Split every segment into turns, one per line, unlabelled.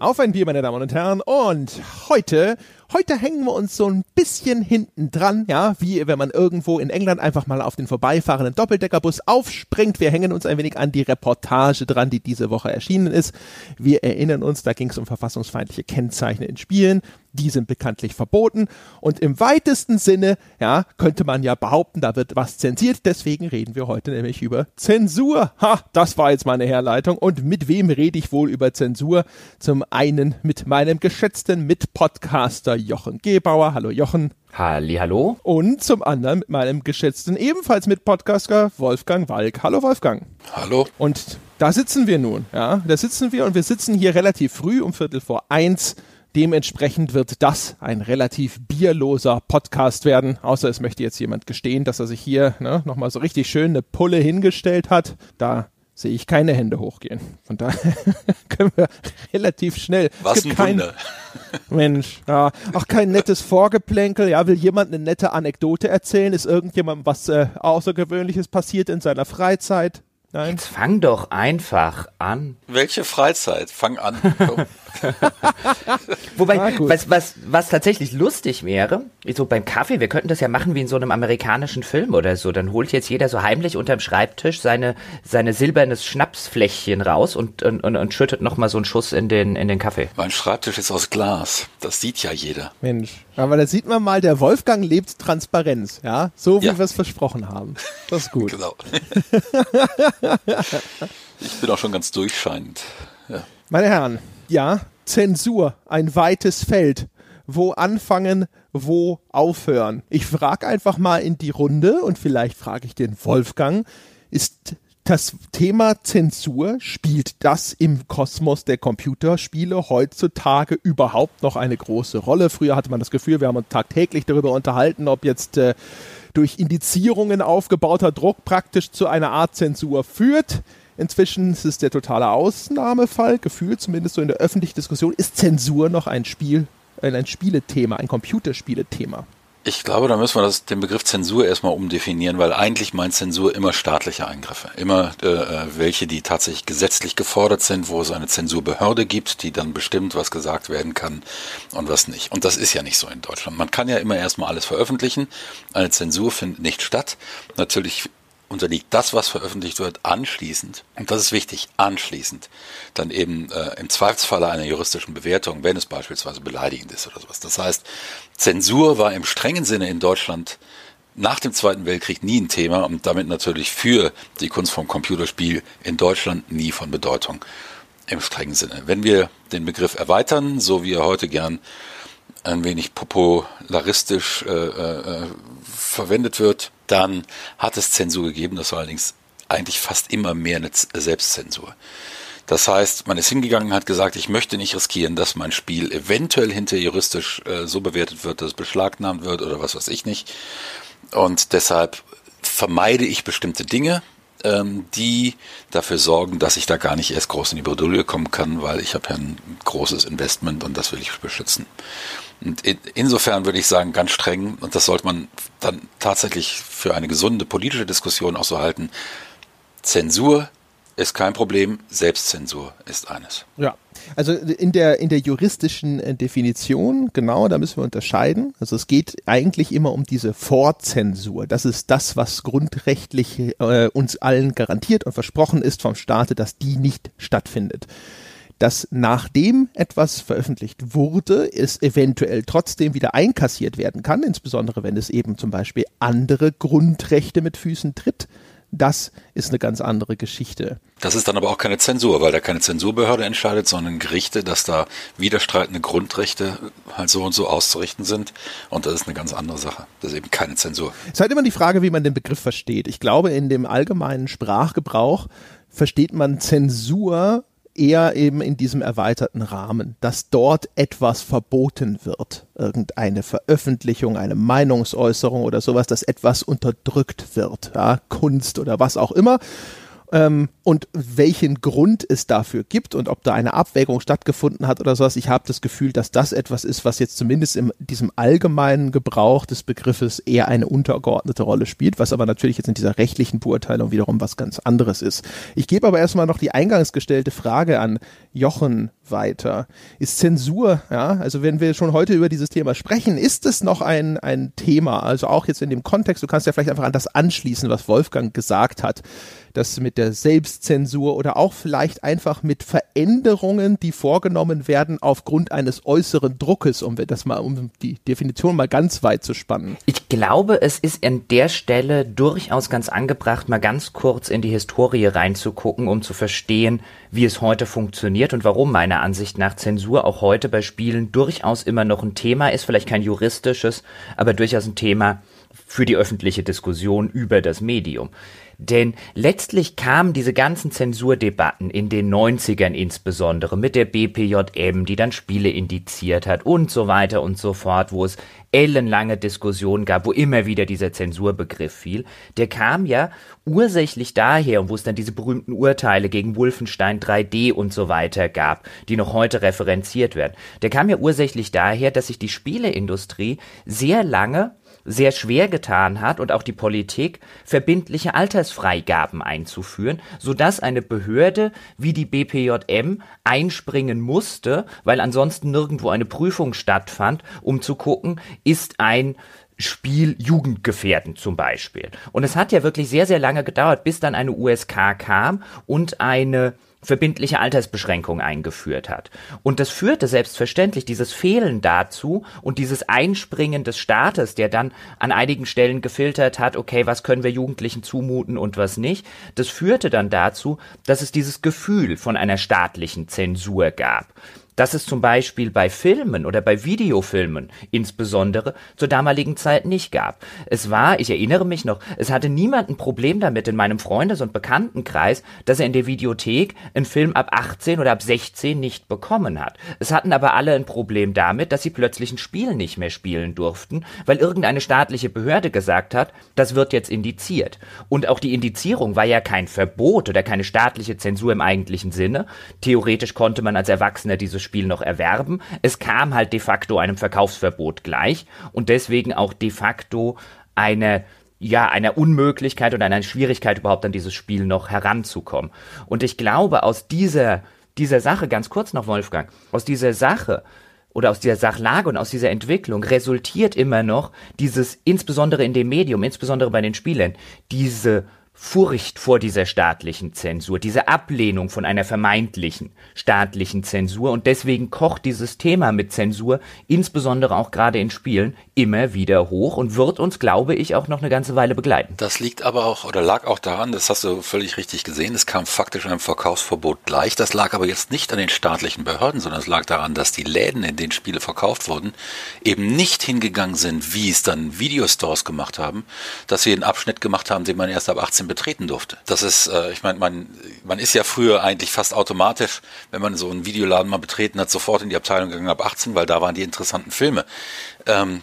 Auf ein Bier, meine Damen und Herren. Und heute, heute hängen wir uns so ein bisschen hinten dran, ja, wie wenn man irgendwo in England einfach mal auf den vorbeifahrenden Doppeldeckerbus aufspringt. Wir hängen uns ein wenig an die Reportage dran, die diese Woche erschienen ist. Wir erinnern uns, da ging es um verfassungsfeindliche Kennzeichen in Spielen. Die sind bekanntlich verboten. Und im weitesten Sinne, ja, könnte man ja behaupten, da wird was zensiert. Deswegen reden wir heute nämlich über Zensur. Ha, das war jetzt meine Herleitung. Und mit wem rede ich wohl über Zensur? Zum einen mit meinem geschätzten Mitpodcaster Jochen Gebauer. Hallo Jochen.
Halli, hallo.
Und zum anderen mit meinem geschätzten ebenfalls Mitpodcaster Wolfgang Walk. Hallo Wolfgang.
Hallo.
Und da sitzen wir nun, ja, da sitzen wir und wir sitzen hier relativ früh um Viertel vor eins Dementsprechend wird das ein relativ bierloser Podcast werden. Außer es möchte jetzt jemand gestehen, dass er sich hier ne, nochmal so richtig schön eine Pulle hingestellt hat. Da sehe ich keine Hände hochgehen. Von daher können wir relativ schnell.
Was ein
kein,
Wunder.
Mensch, ja, auch kein nettes Vorgeplänkel. Ja, will jemand eine nette Anekdote erzählen? Ist irgendjemandem was äh, Außergewöhnliches passiert in seiner Freizeit?
Nein. Jetzt fang doch einfach an.
Welche Freizeit? Fang an.
Wobei, was, was, was tatsächlich lustig wäre, so beim Kaffee, wir könnten das ja machen wie in so einem amerikanischen Film oder so. Dann holt jetzt jeder so heimlich unterm Schreibtisch seine, seine silbernes Schnapsfläschchen raus und, und, und, und schüttet nochmal so einen Schuss in den, in den Kaffee.
Mein Schreibtisch ist aus Glas. Das sieht ja jeder.
Mensch. Aber da sieht man mal, der Wolfgang lebt Transparenz, ja? So wie ja. wir es versprochen haben. Das ist gut. genau.
ich bin auch schon ganz durchscheinend. Ja.
Meine Herren, ja, Zensur, ein weites Feld. Wo anfangen, wo aufhören? Ich frage einfach mal in die Runde und vielleicht frage ich den Wolfgang, ist das Thema Zensur, spielt das im Kosmos der Computerspiele heutzutage überhaupt noch eine große Rolle? Früher hatte man das Gefühl, wir haben uns tagtäglich darüber unterhalten, ob jetzt äh, durch Indizierungen aufgebauter Druck praktisch zu einer Art Zensur führt. Inzwischen ist es der totale Ausnahmefall, gefühlt zumindest so in der öffentlichen Diskussion. Ist Zensur noch ein Spiel, ein Spielethema, ein Computerspielethema?
Ich glaube, da müssen wir das, den Begriff Zensur erstmal umdefinieren, weil eigentlich meint Zensur immer staatliche Eingriffe. Immer äh, äh, welche, die tatsächlich gesetzlich gefordert sind, wo es eine Zensurbehörde gibt, die dann bestimmt, was gesagt werden kann und was nicht. Und das ist ja nicht so in Deutschland. Man kann ja immer erstmal alles veröffentlichen. Eine Zensur findet nicht statt. Natürlich unterliegt das, was veröffentlicht wird, anschließend, und das ist wichtig, anschließend, dann eben äh, im Zweifelsfalle einer juristischen Bewertung, wenn es beispielsweise beleidigend ist oder sowas. Das heißt, Zensur war im strengen Sinne in Deutschland nach dem Zweiten Weltkrieg nie ein Thema und damit natürlich für die Kunst vom Computerspiel in Deutschland nie von Bedeutung im strengen Sinne. Wenn wir den Begriff erweitern, so wie er heute gern ein wenig popularistisch äh, äh, verwendet wird, dann hat es Zensur gegeben, das war allerdings eigentlich fast immer mehr eine Selbstzensur. Das heißt, man ist hingegangen, hat gesagt, ich möchte nicht riskieren, dass mein Spiel eventuell hinter juristisch äh, so bewertet wird, dass es beschlagnahmt wird oder was weiß ich nicht. Und deshalb vermeide ich bestimmte Dinge, ähm, die dafür sorgen, dass ich da gar nicht erst groß in die Bredouille kommen kann, weil ich habe ja ein großes Investment und das will ich beschützen. Und insofern würde ich sagen, ganz streng, und das sollte man dann tatsächlich für eine gesunde politische Diskussion auch so halten, Zensur ist kein Problem, Selbstzensur ist eines.
Ja, also in der, in der juristischen äh, Definition, genau, da müssen wir unterscheiden. Also es geht eigentlich immer um diese Vorzensur. Das ist das, was grundrechtlich äh, uns allen garantiert und versprochen ist vom Staate, dass die nicht stattfindet dass nachdem etwas veröffentlicht wurde, es eventuell trotzdem wieder einkassiert werden kann, insbesondere wenn es eben zum Beispiel andere Grundrechte mit Füßen tritt. Das ist eine ganz andere Geschichte.
Das ist dann aber auch keine Zensur, weil da keine Zensurbehörde entscheidet, sondern Gerichte, dass da widerstreitende Grundrechte halt so und so auszurichten sind. Und das ist eine ganz andere Sache. Das ist eben keine Zensur.
Es ist halt immer die Frage, wie man den Begriff versteht. Ich glaube, in dem allgemeinen Sprachgebrauch versteht man Zensur eher eben in diesem erweiterten Rahmen, dass dort etwas verboten wird, irgendeine Veröffentlichung, eine Meinungsäußerung oder sowas, dass etwas unterdrückt wird, ja, Kunst oder was auch immer ähm, und welchen Grund es dafür gibt und ob da eine Abwägung stattgefunden hat oder sowas. Ich habe das Gefühl, dass das etwas ist, was jetzt zumindest in diesem allgemeinen Gebrauch des Begriffes eher eine untergeordnete Rolle spielt, was aber natürlich jetzt in dieser rechtlichen Beurteilung wiederum was ganz anderes ist. Ich gebe aber erstmal noch die eingangs gestellte Frage an Jochen weiter. Ist Zensur, ja, also wenn wir schon heute über dieses Thema sprechen, ist es noch ein, ein Thema, also auch jetzt in dem Kontext, du kannst ja vielleicht einfach an das anschließen, was Wolfgang gesagt hat das mit der Selbstzensur oder auch vielleicht einfach mit Veränderungen, die vorgenommen werden aufgrund eines äußeren Druckes, um das mal, um die Definition mal ganz weit zu spannen.
Ich glaube, es ist an der Stelle durchaus ganz angebracht, mal ganz kurz in die Historie reinzugucken, um zu verstehen, wie es heute funktioniert und warum meiner Ansicht nach Zensur auch heute bei Spielen durchaus immer noch ein Thema ist, vielleicht kein juristisches, aber durchaus ein Thema für die öffentliche Diskussion über das Medium. Denn letztlich kamen diese ganzen Zensurdebatten in den 90ern insbesondere mit der BPJM, die dann Spiele indiziert hat und so weiter und so fort, wo es ellenlange Diskussionen gab, wo immer wieder dieser Zensurbegriff fiel. Der kam ja ursächlich daher, und wo es dann diese berühmten Urteile gegen Wolfenstein 3D und so weiter gab, die noch heute referenziert werden. Der kam ja ursächlich daher, dass sich die Spieleindustrie sehr lange sehr schwer getan hat und auch die Politik, verbindliche Altersfreigaben einzuführen, sodass eine Behörde wie die BPJM einspringen musste, weil ansonsten nirgendwo eine Prüfung stattfand, um zu gucken, ist ein Spiel jugendgefährdend zum Beispiel. Und es hat ja wirklich sehr, sehr lange gedauert, bis dann eine USK kam und eine verbindliche Altersbeschränkung eingeführt hat. Und das führte selbstverständlich dieses Fehlen dazu und dieses Einspringen des Staates, der dann an einigen Stellen gefiltert hat, okay, was können wir Jugendlichen zumuten und was nicht, das führte dann dazu, dass es dieses Gefühl von einer staatlichen Zensur gab dass es zum Beispiel bei Filmen oder bei Videofilmen insbesondere zur damaligen Zeit nicht gab. Es war, ich erinnere mich noch, es hatte niemand ein Problem damit in meinem Freundes- und Bekanntenkreis, dass er in der Videothek einen Film ab 18 oder ab 16 nicht bekommen hat. Es hatten aber alle ein Problem damit, dass sie plötzlich ein Spiel nicht mehr spielen durften, weil irgendeine staatliche Behörde gesagt hat, das wird jetzt indiziert. Und auch die Indizierung war ja kein Verbot oder keine staatliche Zensur im eigentlichen Sinne. Theoretisch konnte man als Erwachsener dieses Spiel noch erwerben. Es kam halt de facto einem Verkaufsverbot gleich und deswegen auch de facto eine ja, einer Unmöglichkeit oder einer Schwierigkeit überhaupt an dieses Spiel noch heranzukommen. Und ich glaube, aus dieser, dieser Sache, ganz kurz noch Wolfgang, aus dieser Sache oder aus dieser Sachlage und aus dieser Entwicklung resultiert immer noch dieses, insbesondere in dem Medium, insbesondere bei den Spielern, diese Furcht vor dieser staatlichen Zensur, diese Ablehnung von einer vermeintlichen staatlichen Zensur und deswegen kocht dieses Thema mit Zensur, insbesondere auch gerade in Spielen, immer wieder hoch und wird uns, glaube ich, auch noch eine ganze Weile begleiten.
Das liegt aber auch oder lag auch daran, das hast du völlig richtig gesehen, es kam faktisch einem Verkaufsverbot gleich. Das lag aber jetzt nicht an den staatlichen Behörden, sondern es lag daran, dass die Läden, in denen Spiele verkauft wurden, eben nicht hingegangen sind, wie es dann Videostores gemacht haben, dass sie einen Abschnitt gemacht haben, den man erst ab 18 betreten durfte. Das ist, äh, ich meine, man, man ist ja früher eigentlich fast automatisch, wenn man so einen Videoladen mal betreten hat, sofort in die Abteilung gegangen ab 18, weil da waren die interessanten Filme. Ähm,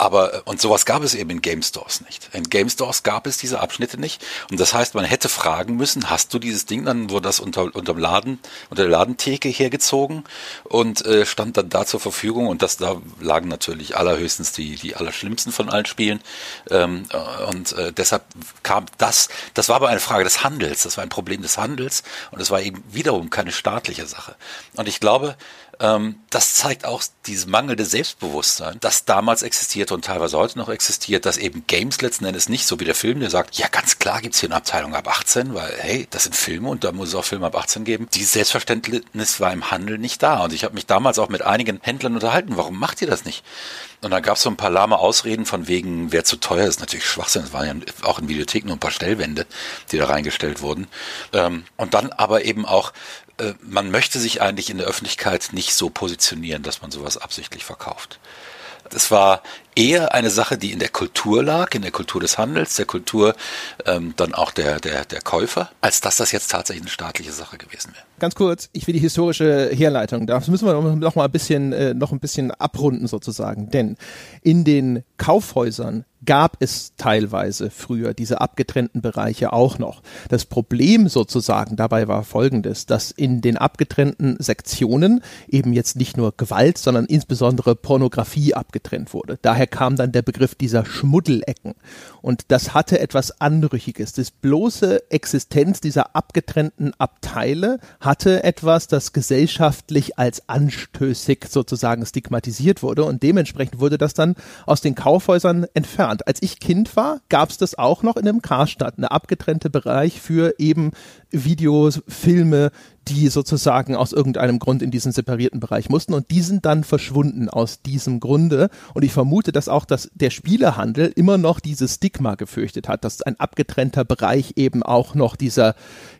aber, und sowas gab es eben in Game Stores nicht. In Game Stores gab es diese Abschnitte nicht. Und das heißt, man hätte fragen müssen, hast du dieses Ding? Dann wurde das unter, unterm Laden, unter der Ladentheke hergezogen und äh, stand dann da zur Verfügung. Und das, da lagen natürlich allerhöchstens die, die allerschlimmsten von allen Spielen. Ähm, und äh, deshalb kam das, das war aber eine Frage des Handels. Das war ein Problem des Handels. Und es war eben wiederum keine staatliche Sache. Und ich glaube, ähm, das zeigt auch dieses mangelnde Selbstbewusstsein, das damals existierte und teilweise heute noch existiert, dass eben Games letzten Endes nicht so wie der Film, der sagt, ja ganz klar gibt's hier eine Abteilung ab 18, weil hey, das sind Filme und da muss es auch Filme ab 18 geben. Dieses Selbstverständnis war im Handel nicht da und ich habe mich damals auch mit einigen Händlern unterhalten, warum macht ihr das nicht? Und dann gab es so ein paar lahme Ausreden von wegen, wer zu teuer ist, natürlich Schwachsinn. Es waren ja auch in Videotheken nur ein paar Stellwände, die da reingestellt wurden. Ähm, und dann aber eben auch, äh, man möchte sich eigentlich in der Öffentlichkeit nicht so positionieren, dass man sowas absichtlich verkauft. Das war eher eine Sache, die in der Kultur lag, in der Kultur des Handels, der Kultur ähm, dann auch der, der, der Käufer, als dass das jetzt tatsächlich eine staatliche Sache gewesen wäre.
Ganz kurz, ich will die historische Herleitung, das müssen wir noch mal ein bisschen, äh, noch ein bisschen abrunden sozusagen, denn in den Kaufhäusern gab es teilweise früher diese abgetrennten Bereiche auch noch. Das Problem sozusagen dabei war folgendes, dass in den abgetrennten Sektionen eben jetzt nicht nur Gewalt, sondern insbesondere Pornografie abgetrennt wurde. Daher kam dann der Begriff dieser Schmuddelecken. Und das hatte etwas Anrüchiges. Das bloße Existenz dieser abgetrennten Abteile hatte etwas, das gesellschaftlich als anstößig sozusagen stigmatisiert wurde. Und dementsprechend wurde das dann aus den Kaufhäusern entfernt. Als ich Kind war, gab es das auch noch in einem Karstadt, eine abgetrennte Bereich für eben Videos, Filme, die sozusagen aus irgendeinem Grund in diesen separierten Bereich mussten und die sind dann verschwunden aus diesem Grunde und ich vermute, dass auch das, der Spielehandel immer noch dieses Stigma gefürchtet hat, dass ein abgetrennter Bereich eben auch noch dieser,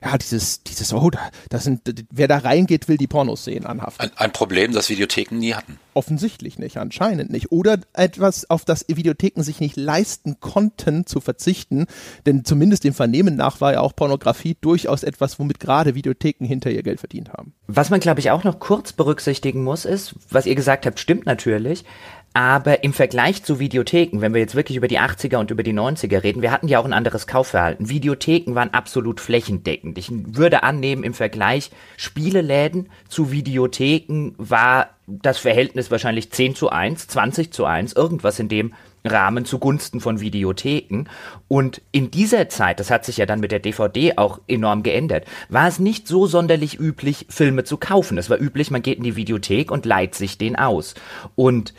ja, dieses, dieses, oh, das sind, wer da reingeht, will die Pornos sehen anhaften.
Ein, ein Problem, das Videotheken nie hatten.
Offensichtlich nicht, anscheinend nicht. Oder etwas, auf das Videotheken sich nicht leisten konnten zu verzichten, denn zumindest dem Vernehmen nach war ja auch Pornografie durchaus etwas, womit gerade Videotheken hinter ihr Geld verdient haben.
Was man, glaube ich, auch noch kurz berücksichtigen muss, ist, was ihr gesagt habt, stimmt natürlich, aber im Vergleich zu Videotheken, wenn wir jetzt wirklich über die 80er und über die 90er reden, wir hatten ja auch ein anderes Kaufverhalten. Videotheken waren absolut flächendeckend. Ich würde annehmen, im Vergleich Spieleläden zu Videotheken war das Verhältnis wahrscheinlich 10 zu 1, 20 zu 1, irgendwas in dem Rahmen zugunsten von Videotheken. Und in dieser Zeit, das hat sich ja dann mit der DVD auch enorm geändert, war es nicht so sonderlich üblich, Filme zu kaufen. Es war üblich, man geht in die Videothek und leiht sich den aus. Und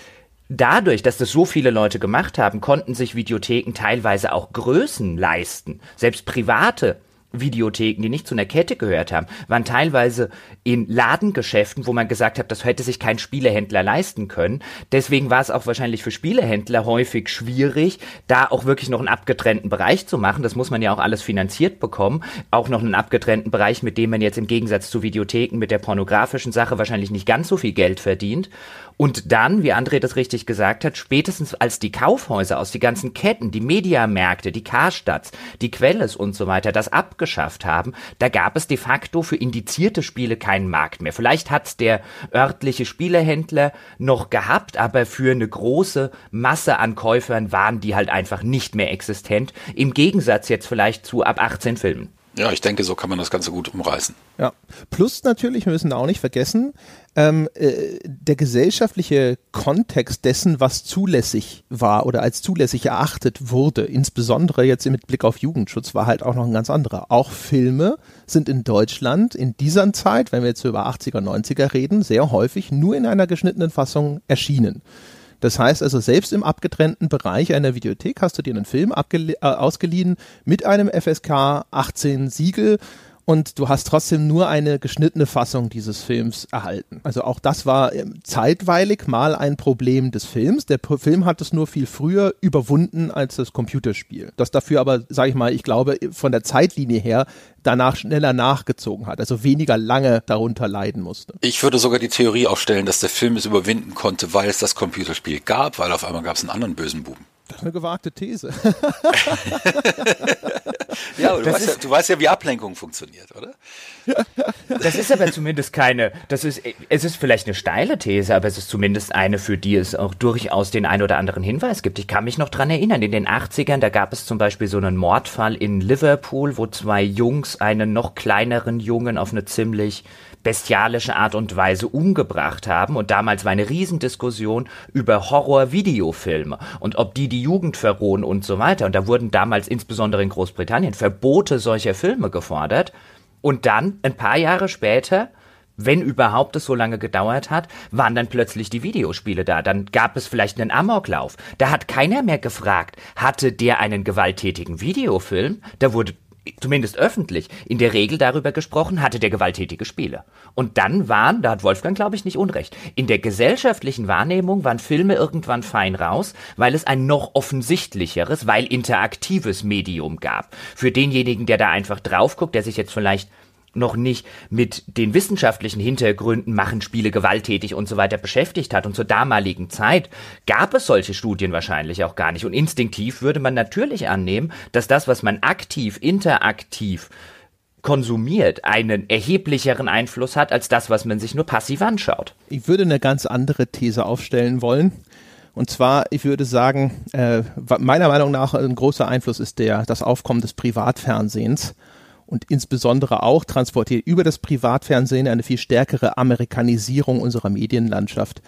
dadurch, dass das so viele Leute gemacht haben, konnten sich Videotheken teilweise auch Größen leisten. Selbst private Videotheken, die nicht zu einer Kette gehört haben, waren teilweise in Ladengeschäften, wo man gesagt hat, das hätte sich kein Spielehändler leisten können. Deswegen war es auch wahrscheinlich für Spielehändler häufig schwierig, da auch wirklich noch einen abgetrennten Bereich zu machen. Das muss man ja auch alles finanziert bekommen. Auch noch einen abgetrennten Bereich, mit dem man jetzt im Gegensatz zu Videotheken mit der pornografischen Sache wahrscheinlich nicht ganz so viel Geld verdient. Und dann, wie André das richtig gesagt hat, spätestens als die Kaufhäuser aus die ganzen Ketten, die Mediamärkte, die Karstadts, die Quelles und so weiter das abgeschafft haben, da gab es de facto für indizierte Spiele keinen Markt mehr. Vielleicht hat's der örtliche Spielehändler noch gehabt, aber für eine große Masse an Käufern waren die halt einfach nicht mehr existent. Im Gegensatz jetzt vielleicht zu ab 18 Filmen.
Ja, ich denke, so kann man das Ganze gut umreißen.
Ja. Plus natürlich, wir müssen auch nicht vergessen, ähm, äh, der gesellschaftliche Kontext dessen, was zulässig war oder als zulässig erachtet wurde, insbesondere jetzt mit Blick auf Jugendschutz, war halt auch noch ein ganz anderer. Auch Filme sind in Deutschland in dieser Zeit, wenn wir jetzt über 80er, 90er reden, sehr häufig nur in einer geschnittenen Fassung erschienen. Das heißt also, selbst im abgetrennten Bereich einer Videothek hast du dir einen Film äh, ausgeliehen mit einem FSK 18 Siegel und du hast trotzdem nur eine geschnittene Fassung dieses Films erhalten. Also auch das war ähm, zeitweilig mal ein Problem des Films. Der Film hat es nur viel früher überwunden als das Computerspiel. Das dafür aber, sage ich mal, ich glaube, von der Zeitlinie her danach schneller nachgezogen hat, also weniger lange darunter leiden musste.
Ich würde sogar die Theorie aufstellen, dass der Film es überwinden konnte, weil es das Computerspiel gab, weil auf einmal gab es einen anderen bösen Buben.
Das ist eine gewagte These.
ja, du weißt ja, du weißt ja, wie Ablenkung funktioniert, oder?
Das ist aber zumindest keine, das ist, es ist vielleicht eine steile These, aber es ist zumindest eine, für die es auch durchaus den ein oder anderen Hinweis gibt. Ich kann mich noch dran erinnern, in den 80ern, da gab es zum Beispiel so einen Mordfall in Liverpool, wo zwei Jungs einen noch kleineren Jungen auf eine ziemlich bestialische Art und Weise umgebracht haben. Und damals war eine Riesendiskussion über Horror-Videofilme und ob die die Jugend verrohen und so weiter. Und da wurden damals insbesondere in Großbritannien Verbote solcher Filme gefordert. Und dann, ein paar Jahre später, wenn überhaupt es so lange gedauert hat, waren dann plötzlich die Videospiele da. Dann gab es vielleicht einen Amoklauf. Da hat keiner mehr gefragt, hatte der einen gewalttätigen Videofilm? Da wurde zumindest öffentlich, in der Regel darüber gesprochen, hatte der gewalttätige Spiele. Und dann waren, da hat Wolfgang glaube ich nicht unrecht, in der gesellschaftlichen Wahrnehmung waren Filme irgendwann fein raus, weil es ein noch offensichtlicheres, weil interaktives Medium gab. Für denjenigen, der da einfach drauf guckt, der sich jetzt vielleicht noch nicht mit den wissenschaftlichen Hintergründen machen Spiele gewalttätig und so weiter beschäftigt hat. Und zur damaligen Zeit gab es solche Studien wahrscheinlich auch gar nicht. Und instinktiv würde man natürlich annehmen, dass das, was man aktiv, interaktiv konsumiert, einen erheblicheren Einfluss hat als das, was man sich nur passiv anschaut.
Ich würde eine ganz andere These aufstellen wollen. Und zwar, ich würde sagen, äh, meiner Meinung nach ein großer Einfluss ist der, das Aufkommen des Privatfernsehens und insbesondere auch transportiert über das Privatfernsehen eine viel stärkere Amerikanisierung unserer Medienlandschaft.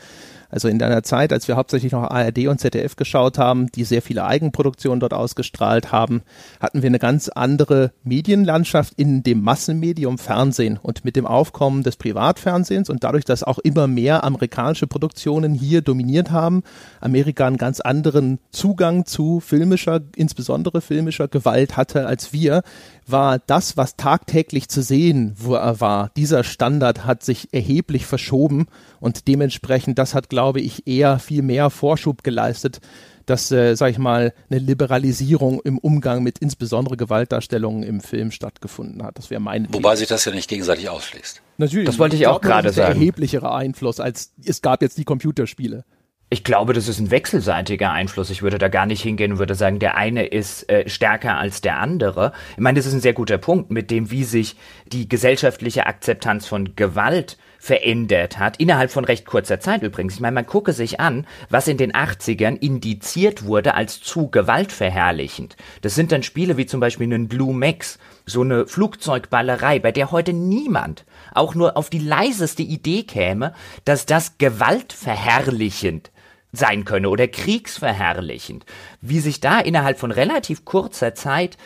Also in einer Zeit, als wir hauptsächlich noch ARD und ZDF geschaut haben, die sehr viele Eigenproduktionen dort ausgestrahlt haben, hatten wir eine ganz andere Medienlandschaft in dem Massenmedium Fernsehen und mit dem Aufkommen des Privatfernsehens und dadurch, dass auch immer mehr amerikanische Produktionen hier dominiert haben, Amerika einen ganz anderen Zugang zu filmischer, insbesondere filmischer Gewalt hatte als wir, war das, was tagtäglich zu sehen war. Dieser Standard hat sich erheblich verschoben und dementsprechend, das hat, glaube ich, eher viel mehr Vorschub geleistet, dass, äh, sag ich mal, eine Liberalisierung im Umgang mit insbesondere Gewaltdarstellungen im Film stattgefunden hat. Das wäre meine
Wobei These. sich das ja nicht gegenseitig ausschließt.
Natürlich. Das wollte ich, ich auch gerade sagen.
erheblichere Einfluss als es gab jetzt die Computerspiele.
Ich glaube, das ist ein wechselseitiger Einfluss. Ich würde da gar nicht hingehen und würde sagen, der eine ist äh, stärker als der andere. Ich meine, das ist ein sehr guter Punkt mit dem, wie sich die gesellschaftliche Akzeptanz von Gewalt verändert hat, innerhalb von recht kurzer Zeit übrigens. Ich meine, man gucke sich an, was in den 80ern indiziert wurde als zu gewaltverherrlichend. Das sind dann Spiele wie zum Beispiel einen Blue Max, so eine Flugzeugballerei, bei der heute niemand auch nur auf die leiseste Idee käme, dass das gewaltverherrlichend sein könne oder kriegsverherrlichend. Wie sich da innerhalb von relativ kurzer Zeit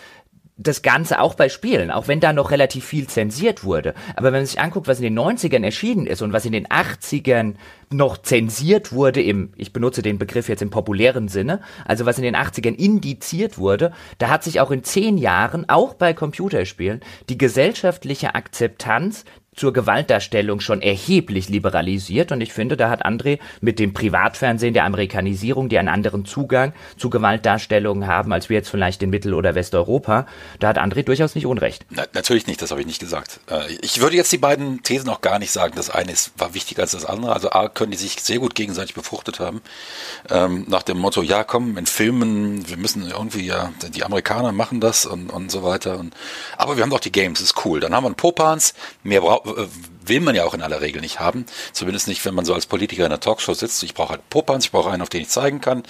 das Ganze auch bei Spielen, auch wenn da noch relativ viel zensiert wurde. Aber wenn man sich anguckt, was in den 90ern erschienen ist und was in den 80ern noch zensiert wurde im, ich benutze den Begriff jetzt im populären Sinne, also was in den 80ern indiziert wurde, da hat sich auch in zehn Jahren, auch bei Computerspielen, die gesellschaftliche Akzeptanz zur Gewaltdarstellung schon erheblich liberalisiert und ich finde, da hat André mit dem Privatfernsehen der Amerikanisierung, die einen anderen Zugang zu Gewaltdarstellungen haben, als wir jetzt vielleicht in Mittel- oder Westeuropa, da hat André durchaus nicht Unrecht.
Na, natürlich nicht, das habe ich nicht gesagt. Äh, ich würde jetzt die beiden Thesen auch gar nicht sagen. Das eine ist, war wichtiger als das andere. Also A, können die sich sehr gut gegenseitig befruchtet haben. Ähm, nach dem Motto, ja komm, in Filmen, wir müssen irgendwie, ja, die Amerikaner machen das und, und so weiter. Und, aber wir haben doch die Games, ist cool. Dann haben wir einen Popans, mehr braucht will man ja auch in aller Regel nicht haben. Zumindest nicht, wenn man so als Politiker in einer Talkshow sitzt. Ich brauche halt Popanz, ich brauche einen, auf den ich zeigen kann.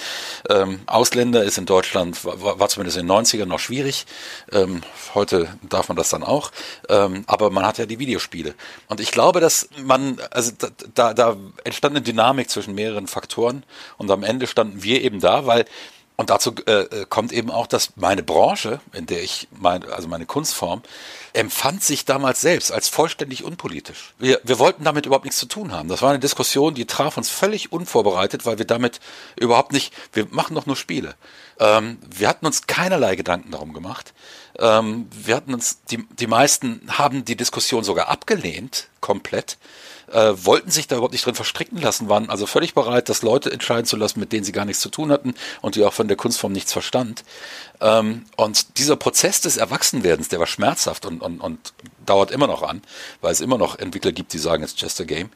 Ähm, Ausländer ist in Deutschland, war, war, zumindest in den 90ern noch schwierig. Ähm, heute darf man das dann auch. Ähm, aber man hat ja die Videospiele. Und ich glaube, dass man, also da, da entstand eine Dynamik zwischen mehreren Faktoren. Und am Ende standen wir eben da, weil und dazu äh, äh, kommt eben auch, dass meine Branche, in der ich mein, also meine Kunstform, empfand sich damals selbst als vollständig unpolitisch. Wir, wir wollten damit überhaupt nichts zu tun haben. Das war eine Diskussion, die traf uns völlig unvorbereitet, weil wir damit überhaupt nicht, wir machen doch nur Spiele. Ähm, wir hatten uns keinerlei Gedanken darum gemacht. Ähm, wir hatten uns, die, die meisten haben die Diskussion sogar abgelehnt, komplett äh, wollten sich da überhaupt nicht drin verstricken lassen, waren also völlig bereit, das Leute entscheiden zu lassen, mit denen sie gar nichts zu tun hatten und die auch von der Kunstform nichts verstand. Ähm, und dieser Prozess des Erwachsenwerdens, der war schmerzhaft und, und, und dauert immer noch an, weil es immer noch Entwickler gibt, die sagen, it's just a game.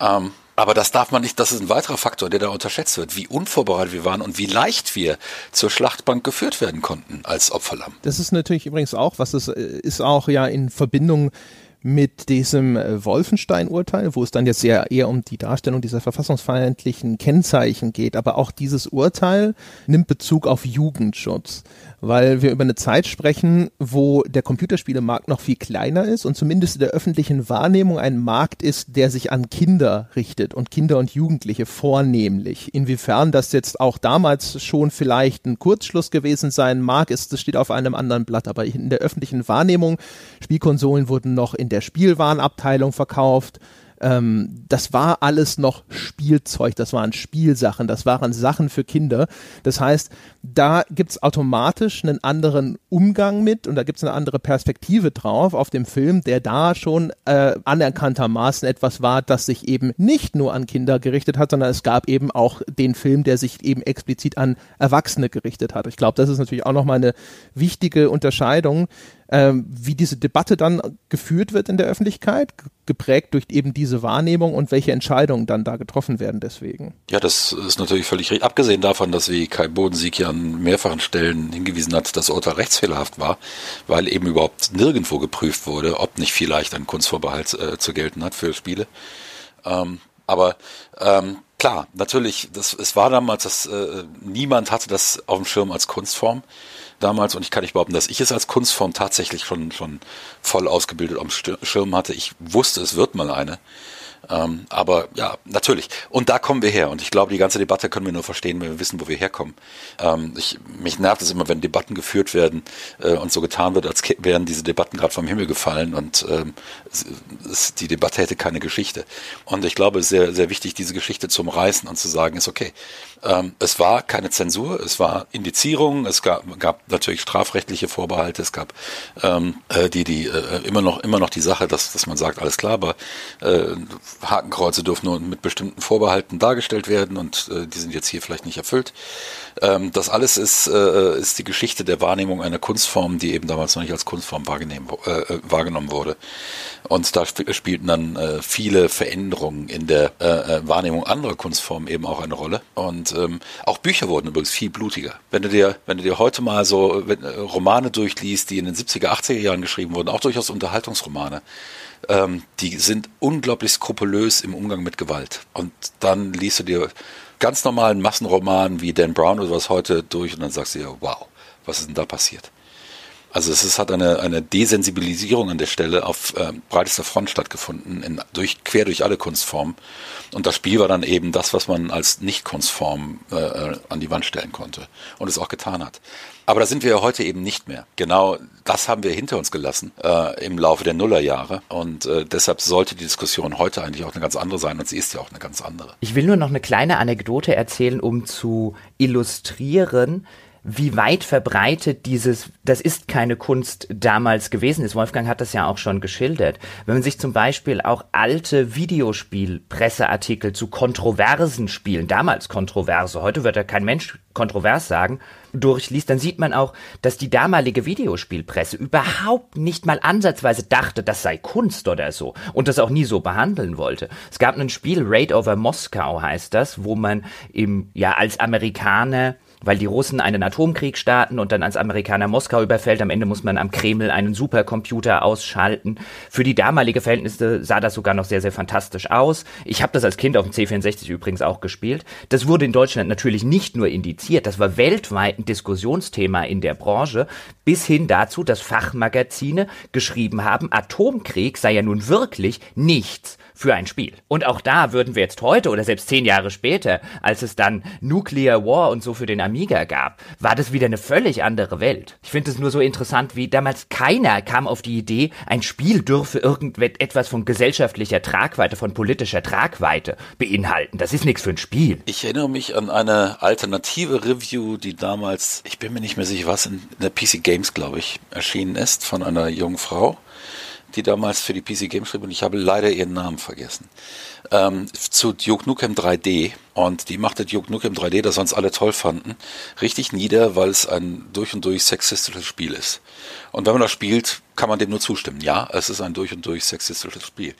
Ähm, aber das darf man nicht, das ist ein weiterer Faktor, der da unterschätzt wird, wie unvorbereitet wir waren und wie leicht wir zur Schlachtbank geführt werden konnten als Opferlamm.
Das ist natürlich übrigens auch, was es äh, ist auch ja in Verbindung mit diesem äh, Wolfenstein-Urteil, wo es dann jetzt eher, eher um die Darstellung dieser verfassungsfeindlichen Kennzeichen geht. Aber auch dieses Urteil nimmt Bezug auf Jugendschutz weil wir über eine Zeit sprechen, wo der Computerspielemarkt noch viel kleiner ist und zumindest in der öffentlichen Wahrnehmung ein Markt ist, der sich an Kinder richtet und Kinder und Jugendliche vornehmlich. Inwiefern das jetzt auch damals schon vielleicht ein Kurzschluss gewesen sein mag, ist, das steht auf einem anderen Blatt, aber in der öffentlichen Wahrnehmung, Spielkonsolen wurden noch in der Spielwarenabteilung verkauft, ähm, das war alles noch Spielzeug, das waren Spielsachen, das waren Sachen für Kinder. Das heißt, da gibt's automatisch einen anderen Umgang mit und da gibt's eine andere Perspektive drauf auf dem Film, der da schon äh, anerkanntermaßen etwas war, das sich eben nicht nur an Kinder gerichtet hat, sondern es gab eben auch den Film, der sich eben explizit an Erwachsene gerichtet hat. Ich glaube, das ist natürlich auch nochmal eine wichtige Unterscheidung ähm, wie diese Debatte dann geführt wird in der Öffentlichkeit, geprägt durch eben diese Wahrnehmung und welche Entscheidungen dann da getroffen werden deswegen.
Ja, das ist natürlich völlig richtig. Abgesehen davon, dass wie Kai Bodensieg ja an mehrfachen Stellen hingewiesen hat, dass das Urteil rechtsfehlerhaft war, weil eben überhaupt nirgendwo geprüft wurde, ob nicht vielleicht ein Kunstvorbehalt äh, zu gelten hat für Spiele. Ähm, Aber ähm, klar, natürlich, das, es war damals, dass äh, niemand hatte das auf dem Schirm als Kunstform damals und ich kann nicht behaupten, dass ich es als Kunstform tatsächlich schon schon voll ausgebildet am Schirm hatte. Ich wusste, es wird mal eine. Ähm, aber ja, natürlich. Und da kommen wir her. Und ich glaube, die ganze Debatte können wir nur verstehen, wenn wir wissen, wo wir herkommen. Ähm, ich, mich nervt es immer, wenn Debatten geführt werden äh, und so getan wird, als wären diese Debatten gerade vom Himmel gefallen und ähm, es, die Debatte hätte keine Geschichte. Und ich glaube, es ist sehr, sehr wichtig, diese Geschichte zu umreißen und zu sagen, ist okay. Ähm, es war keine Zensur, es war Indizierung, es gab, gab natürlich strafrechtliche Vorbehalte, es gab ähm, äh, die, die äh, immer noch, immer noch die Sache, dass, dass man sagt, alles klar, aber äh, Hakenkreuze dürfen nur mit bestimmten Vorbehalten dargestellt werden und äh, die sind jetzt hier vielleicht nicht erfüllt. Ähm, das alles ist, äh, ist die Geschichte der Wahrnehmung einer Kunstform, die eben damals noch nicht als Kunstform wahrgenommen, äh, wahrgenommen wurde. Und da sp spielten dann äh, viele Veränderungen in der äh, äh, Wahrnehmung anderer Kunstformen eben auch eine Rolle. Und ähm, auch Bücher wurden übrigens viel blutiger. Wenn du dir, wenn du dir heute mal so wenn, äh, Romane durchliest, die in den 70er, 80er Jahren geschrieben wurden, auch durchaus Unterhaltungsromane, ähm, die sind unglaublich skrupulös im Umgang mit Gewalt. Und dann liest du dir ganz normalen Massenroman wie Dan Brown oder was heute durch und dann sagst du dir, wow, was ist denn da passiert? Also es ist, hat eine, eine Desensibilisierung an der Stelle auf äh, breitester Front stattgefunden, in, durch, quer durch alle Kunstformen. Und das Spiel war dann eben das, was man als Nicht-Kunstform äh, äh an die Wand stellen konnte und es auch getan hat. Aber da sind wir ja heute eben nicht mehr. Genau das haben wir hinter uns gelassen äh, im Laufe der Nullerjahre. Und äh, deshalb sollte die Diskussion heute eigentlich auch eine ganz andere sein. Und sie ist ja auch eine ganz andere.
Ich will nur noch eine kleine Anekdote erzählen, um zu illustrieren, wie weit verbreitet dieses, das ist keine Kunst damals gewesen ist. Wolfgang hat das ja auch schon geschildert. Wenn man sich zum Beispiel auch alte Videospielpresseartikel zu kontroversen Spielen, damals kontroverse, heute wird ja kein Mensch kontrovers sagen, durchliest, dann sieht man auch, dass die damalige Videospielpresse überhaupt nicht mal ansatzweise dachte, das sei Kunst oder so und das auch nie so behandeln wollte. Es gab ein Spiel, Raid over Moskau heißt das, wo man im, ja, als Amerikaner weil die Russen einen Atomkrieg starten und dann als Amerikaner Moskau überfällt. Am Ende muss man am Kreml einen Supercomputer ausschalten. Für die damalige Verhältnisse sah das sogar noch sehr, sehr fantastisch aus. Ich habe das als Kind auf dem C64 übrigens auch gespielt. Das wurde in Deutschland natürlich nicht nur indiziert, das war weltweit ein Diskussionsthema in der Branche, bis hin dazu, dass Fachmagazine geschrieben haben, Atomkrieg sei ja nun wirklich nichts für ein Spiel. Und auch da würden wir jetzt heute oder selbst zehn Jahre später, als es dann Nuclear War und so für den Amiga gab, war das wieder eine völlig andere Welt. Ich finde es nur so interessant, wie damals keiner kam auf die Idee, ein Spiel dürfe irgendetwas von gesellschaftlicher Tragweite, von politischer Tragweite beinhalten. Das ist nichts für ein Spiel.
Ich erinnere mich an eine alternative Review, die damals, ich bin mir nicht mehr sicher, was in der PC Games, glaube ich, erschienen ist, von einer jungen Frau die damals für die PC Games schrieb und ich habe leider ihren Namen vergessen. Ähm, zu Duke Nukem 3D und die machte Duke Nukem 3D, das sonst alle toll fanden, richtig nieder, weil es ein durch und durch sexistisches Spiel ist. Und wenn man das spielt, kann man dem nur zustimmen. Ja, es ist ein durch und durch sexistisches Spiel.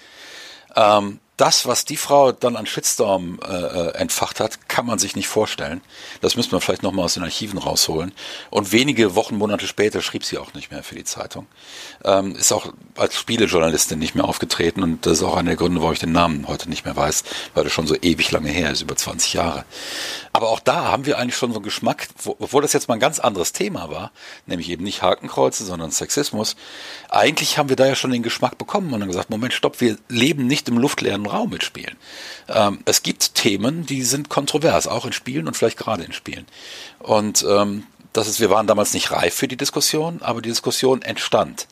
Ähm, das, was die Frau dann an Shitstorm äh, äh, entfacht hat, kann man sich nicht vorstellen. Das müsste man vielleicht nochmal aus den Archiven rausholen. Und wenige Wochen, Monate später schrieb sie auch nicht mehr für die Zeitung. Ähm, ist auch als Spielejournalistin nicht mehr aufgetreten und das ist auch einer der Gründe, warum ich den Namen heute nicht mehr weiß, weil das schon so ewig lange her ist, über 20 Jahre. Aber auch da haben wir eigentlich schon so einen Geschmack, wo, obwohl das jetzt mal ein ganz anderes Thema war, nämlich eben nicht Hakenkreuze, sondern Sexismus. Eigentlich haben wir da ja schon den Geschmack bekommen und dann gesagt, Moment, stopp, wir leben nicht im luftleeren Raum mit Spielen. Ähm, es gibt Themen, die sind kontrovers, auch in Spielen und vielleicht gerade in Spielen. Und ähm, das ist, wir waren damals nicht reif für die Diskussion, aber die Diskussion entstand.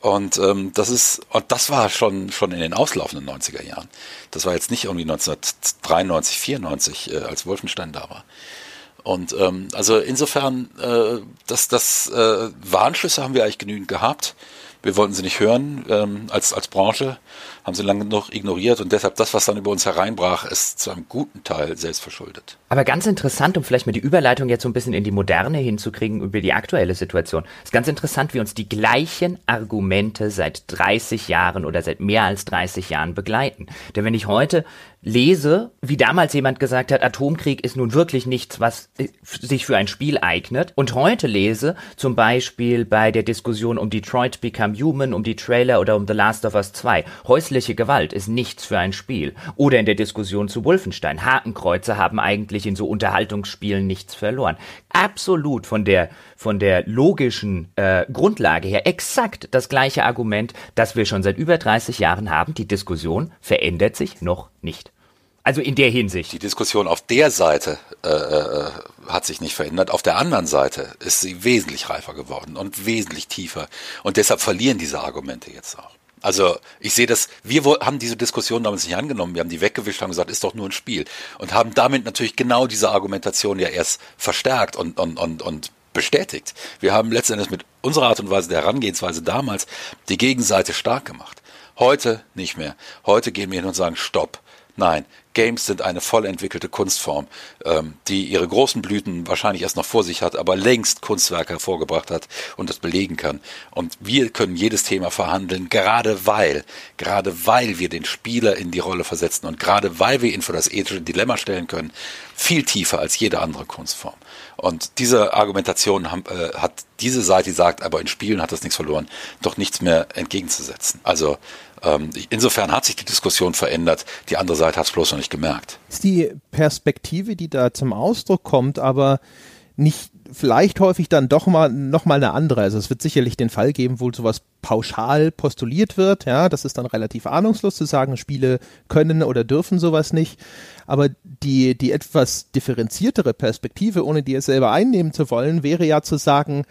Und ähm, das ist, und das war schon schon in den auslaufenden 90er Jahren. Das war jetzt nicht irgendwie 1993, 94, äh, als Wolfenstein da war. Und ähm, also insofern, äh, das, das äh, Warnschlüsse haben wir eigentlich genügend gehabt. Wir wollten sie nicht hören ähm, als, als Branche, haben sie lange noch ignoriert und deshalb das, was dann über uns hereinbrach, ist zu einem guten Teil selbstverschuldet.
Aber ganz interessant, um vielleicht mal die Überleitung jetzt so ein bisschen in die Moderne hinzukriegen über die aktuelle Situation, ist ganz interessant, wie uns die gleichen Argumente seit 30 Jahren oder seit mehr als 30 Jahren begleiten. Denn wenn ich heute lese, wie damals jemand gesagt hat, Atomkrieg ist nun wirklich nichts, was sich für ein Spiel eignet. Und heute lese, zum Beispiel bei der Diskussion um Detroit Become Become Human, um die Trailer oder um The Last of Us 2. Häusliche Gewalt ist nichts für ein Spiel. Oder in der Diskussion zu Wolfenstein. Hakenkreuze haben eigentlich in so Unterhaltungsspielen nichts verloren. Absolut von der, von der logischen äh, Grundlage her exakt das gleiche Argument, das wir schon seit über 30 Jahren haben. Die Diskussion verändert sich noch nicht. Also in der Hinsicht.
Die Diskussion auf der Seite äh, äh, hat sich nicht verändert. Auf der anderen Seite ist sie wesentlich reifer geworden und wesentlich tiefer. Und deshalb verlieren diese Argumente jetzt auch. Also ich sehe das, wir haben diese Diskussion damals nicht angenommen, wir haben die weggewischt, haben gesagt, ist doch nur ein Spiel. Und haben damit natürlich genau diese Argumentation ja erst verstärkt und, und, und, und bestätigt. Wir haben letztendlich mit unserer Art und Weise der Herangehensweise damals die Gegenseite stark gemacht. Heute nicht mehr. Heute gehen wir hin und sagen, stopp. Nein, Games sind eine voll entwickelte Kunstform, ähm, die ihre großen Blüten wahrscheinlich erst noch vor sich hat, aber längst Kunstwerke hervorgebracht hat und das belegen kann. Und wir können jedes Thema verhandeln, gerade weil, gerade weil wir den Spieler in die Rolle versetzen und gerade weil wir ihn vor das ethische Dilemma stellen können, viel tiefer als jede andere Kunstform. Und diese Argumentation haben, äh, hat diese Seite, die sagt, aber in Spielen hat das nichts verloren, doch nichts mehr entgegenzusetzen. Also insofern hat sich die Diskussion verändert. Die andere Seite hat es bloß noch nicht gemerkt.
Ist die Perspektive, die da zum Ausdruck kommt, aber nicht vielleicht häufig dann doch mal noch mal eine andere. Also es wird sicherlich den Fall geben, wo sowas pauschal postuliert wird. Ja, das ist dann relativ ahnungslos zu sagen, Spiele können oder dürfen sowas nicht. Aber die die etwas differenziertere Perspektive, ohne die es selber einnehmen zu wollen, wäre ja zu sagen,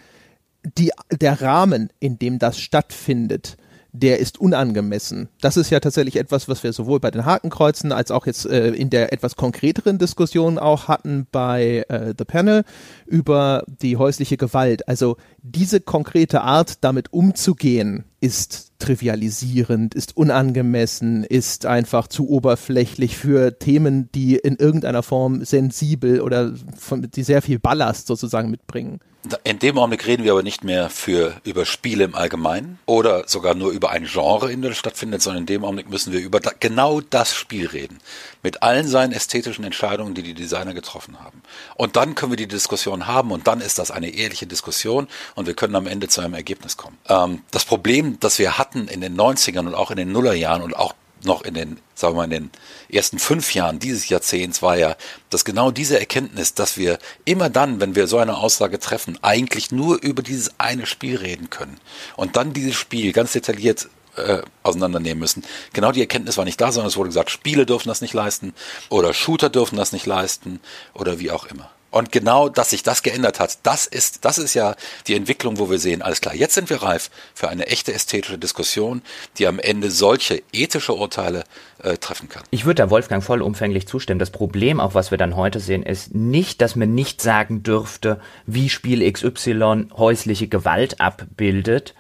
die der Rahmen, in dem das stattfindet, der ist unangemessen. Das ist ja tatsächlich etwas, was wir sowohl bei den Hakenkreuzen als auch jetzt äh, in der etwas konkreteren Diskussion auch hatten bei äh, The Panel über die häusliche Gewalt. Also diese konkrete Art, damit umzugehen, ist trivialisierend, ist unangemessen, ist einfach zu oberflächlich für Themen, die in irgendeiner Form sensibel oder von, die sehr viel Ballast sozusagen mitbringen.
In dem Augenblick reden wir aber nicht mehr für über Spiele im Allgemeinen oder sogar nur über ein Genre, in dem das stattfindet, sondern in dem Augenblick müssen wir über da, genau das Spiel reden. Mit allen seinen ästhetischen Entscheidungen, die die Designer getroffen haben. Und dann können wir die Diskussion haben und dann ist das eine ehrliche Diskussion und wir können am Ende zu einem Ergebnis kommen. Ähm, das Problem, das wir hatten in den 90ern und auch in den Nullerjahren und auch noch in den, sagen wir mal, in den ersten fünf Jahren dieses Jahrzehnts war ja, dass genau diese Erkenntnis, dass wir immer dann, wenn wir so eine Aussage treffen, eigentlich nur über dieses eine Spiel reden können und dann dieses Spiel ganz detailliert äh, auseinandernehmen müssen. Genau die Erkenntnis war nicht da, sondern es wurde gesagt, Spiele dürfen das nicht leisten oder Shooter dürfen das nicht leisten oder wie auch immer. Und genau, dass sich das geändert hat, das ist, das ist ja die Entwicklung, wo wir sehen, alles klar, jetzt sind wir reif für eine echte ästhetische Diskussion, die am Ende solche ethische Urteile äh, treffen kann.
Ich würde da Wolfgang vollumfänglich zustimmen. Das Problem, auch was wir dann heute sehen, ist nicht, dass man nicht sagen dürfte, wie Spiel XY häusliche Gewalt abbildet,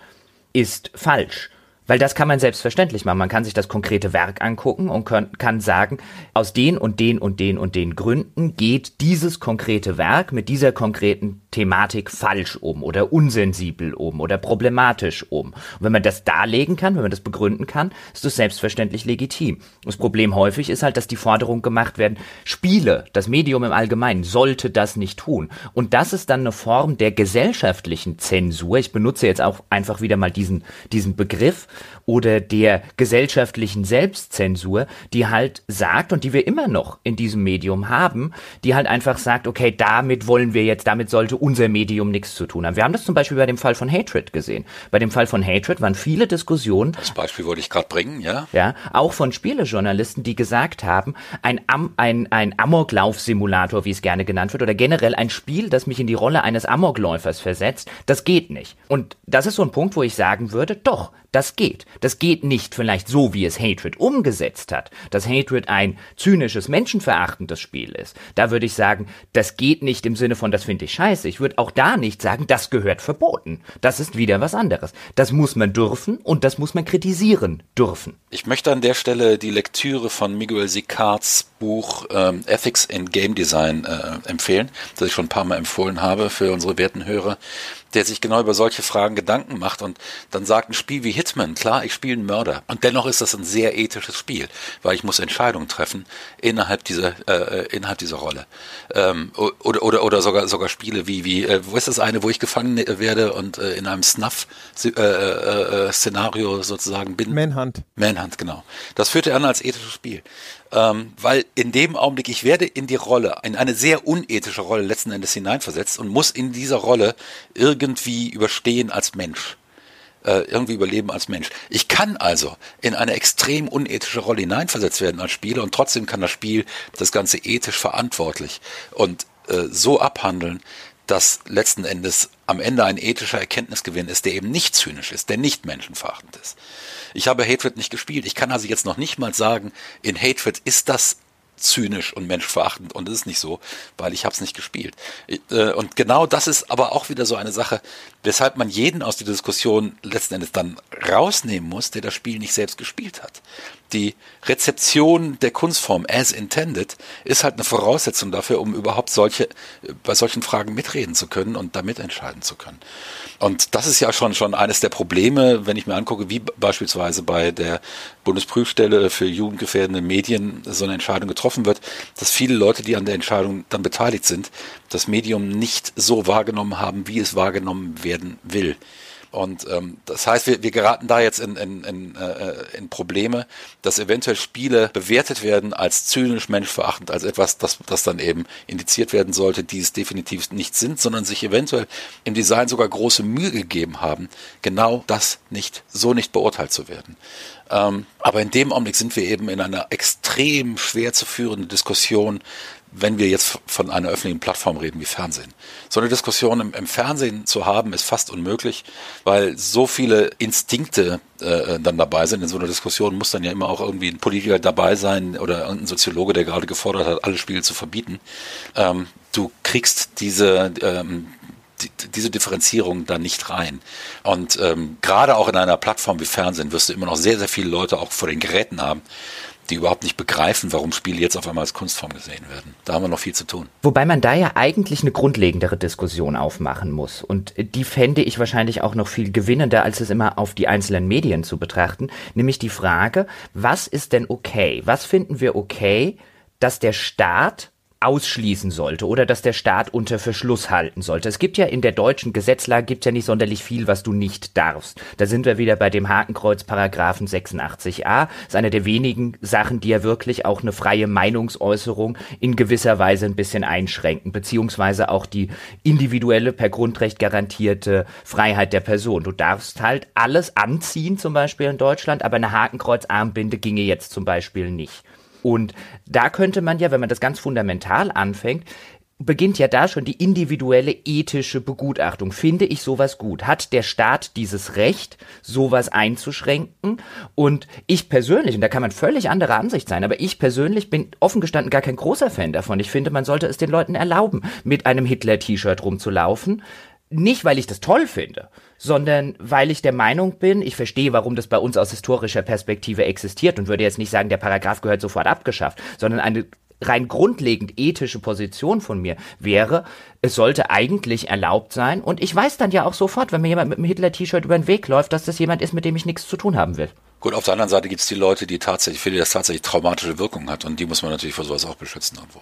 ist falsch weil das kann man selbstverständlich machen. Man kann sich das konkrete Werk angucken und kann, kann sagen, aus den und den und den und den Gründen geht dieses konkrete Werk mit dieser konkreten Thematik falsch um oder unsensibel um oder problematisch um. Und wenn man das darlegen kann, wenn man das begründen kann, ist das selbstverständlich legitim. Das Problem häufig ist halt, dass die Forderung gemacht werden, Spiele, das Medium im Allgemeinen, sollte das nicht tun. Und das ist dann eine Form der gesellschaftlichen Zensur. Ich benutze jetzt auch einfach wieder mal diesen, diesen Begriff, oder der gesellschaftlichen Selbstzensur, die halt sagt und die wir immer noch in diesem Medium haben, die halt einfach sagt, okay, damit wollen wir jetzt, damit sollte unser Medium nichts zu tun haben. Wir haben das zum Beispiel bei dem Fall von Hatred gesehen. Bei dem Fall von Hatred waren viele Diskussionen.
Das Beispiel wollte ich gerade bringen, ja.
Ja, auch von Spielejournalisten, die gesagt haben, ein, Am ein, ein Amoklauf-Simulator, wie es gerne genannt wird, oder generell ein Spiel, das mich in die Rolle eines Amokläufers versetzt, das geht nicht. Und das ist so ein Punkt, wo ich sagen würde, doch, das geht. Das geht nicht vielleicht so, wie es Hatred umgesetzt hat, dass Hatred ein zynisches, menschenverachtendes Spiel ist. Da würde ich sagen, das geht nicht im Sinne von, das finde ich scheiße. Ich würde auch da nicht sagen, das gehört verboten. Das ist wieder was anderes. Das muss man dürfen und das muss man kritisieren dürfen.
Ich möchte an der Stelle die Lektüre von Miguel Sicards Buch ähm, Ethics in Game Design äh, empfehlen, das ich schon ein paar Mal empfohlen habe für unsere werten Hörer, der sich genau über solche Fragen Gedanken macht und dann sagt, ein Spiel wie Hitman, klar, ich spiele einen Mörder. Und dennoch ist das ein sehr ethisches Spiel, weil ich muss Entscheidungen treffen innerhalb dieser, äh, innerhalb dieser Rolle. Ähm, oder, oder, oder sogar, sogar Spiele wie, wie, äh, wo ist das eine, wo ich gefangen werde und äh, in einem Snuff-Szenario äh, äh, äh sozusagen bin?
Manhunt.
Manhunt, genau. Das führte er an als ethisches Spiel. Ähm, weil in dem Augenblick, ich werde in die Rolle, in eine sehr unethische Rolle letzten Endes hineinversetzt und muss in dieser Rolle irgendwie überstehen als Mensch äh, irgendwie überleben als Mensch. Ich kann also in eine extrem unethische Rolle hineinversetzt werden als Spieler und trotzdem kann das Spiel das Ganze ethisch verantwortlich und äh, so abhandeln, dass letzten Endes am Ende ein ethischer Erkenntnisgewinn ist, der eben nicht zynisch ist, der nicht menschenverachtend ist. Ich habe Hatred nicht gespielt. Ich kann also jetzt noch nicht mal sagen, in Hatred ist das zynisch und menschverachtend und es ist nicht so, weil ich habe es nicht gespielt. Äh, und genau das ist aber auch wieder so eine Sache, weshalb man jeden aus der Diskussion letzten Endes dann rausnehmen muss, der das Spiel nicht selbst gespielt hat. Die Rezeption der Kunstform as intended ist halt eine Voraussetzung dafür, um überhaupt solche, bei solchen Fragen mitreden zu können und da mitentscheiden zu können. Und das ist ja schon, schon eines der Probleme, wenn ich mir angucke, wie beispielsweise bei der Bundesprüfstelle für jugendgefährdende Medien so eine Entscheidung getroffen wird, dass viele Leute, die an der Entscheidung dann beteiligt sind, das Medium nicht so wahrgenommen haben, wie es wahrgenommen werden will. Und ähm, das heißt, wir, wir geraten da jetzt in, in, in, äh, in Probleme, dass eventuell Spiele bewertet werden als zynisch, menschverachtend, als etwas, das, das dann eben indiziert werden sollte, die es definitiv nicht sind, sondern sich eventuell im Design sogar große Mühe gegeben haben, genau das nicht, so nicht beurteilt zu werden. Ähm, aber in dem Augenblick sind wir eben in einer extrem schwer zu führenden Diskussion, wenn wir jetzt von einer öffentlichen Plattform reden wie Fernsehen. So eine Diskussion im, im Fernsehen zu haben, ist fast unmöglich, weil so viele Instinkte äh, dann dabei sind. In so einer Diskussion muss dann ja immer auch irgendwie ein Politiker dabei sein oder irgendein Soziologe, der gerade gefordert hat, alle Spiele zu verbieten. Ähm, du kriegst diese, ähm, die, diese Differenzierung da nicht rein. Und ähm, gerade auch in einer Plattform wie Fernsehen wirst du immer noch sehr, sehr viele Leute auch vor den Geräten haben, die überhaupt nicht begreifen, warum Spiele jetzt auf einmal als Kunstform gesehen werden. Da haben wir noch viel zu tun.
Wobei man da ja eigentlich eine grundlegendere Diskussion aufmachen muss. Und die fände ich wahrscheinlich auch noch viel gewinnender, als es immer auf die einzelnen Medien zu betrachten. Nämlich die Frage, was ist denn okay? Was finden wir okay, dass der Staat ausschließen sollte oder dass der Staat unter Verschluss halten sollte. Es gibt ja in der deutschen Gesetzlage gibt ja nicht sonderlich viel, was du nicht darfst. Da sind wir wieder bei dem Hakenkreuz Paragraphen 86a. Das ist eine der wenigen Sachen, die ja wirklich auch eine freie Meinungsäußerung in gewisser Weise ein bisschen einschränken, beziehungsweise auch die individuelle per Grundrecht garantierte Freiheit der Person. Du darfst halt alles anziehen, zum Beispiel in Deutschland, aber eine Hakenkreuzarmbinde ginge jetzt zum Beispiel nicht. Und da könnte man ja, wenn man das ganz fundamental anfängt, beginnt ja da schon die individuelle ethische Begutachtung. Finde ich sowas gut? Hat der Staat dieses Recht, sowas einzuschränken? Und ich persönlich, und da kann man völlig anderer Ansicht sein, aber ich persönlich bin offen gestanden gar kein großer Fan davon. Ich finde, man sollte es den Leuten erlauben, mit einem Hitler-T-Shirt rumzulaufen. Nicht, weil ich das toll finde, sondern weil ich der Meinung bin, ich verstehe, warum das bei uns aus historischer Perspektive existiert und würde jetzt nicht sagen, der Paragraph gehört sofort abgeschafft, sondern eine rein grundlegend ethische Position von mir wäre, es sollte eigentlich erlaubt sein und ich weiß dann ja auch sofort, wenn mir jemand mit einem Hitler-T-Shirt über den Weg läuft, dass das jemand ist, mit dem ich nichts zu tun haben will.
Gut, auf der anderen Seite gibt es die Leute, die tatsächlich, für die das tatsächlich traumatische Wirkung hat und die muss man natürlich vor sowas auch beschützen irgendwo.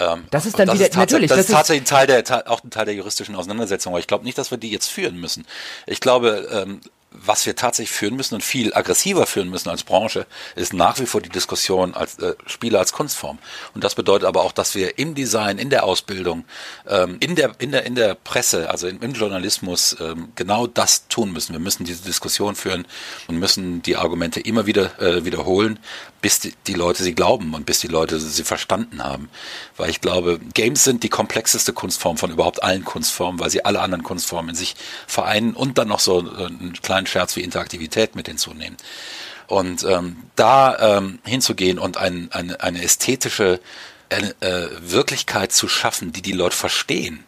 Ähm, das ist dann das wieder, ist natürlich.
Das, das ist tatsächlich ein Teil der, auch ein Teil der juristischen Auseinandersetzung, aber ich glaube nicht, dass wir die jetzt führen müssen. Ich glaube, ähm, was wir tatsächlich führen müssen und viel aggressiver führen müssen als Branche, ist nach wie vor die Diskussion als äh, Spiele als Kunstform. Und das bedeutet aber auch, dass wir im Design, in der Ausbildung, ähm, in der in der in der Presse, also im, im Journalismus ähm, genau das tun müssen. Wir müssen diese Diskussion führen und müssen die Argumente immer wieder äh, wiederholen, bis die, die Leute sie glauben und bis die Leute sie verstanden haben. Weil ich glaube, Games sind die komplexeste Kunstform von überhaupt allen Kunstformen, weil sie alle anderen Kunstformen in sich vereinen und dann noch so äh, einen kleinen Scherz wie Interaktivität mit hinzunehmen. Und ähm, da ähm, hinzugehen und ein, eine, eine ästhetische äh, Wirklichkeit zu schaffen, die die Leute verstehen,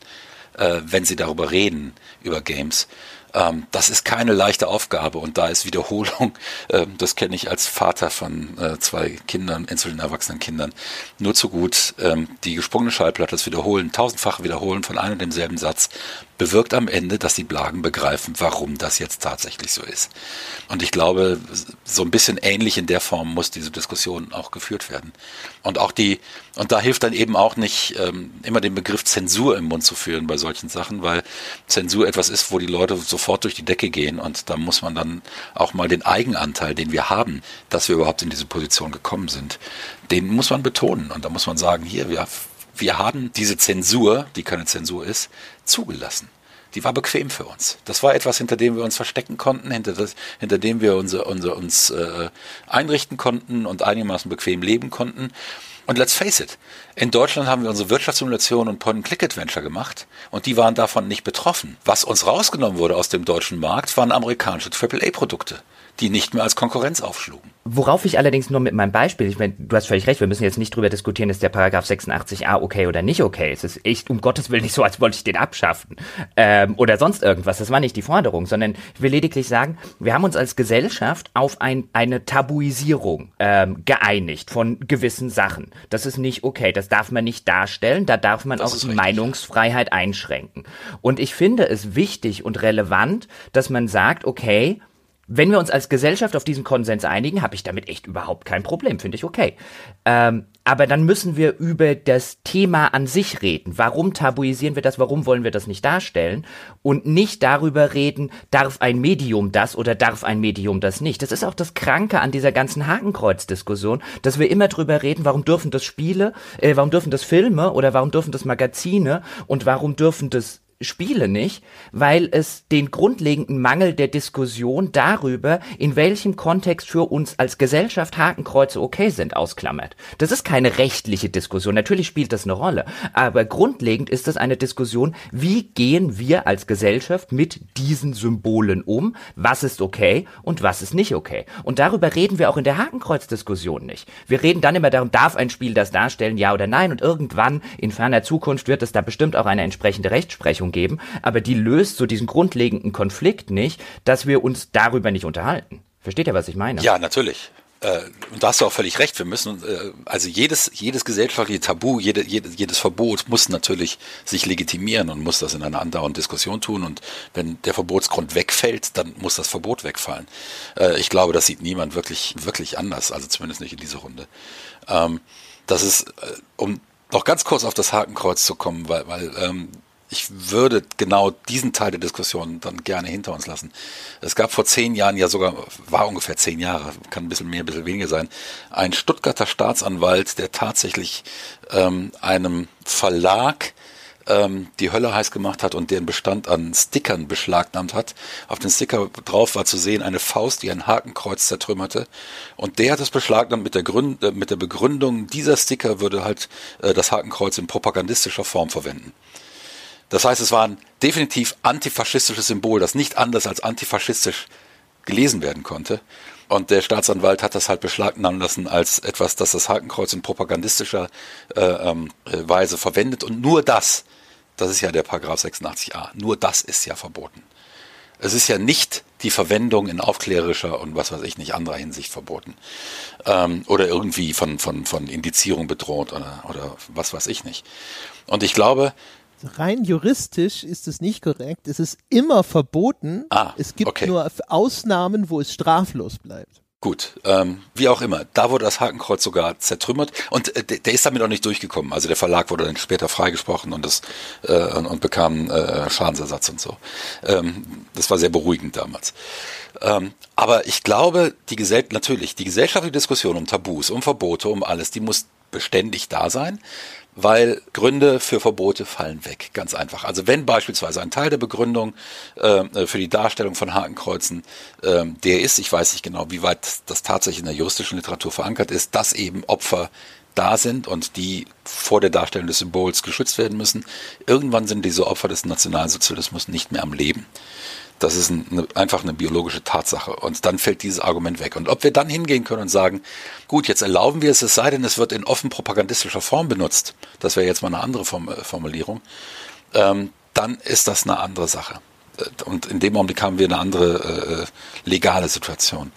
äh, wenn sie darüber reden, über Games, Ähm, das ist keine leichte Aufgabe und da ist Wiederholung, äh, das kenne ich als Vater von äh, zwei Kindern, inzwischen erwachsenen Kindern, nur zu gut. Ähm, die gesprungene Schallplatte, das Wiederholen, tausendfache Wiederholen von einem und demselben Satz, bewirkt am Ende, dass die Blagen begreifen, warum das jetzt tatsächlich so ist. Und ich glaube, so ein bisschen ähnlich in der Form muss diese Diskussion auch geführt werden. Und auch die, und da hilft dann eben auch nicht ähm, immer den Begriff Zensur im Mund zu führen bei solchen Sachen, weil Zensur etwas ist, wo die Leute sofort durch die Decke gehen und da muss man dann auch mal den Eigenanteil, den wir haben, dass wir überhaupt in diese Position gekommen sind, den muss man betonen und da muss man sagen, hier, wir wir haben diese Zensur, die keine Zensur ist, zugelassen. Die war bequem für uns. Das war etwas, hinter dem wir uns verstecken konnten, hinter, das, hinter dem wir unser, unser, uns äh, einrichten konnten und einigermaßen bequem leben konnten. Und let's face it, in Deutschland haben wir unsere Wirtschaftssimulation und Point-and-Click-Adventure gemacht und die waren davon nicht betroffen. Was uns rausgenommen wurde aus dem deutschen Markt, waren amerikanische AAA-Produkte die nicht mehr als Konkurrenz aufschlugen.
Worauf ich allerdings nur mit meinem Beispiel, ich meine, du hast völlig recht, wir müssen jetzt nicht drüber diskutieren, ist der Paragraph 86a okay oder nicht okay. Es ist echt um Gottes Willen nicht so, als wollte ich den abschaffen ähm, oder sonst irgendwas. Das war nicht die Forderung, sondern ich will lediglich sagen, wir haben uns als Gesellschaft auf ein, eine Tabuisierung ähm, geeinigt von gewissen Sachen. Das ist nicht okay, das darf man nicht darstellen, da darf man das auch die richtig, Meinungsfreiheit einschränken. Und ich finde es wichtig und relevant, dass man sagt, okay, wenn wir uns als Gesellschaft auf diesen Konsens einigen, habe ich damit echt überhaupt kein Problem, finde ich okay. Ähm, aber dann müssen wir über das Thema an sich reden. Warum tabuisieren wir das? Warum wollen wir das nicht darstellen? Und nicht darüber reden, darf ein Medium das oder darf ein Medium das nicht. Das ist auch das Kranke an dieser ganzen Hakenkreuz-Diskussion, dass wir immer drüber reden, warum dürfen das Spiele, äh, warum dürfen das Filme oder warum dürfen das Magazine und warum dürfen das Spiele nicht, weil es den grundlegenden Mangel der Diskussion darüber, in welchem Kontext für uns als Gesellschaft Hakenkreuze okay sind, ausklammert. Das ist keine rechtliche Diskussion. Natürlich spielt das eine Rolle. Aber grundlegend ist es eine Diskussion, wie gehen wir als Gesellschaft mit diesen Symbolen um? Was ist okay und was ist nicht okay? Und darüber reden wir auch in der Hakenkreuz-Diskussion nicht. Wir reden dann immer darum, darf ein Spiel das darstellen, ja oder nein? Und irgendwann in ferner Zukunft wird es da bestimmt auch eine entsprechende Rechtsprechung geben, aber die löst so diesen grundlegenden Konflikt nicht, dass wir uns darüber nicht unterhalten. Versteht ihr, was ich meine?
Ja, natürlich. Äh, und da hast du auch völlig recht. Wir müssen, äh, also jedes, jedes gesellschaftliche Tabu, jede, jede, jedes Verbot muss natürlich sich legitimieren und muss das in einer andauernden Diskussion tun. Und wenn der Verbotsgrund wegfällt, dann muss das Verbot wegfallen. Äh, ich glaube, das sieht niemand wirklich, wirklich anders, also zumindest nicht in dieser Runde. Ähm, das ist, äh, um noch ganz kurz auf das Hakenkreuz zu kommen, weil, weil ähm, ich würde genau diesen Teil der Diskussion dann gerne hinter uns lassen. Es gab vor zehn Jahren, ja sogar, war ungefähr zehn Jahre, kann ein bisschen mehr, ein bisschen weniger sein, ein Stuttgarter Staatsanwalt, der tatsächlich ähm, einem Verlag ähm, die Hölle heiß gemacht hat und den Bestand an Stickern beschlagnahmt hat. Auf den Sticker drauf war zu sehen eine Faust, die ein Hakenkreuz zertrümmerte. Und der hat es beschlagnahmt mit der, Gründ, äh, mit der Begründung, dieser Sticker würde halt äh, das Hakenkreuz in propagandistischer Form verwenden. Das heißt, es war ein definitiv antifaschistisches Symbol, das nicht anders als antifaschistisch gelesen werden konnte. Und der Staatsanwalt hat das halt beschlagnahmen lassen als etwas, das das Hakenkreuz in propagandistischer äh, ähm, äh, Weise verwendet. Und nur das, das ist ja der Paragraph 86a, nur das ist ja verboten. Es ist ja nicht die Verwendung in aufklärerischer und was weiß ich nicht anderer Hinsicht verboten. Ähm, oder irgendwie von, von, von Indizierung bedroht oder, oder was weiß ich nicht. Und ich glaube,
rein juristisch ist es nicht korrekt. Es ist immer verboten. Ah, es gibt okay. nur Ausnahmen, wo es straflos bleibt.
Gut, ähm, wie auch immer. Da wurde das Hakenkreuz sogar zertrümmert und äh, der ist damit auch nicht durchgekommen. Also der Verlag wurde dann später freigesprochen und, das, äh, und, und bekam äh, Schadensersatz und so. Ähm, das war sehr beruhigend damals. Ähm, aber ich glaube, die Gesell natürlich, die gesellschaftliche Diskussion um Tabus, um Verbote, um alles, die muss beständig da sein weil Gründe für Verbote fallen weg, ganz einfach. Also wenn beispielsweise ein Teil der Begründung äh, für die Darstellung von Hakenkreuzen äh, der ist, ich weiß nicht genau, wie weit das tatsächlich in der juristischen Literatur verankert ist, dass eben Opfer da sind und die vor der Darstellung des Symbols geschützt werden müssen. Irgendwann sind diese Opfer des Nationalsozialismus nicht mehr am Leben. Das ist eine, einfach eine biologische Tatsache. Und dann fällt dieses Argument weg. Und ob wir dann hingehen können und sagen, gut, jetzt erlauben wir es, es sei denn, es wird in offen propagandistischer Form benutzt, das wäre jetzt mal eine andere äh, Formulierung, ähm, dann ist das eine andere Sache. und in dem Augenblick haben wir eine andere äh, legale Situation.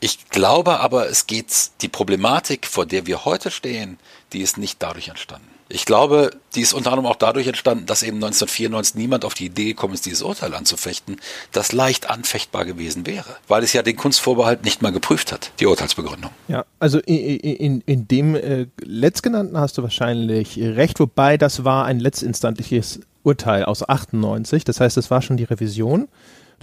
Ich glaube aber, es geht, die Problematik, vor der wir heute stehen, die ist nicht dadurch entstanden. Ich glaube, die ist unter anderem auch dadurch entstanden, dass eben 1994 niemand auf die Idee gekommen ist, dieses Urteil anzufechten, das leicht anfechtbar gewesen wäre, weil es ja den Kunstvorbehalt nicht mal geprüft hat, die Urteilsbegründung.
Ja, also in, in, in dem äh, letztgenannten hast du wahrscheinlich recht, wobei das war ein letztinstantliches Urteil aus 98, das heißt, es war schon die Revision.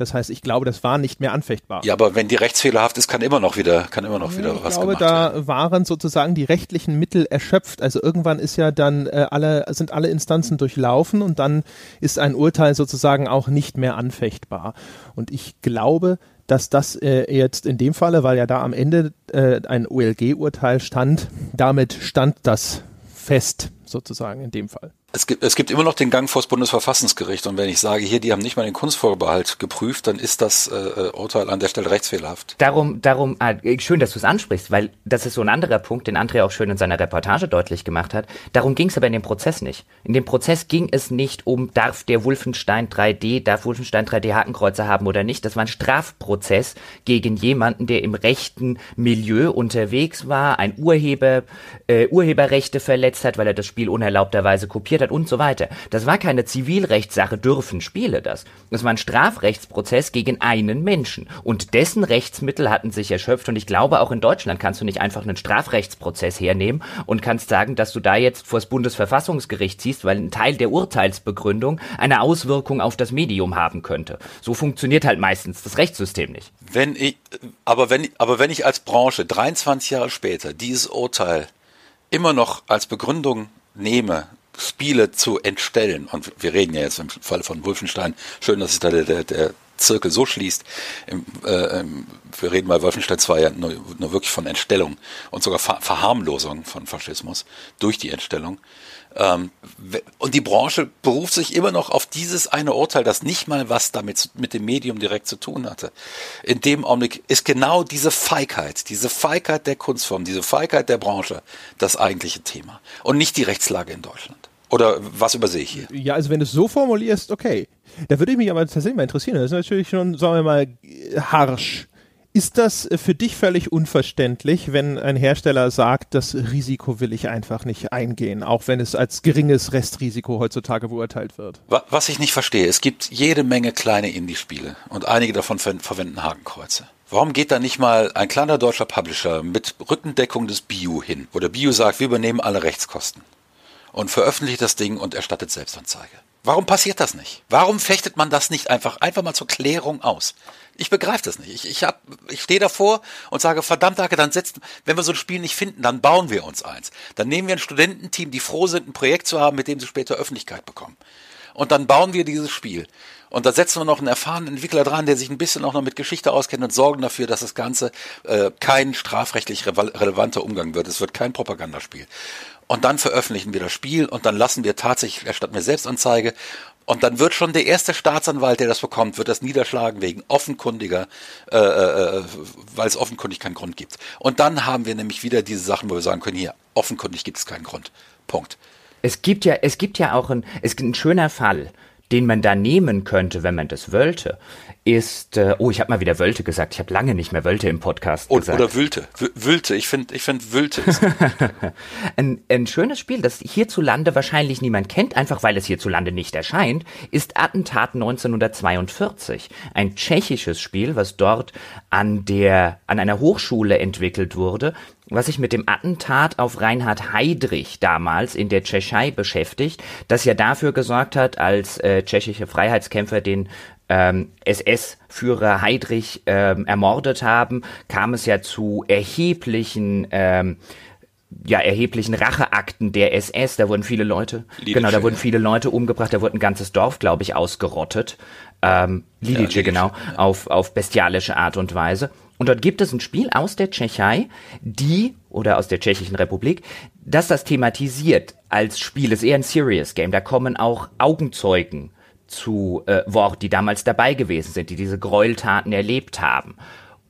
Das heißt, ich glaube, das war nicht mehr anfechtbar.
Ja, aber wenn die rechtsfehlerhaft ist, kann immer noch wieder, kann immer noch wieder
ich
was
glaube,
gemacht
da
werden.
waren sozusagen die rechtlichen Mittel erschöpft. Also irgendwann ist ja dann äh, alle, sind alle Instanzen durchlaufen und dann ist ein Urteil sozusagen auch nicht mehr anfechtbar. Und ich glaube, dass das äh, jetzt in dem Falle, weil ja da am Ende äh, ein OLG-Urteil stand, damit stand das fest, sozusagen in dem Fall.
Es gibt, es gibt immer noch den Gang vor das Bundesverfassungsgericht und wenn ich sage, hier, die haben nicht mal den Kunstvorbehalt geprüft, dann ist das äh, Urteil an der Stelle rechtsfehlerhaft.
Darum, darum, ah, schön, dass du es ansprichst, weil das ist so ein anderer Punkt, den André auch schön in seiner Reportage deutlich gemacht hat. Darum ging es aber in dem Prozess nicht. In dem Prozess ging es nicht um, darf der Wolfenstein 3D, darf Wolfenstein 3D Hakenkreuze haben oder nicht. Das war ein Strafprozess gegen jemanden, der im rechten Milieu unterwegs war, ein Urheber, äh, Urheberrechte verletzt hat, weil er das Spiel unerlaubterweise kopiert hat und so weiter. Das war keine Zivilrechtssache, dürfen Spiele das. Das war ein Strafrechtsprozess gegen einen Menschen. Und dessen Rechtsmittel hatten sich erschöpft. Und ich glaube, auch in Deutschland kannst du nicht einfach einen Strafrechtsprozess hernehmen und kannst sagen, dass du da jetzt vor das Bundesverfassungsgericht ziehst, weil ein Teil der Urteilsbegründung eine Auswirkung auf das Medium haben könnte. So funktioniert halt meistens das Rechtssystem nicht.
Wenn ich, aber wenn, aber wenn ich als Branche 23 Jahre später dieses Urteil immer noch als Begründung nehme, Spiele zu entstellen, und wir reden ja jetzt im Fall von Wolfenstein, schön, dass sich da der, der, der Zirkel so schließt. Im, äh, wir reden bei Wolfenstein 2 ja nur, nur wirklich von Entstellung und sogar Ver Verharmlosung von Faschismus durch die Entstellung. Ähm, und die Branche beruft sich immer noch auf dieses eine Urteil, das nicht mal was damit mit dem Medium direkt zu tun hatte. In dem Augenblick ist genau diese Feigheit, diese Feigheit der Kunstform, diese Feigheit der Branche das eigentliche Thema und nicht die Rechtslage in Deutschland. Oder was übersehe ich hier?
Ja, also wenn du es so formulierst, okay. Da würde ich mich aber tatsächlich mal interessieren. Das ist natürlich schon, sagen wir mal, harsch. Ist das für dich völlig unverständlich, wenn ein Hersteller sagt, das Risiko will ich einfach nicht eingehen, auch wenn es als geringes Restrisiko heutzutage beurteilt wird?
Was ich nicht verstehe, es gibt jede Menge kleine Indie-Spiele und einige davon ver verwenden Hakenkreuze. Warum geht da nicht mal ein kleiner deutscher Publisher mit Rückendeckung des Bio hin, wo der Bio sagt, wir übernehmen alle Rechtskosten und veröffentlicht das Ding und erstattet Selbstanzeige? Warum passiert das nicht? Warum fechtet man das nicht einfach, einfach mal zur Klärung aus? Ich begreife das nicht. Ich, ich, hab, ich stehe davor und sage, verdammt, Hacke, dann setzen, wenn wir so ein Spiel nicht finden, dann bauen wir uns eins. Dann nehmen wir ein Studententeam, die froh sind, ein Projekt zu haben, mit dem sie später Öffentlichkeit bekommen. Und dann bauen wir dieses Spiel. Und da setzen wir noch einen erfahrenen Entwickler dran, der sich ein bisschen auch noch mit Geschichte auskennt und sorgen dafür, dass das Ganze äh, kein strafrechtlich relevanter Umgang wird. Es wird kein Propagandaspiel. Und dann veröffentlichen wir das Spiel und dann lassen wir tatsächlich, erstatten wir Selbstanzeige und dann wird schon der erste Staatsanwalt, der das bekommt, wird das niederschlagen wegen offenkundiger, äh, äh, weil es offenkundig keinen Grund gibt. Und dann haben wir nämlich wieder diese Sachen, wo wir sagen können, hier, offenkundig gibt es keinen Grund. Punkt.
Es gibt ja, es gibt ja auch ein, es gibt ein schöner Fall, den man da nehmen könnte, wenn man das wollte, ist, äh, oh, ich habe mal wieder Wölte gesagt. Ich habe lange nicht mehr Wölte im Podcast
oder,
gesagt.
Oder Wülte. Wülte. Ich finde, ich finde Wülte
ein, ein schönes Spiel, das hierzulande wahrscheinlich niemand kennt, einfach weil es hierzulande nicht erscheint, ist Attentat 1942. Ein tschechisches Spiel, was dort an der, an einer Hochschule entwickelt wurde, was sich mit dem Attentat auf Reinhard Heydrich damals in der Tschechei beschäftigt, das ja dafür gesorgt hat, als äh, tschechische Freiheitskämpfer den ähm, SS-Führer Heydrich ähm, ermordet haben, kam es ja zu erheblichen ähm, ja, erheblichen Racheakten der SS. Da wurden viele Leute, Lidice, genau, da wurden viele Leute umgebracht, da wurde ein ganzes Dorf, glaube ich, ausgerottet. Ähm, Lidice, ja, genau, ja. auf, auf bestialische Art und Weise. Und dort gibt es ein Spiel aus der Tschechei, die, oder aus der Tschechischen Republik, das das thematisiert als Spiel, ist eher ein Serious Game. Da kommen auch Augenzeugen zu äh, Wort, die damals dabei gewesen sind, die diese Gräueltaten erlebt haben.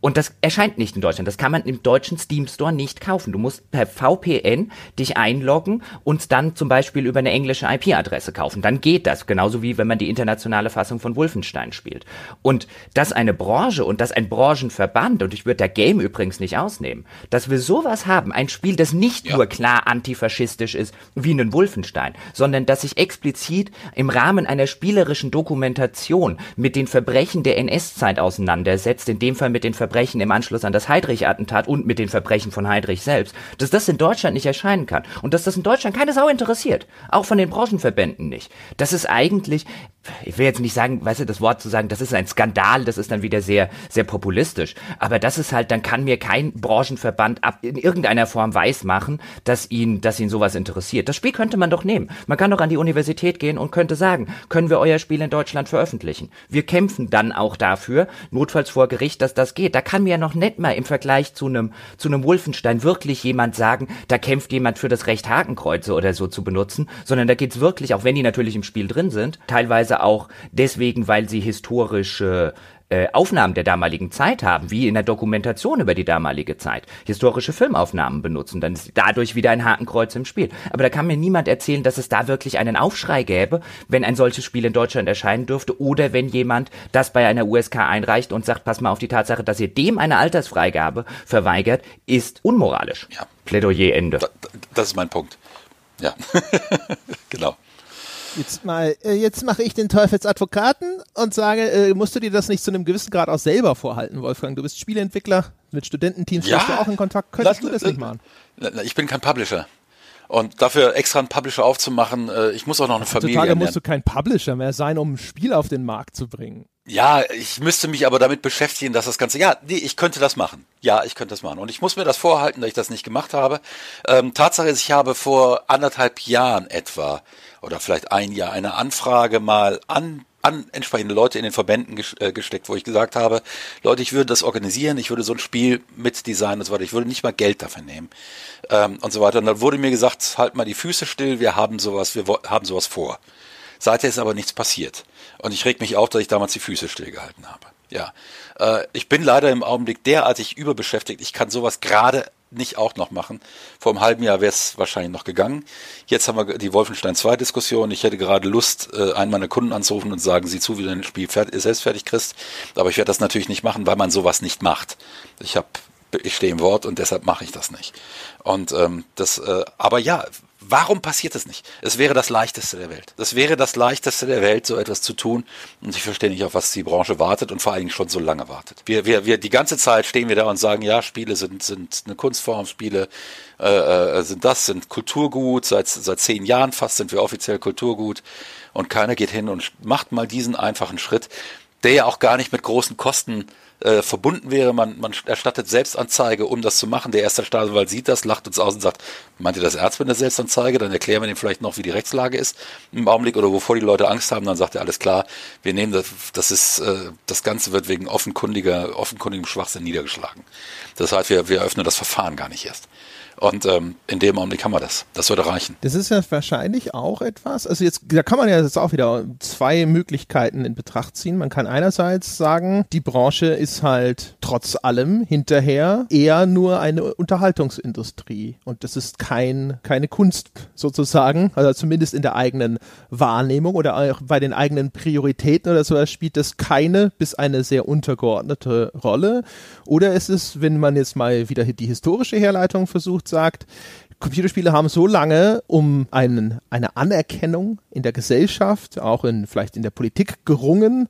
Und das erscheint nicht in Deutschland. Das kann man im deutschen Steam Store nicht kaufen. Du musst per VPN dich einloggen und dann zum Beispiel über eine englische IP-Adresse kaufen. Dann geht das. Genauso wie wenn man die internationale Fassung von Wolfenstein spielt. Und dass eine Branche und dass ein Branchenverband, und ich würde der Game übrigens nicht ausnehmen, dass wir sowas haben, ein Spiel, das nicht ja. nur klar antifaschistisch ist, wie ein Wolfenstein, sondern dass sich explizit im Rahmen einer spielerischen Dokumentation mit den Verbrechen der NS-Zeit auseinandersetzt, in dem Fall mit den Verbrechen Verbrechen im Anschluss an das Heydrich-Attentat und mit den Verbrechen von Heydrich selbst, dass das in Deutschland nicht erscheinen kann und dass das in Deutschland keine Sau interessiert. Auch von den Branchenverbänden nicht. Das ist eigentlich, ich will jetzt nicht sagen, weißt du, das Wort zu sagen, das ist ein Skandal, das ist dann wieder sehr, sehr populistisch. Aber das ist halt, dann kann mir kein Branchenverband ab, in irgendeiner Form weismachen, dass ihn, dass ihn sowas interessiert. Das Spiel könnte man doch nehmen. Man kann doch an die Universität gehen und könnte sagen, können wir euer Spiel in Deutschland veröffentlichen? Wir kämpfen dann auch dafür, notfalls vor Gericht, dass das geht. Da kann mir ja noch nicht mal im Vergleich zu einem zu einem Wolfenstein wirklich jemand sagen, da kämpft jemand für das Recht Hakenkreuze oder so zu benutzen, sondern da geht's wirklich, auch wenn die natürlich im Spiel drin sind, teilweise auch deswegen, weil sie historische äh, Aufnahmen der damaligen Zeit haben, wie in der Dokumentation über die damalige Zeit, historische Filmaufnahmen benutzen, dann ist dadurch wieder ein Hakenkreuz im Spiel. Aber da kann mir niemand erzählen, dass es da wirklich einen Aufschrei gäbe, wenn ein solches Spiel in Deutschland erscheinen dürfte oder wenn jemand das bei einer USK einreicht und sagt, pass mal auf die Tatsache, dass ihr dem eine Altersfreigabe verweigert, ist unmoralisch.
Ja.
Plädoyer Ende.
das ist mein Punkt. Ja, genau.
Jetzt mal, äh, jetzt mache ich den Teufelsadvokaten und sage, äh, musst du dir das nicht zu einem gewissen Grad auch selber vorhalten, Wolfgang? Du bist Spieleentwickler, mit Studententeams ja, du auch in Kontakt. Könntest du das nicht machen?
Ich bin kein Publisher. Und dafür extra einen Publisher aufzumachen, äh, ich muss auch noch eine Familie
Heutzutage musst du kein Publisher mehr sein, um ein Spiel auf den Markt zu bringen.
Ja, ich müsste mich aber damit beschäftigen, dass das Ganze, ja, nee, ich könnte das machen. Ja, ich könnte das machen. Und ich muss mir das vorhalten, dass ich das nicht gemacht habe. Ähm, Tatsache ist, ich habe vor anderthalb Jahren etwa oder vielleicht ein Jahr eine Anfrage mal an an entsprechende Leute in den Verbänden äh, gesteckt, wo ich gesagt habe, Leute, ich würde das organisieren, ich würde so ein Spiel mit designen und so weiter, ich würde nicht mal Geld dafür nehmen ähm, und so weiter. Und dann wurde mir gesagt, halt mal die Füße still, wir haben sowas, wir haben sowas vor. Seither ist aber nichts passiert. Und ich reg mich auf, dass ich damals die Füße stillgehalten habe. Ja, äh, ich bin leider im Augenblick derartig überbeschäftigt. Ich kann sowas gerade nicht auch noch machen. Vor einem halben Jahr wäre es wahrscheinlich noch gegangen. Jetzt haben wir die Wolfenstein 2 Diskussion. Ich hätte gerade Lust, äh, einen meiner Kunden anzurufen und sagen, sieh zu, wie du dein Spiel fertig, selbst fertig kriegst. Aber ich werde das natürlich nicht machen, weil man sowas nicht macht. Ich habe ich stehe im Wort und deshalb mache ich das nicht. Und ähm, das, äh, aber ja, Warum passiert das nicht? Es wäre das leichteste der Welt. Das wäre das leichteste der Welt, so etwas zu tun. Und ich verstehe nicht, auf was die Branche wartet und vor allen Dingen schon so lange wartet. Wir, wir, wir, die ganze Zeit stehen wir da und sagen, ja, Spiele sind, sind eine Kunstform, Spiele äh, äh, sind das, sind Kulturgut. Seit, seit zehn Jahren fast sind wir offiziell Kulturgut. Und keiner geht hin und macht mal diesen einfachen Schritt, der ja auch gar nicht mit großen Kosten äh, verbunden wäre. Man, man erstattet Selbstanzeige, um das zu machen. Der erste Staatsanwalt sieht das, lacht uns aus und sagt, meint ihr das ernst mit der Selbstanzeige? Dann erklären wir ihm vielleicht noch, wie die Rechtslage ist im Augenblick oder wovor die Leute Angst haben. Dann sagt er, alles klar, wir nehmen das, das ist, äh, das Ganze wird wegen offenkundiger, offenkundigem Schwachsinn niedergeschlagen. Das heißt, wir, wir öffnen das Verfahren gar nicht erst. Und ähm, in dem Augenblick haben wir das. Das würde reichen.
Das ist ja wahrscheinlich auch etwas. Also jetzt, da kann man ja jetzt auch wieder zwei Möglichkeiten in Betracht ziehen. Man kann einerseits sagen, die Branche ist halt trotz allem hinterher eher nur eine Unterhaltungsindustrie. Und das ist kein, keine Kunst sozusagen. Also zumindest in der eigenen Wahrnehmung oder auch bei den eigenen Prioritäten oder sowas spielt das keine bis eine sehr untergeordnete Rolle. Oder ist es, wenn man jetzt mal wieder die historische Herleitung versucht, sagt, Computerspiele haben so lange um einen, eine Anerkennung in der Gesellschaft, auch in, vielleicht in der Politik gerungen,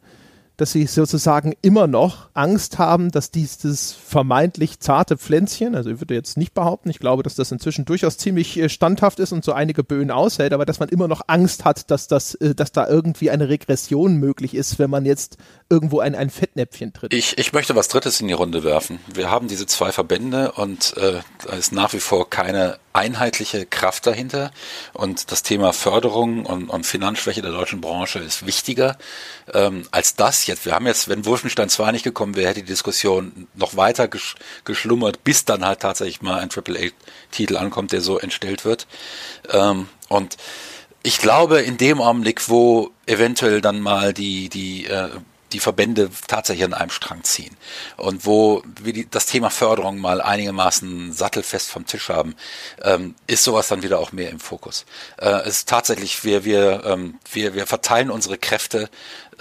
dass sie sozusagen immer noch Angst haben, dass dieses vermeintlich zarte Pflänzchen, also ich würde jetzt nicht behaupten, ich glaube, dass das inzwischen durchaus ziemlich äh, standhaft ist und so einige Böen aushält, aber dass man immer noch Angst hat, dass das, äh, dass da irgendwie eine Regression möglich ist, wenn man jetzt irgendwo ein, ein Fettnäpfchen tritt.
Ich, ich möchte was Drittes in die Runde werfen. Wir haben diese zwei Verbände und äh, da ist nach wie vor keine einheitliche Kraft dahinter. Und das Thema Förderung und, und Finanzschwäche der deutschen Branche ist wichtiger ähm, als das jetzt. Wir haben jetzt, wenn Wolfenstein 2 nicht gekommen wäre, hätte die Diskussion noch weiter gesch geschlummert, bis dann halt tatsächlich mal ein AAA-Titel ankommt, der so entstellt wird. Ähm, und ich glaube, in dem Augenblick, wo eventuell dann mal die, die äh, die Verbände tatsächlich an einem Strang ziehen und wo wir die, das Thema Förderung mal einigermaßen sattelfest vom Tisch haben, ähm, ist sowas dann wieder auch mehr im Fokus. Äh, es ist tatsächlich, wir, wir, ähm, wir, wir verteilen unsere Kräfte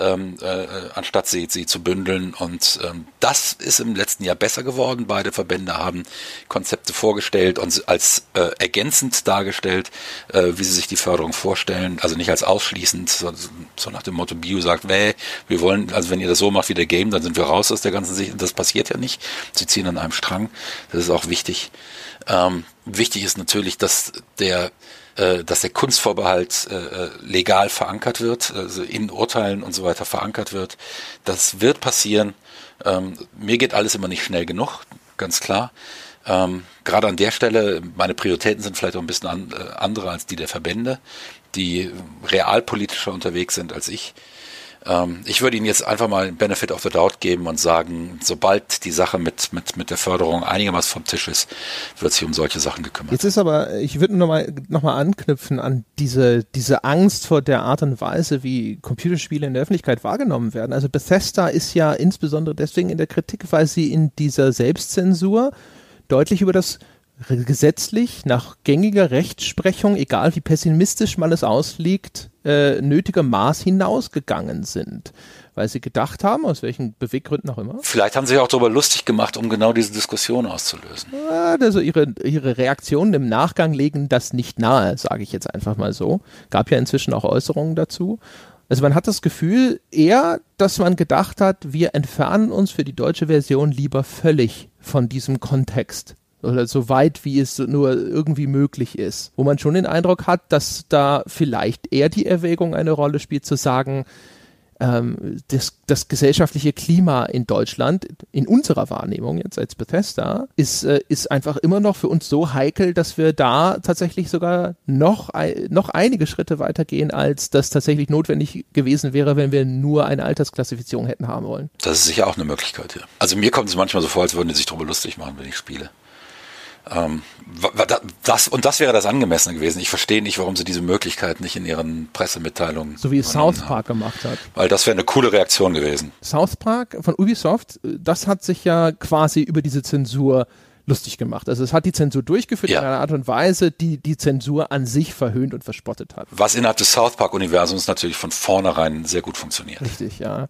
ähm, äh, anstatt sie, sie zu bündeln. Und ähm, das ist im letzten Jahr besser geworden. Beide Verbände haben Konzepte vorgestellt und als äh, ergänzend dargestellt, äh, wie sie sich die Förderung vorstellen. Also nicht als ausschließend, so, so nach dem Motto, Bio sagt, weh, wir wollen, also wenn ihr das so macht wie der Game, dann sind wir raus aus der ganzen Sicht. Das passiert ja nicht. Sie ziehen an einem Strang. Das ist auch wichtig. Ähm, wichtig ist natürlich, dass der äh, dass der Kunstvorbehalt äh, äh, legal verankert wird, also in Urteilen und so weiter verankert wird. Das wird passieren. Ähm, mir geht alles immer nicht schnell genug, ganz klar. Ähm, Gerade an der Stelle, meine Prioritäten sind vielleicht auch ein bisschen an, andere als die der Verbände, die realpolitischer unterwegs sind als ich. Ähm, ich würde Ihnen jetzt einfach mal einen Benefit of the Doubt geben und sagen, sobald die Sache mit, mit, mit der Förderung einigermaßen vom Tisch ist, wird sich um solche Sachen gekümmert.
Jetzt ist aber, ich würde nochmal noch mal anknüpfen an diese, diese Angst vor der Art und Weise, wie Computerspiele in der Öffentlichkeit wahrgenommen werden. Also Bethesda ist ja insbesondere deswegen in der Kritik, weil sie in dieser Selbstzensur deutlich über das gesetzlich nach gängiger Rechtsprechung, egal wie pessimistisch man es ausliegt, äh, nötige Maß hinausgegangen sind. Weil sie gedacht haben, aus welchen Beweggründen auch immer.
Vielleicht haben sie sich auch darüber lustig gemacht, um genau diese Diskussion auszulösen.
Also ihre, ihre Reaktionen im Nachgang legen das nicht nahe, sage ich jetzt einfach mal so. Gab ja inzwischen auch Äußerungen dazu. Also man hat das Gefühl eher, dass man gedacht hat, wir entfernen uns für die deutsche Version lieber völlig von diesem Kontext oder so weit wie es nur irgendwie möglich ist. Wo man schon den Eindruck hat, dass da vielleicht eher die Erwägung eine Rolle spielt, zu sagen, ähm, das, das gesellschaftliche Klima in Deutschland, in unserer Wahrnehmung jetzt als Bethesda, ist, äh, ist einfach immer noch für uns so heikel, dass wir da tatsächlich sogar noch, noch einige Schritte weitergehen, als das tatsächlich notwendig gewesen wäre, wenn wir nur eine Altersklassifizierung hätten haben wollen.
Das ist sicher auch eine Möglichkeit, ja. Also mir kommt es manchmal so vor, als würden die sich darüber lustig machen, wenn ich spiele. Ähm, das, und das wäre das Angemessene gewesen. Ich verstehe nicht, warum sie diese Möglichkeit nicht in ihren Pressemitteilungen.
So wie es South Park haben. gemacht hat.
Weil das wäre eine coole Reaktion gewesen.
South Park von Ubisoft, das hat sich ja quasi über diese Zensur lustig gemacht. Also es hat die Zensur durchgeführt ja. in einer Art und Weise, die die Zensur an sich verhöhnt und verspottet hat.
Was innerhalb des South Park-Universums natürlich von vornherein sehr gut funktioniert.
Richtig, ja.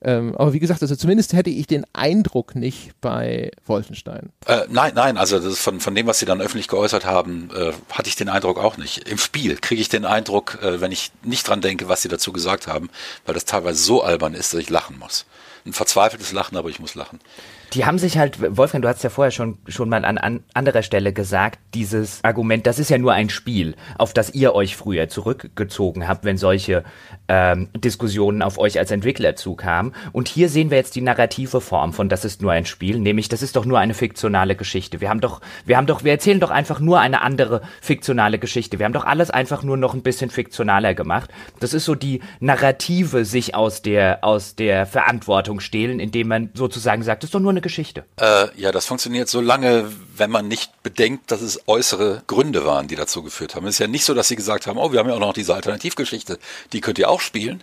Ähm, aber wie gesagt, also zumindest hätte ich den Eindruck nicht bei Wolfenstein.
Äh, nein, nein, also von, von dem, was Sie dann öffentlich geäußert haben, äh, hatte ich den Eindruck auch nicht. Im Spiel kriege ich den Eindruck, äh, wenn ich nicht dran denke, was Sie dazu gesagt haben, weil das teilweise so albern ist, dass ich lachen muss. Ein verzweifeltes Lachen, aber ich muss lachen.
Die haben sich halt, Wolfgang, du hast ja vorher schon, schon mal an, an anderer Stelle gesagt, dieses Argument, das ist ja nur ein Spiel, auf das ihr euch früher zurückgezogen habt, wenn solche ähm, Diskussionen auf euch als Entwickler zukamen. Und hier sehen wir jetzt die narrative Form von das ist nur ein Spiel, nämlich das ist doch nur eine fiktionale Geschichte. Wir haben doch, wir haben doch, wir erzählen doch einfach nur eine andere fiktionale Geschichte. Wir haben doch alles einfach nur noch ein bisschen fiktionaler gemacht. Das ist so die Narrative sich aus der, aus der Verantwortung stehlen, indem man sozusagen sagt, das ist doch nur eine Geschichte.
Äh, ja, das funktioniert so lange, wenn man nicht bedenkt, dass es äußere Gründe waren, die dazu geführt haben. Es ist ja nicht so, dass sie gesagt haben, oh, wir haben ja auch noch diese Alternativgeschichte, die könnt ihr auch spielen,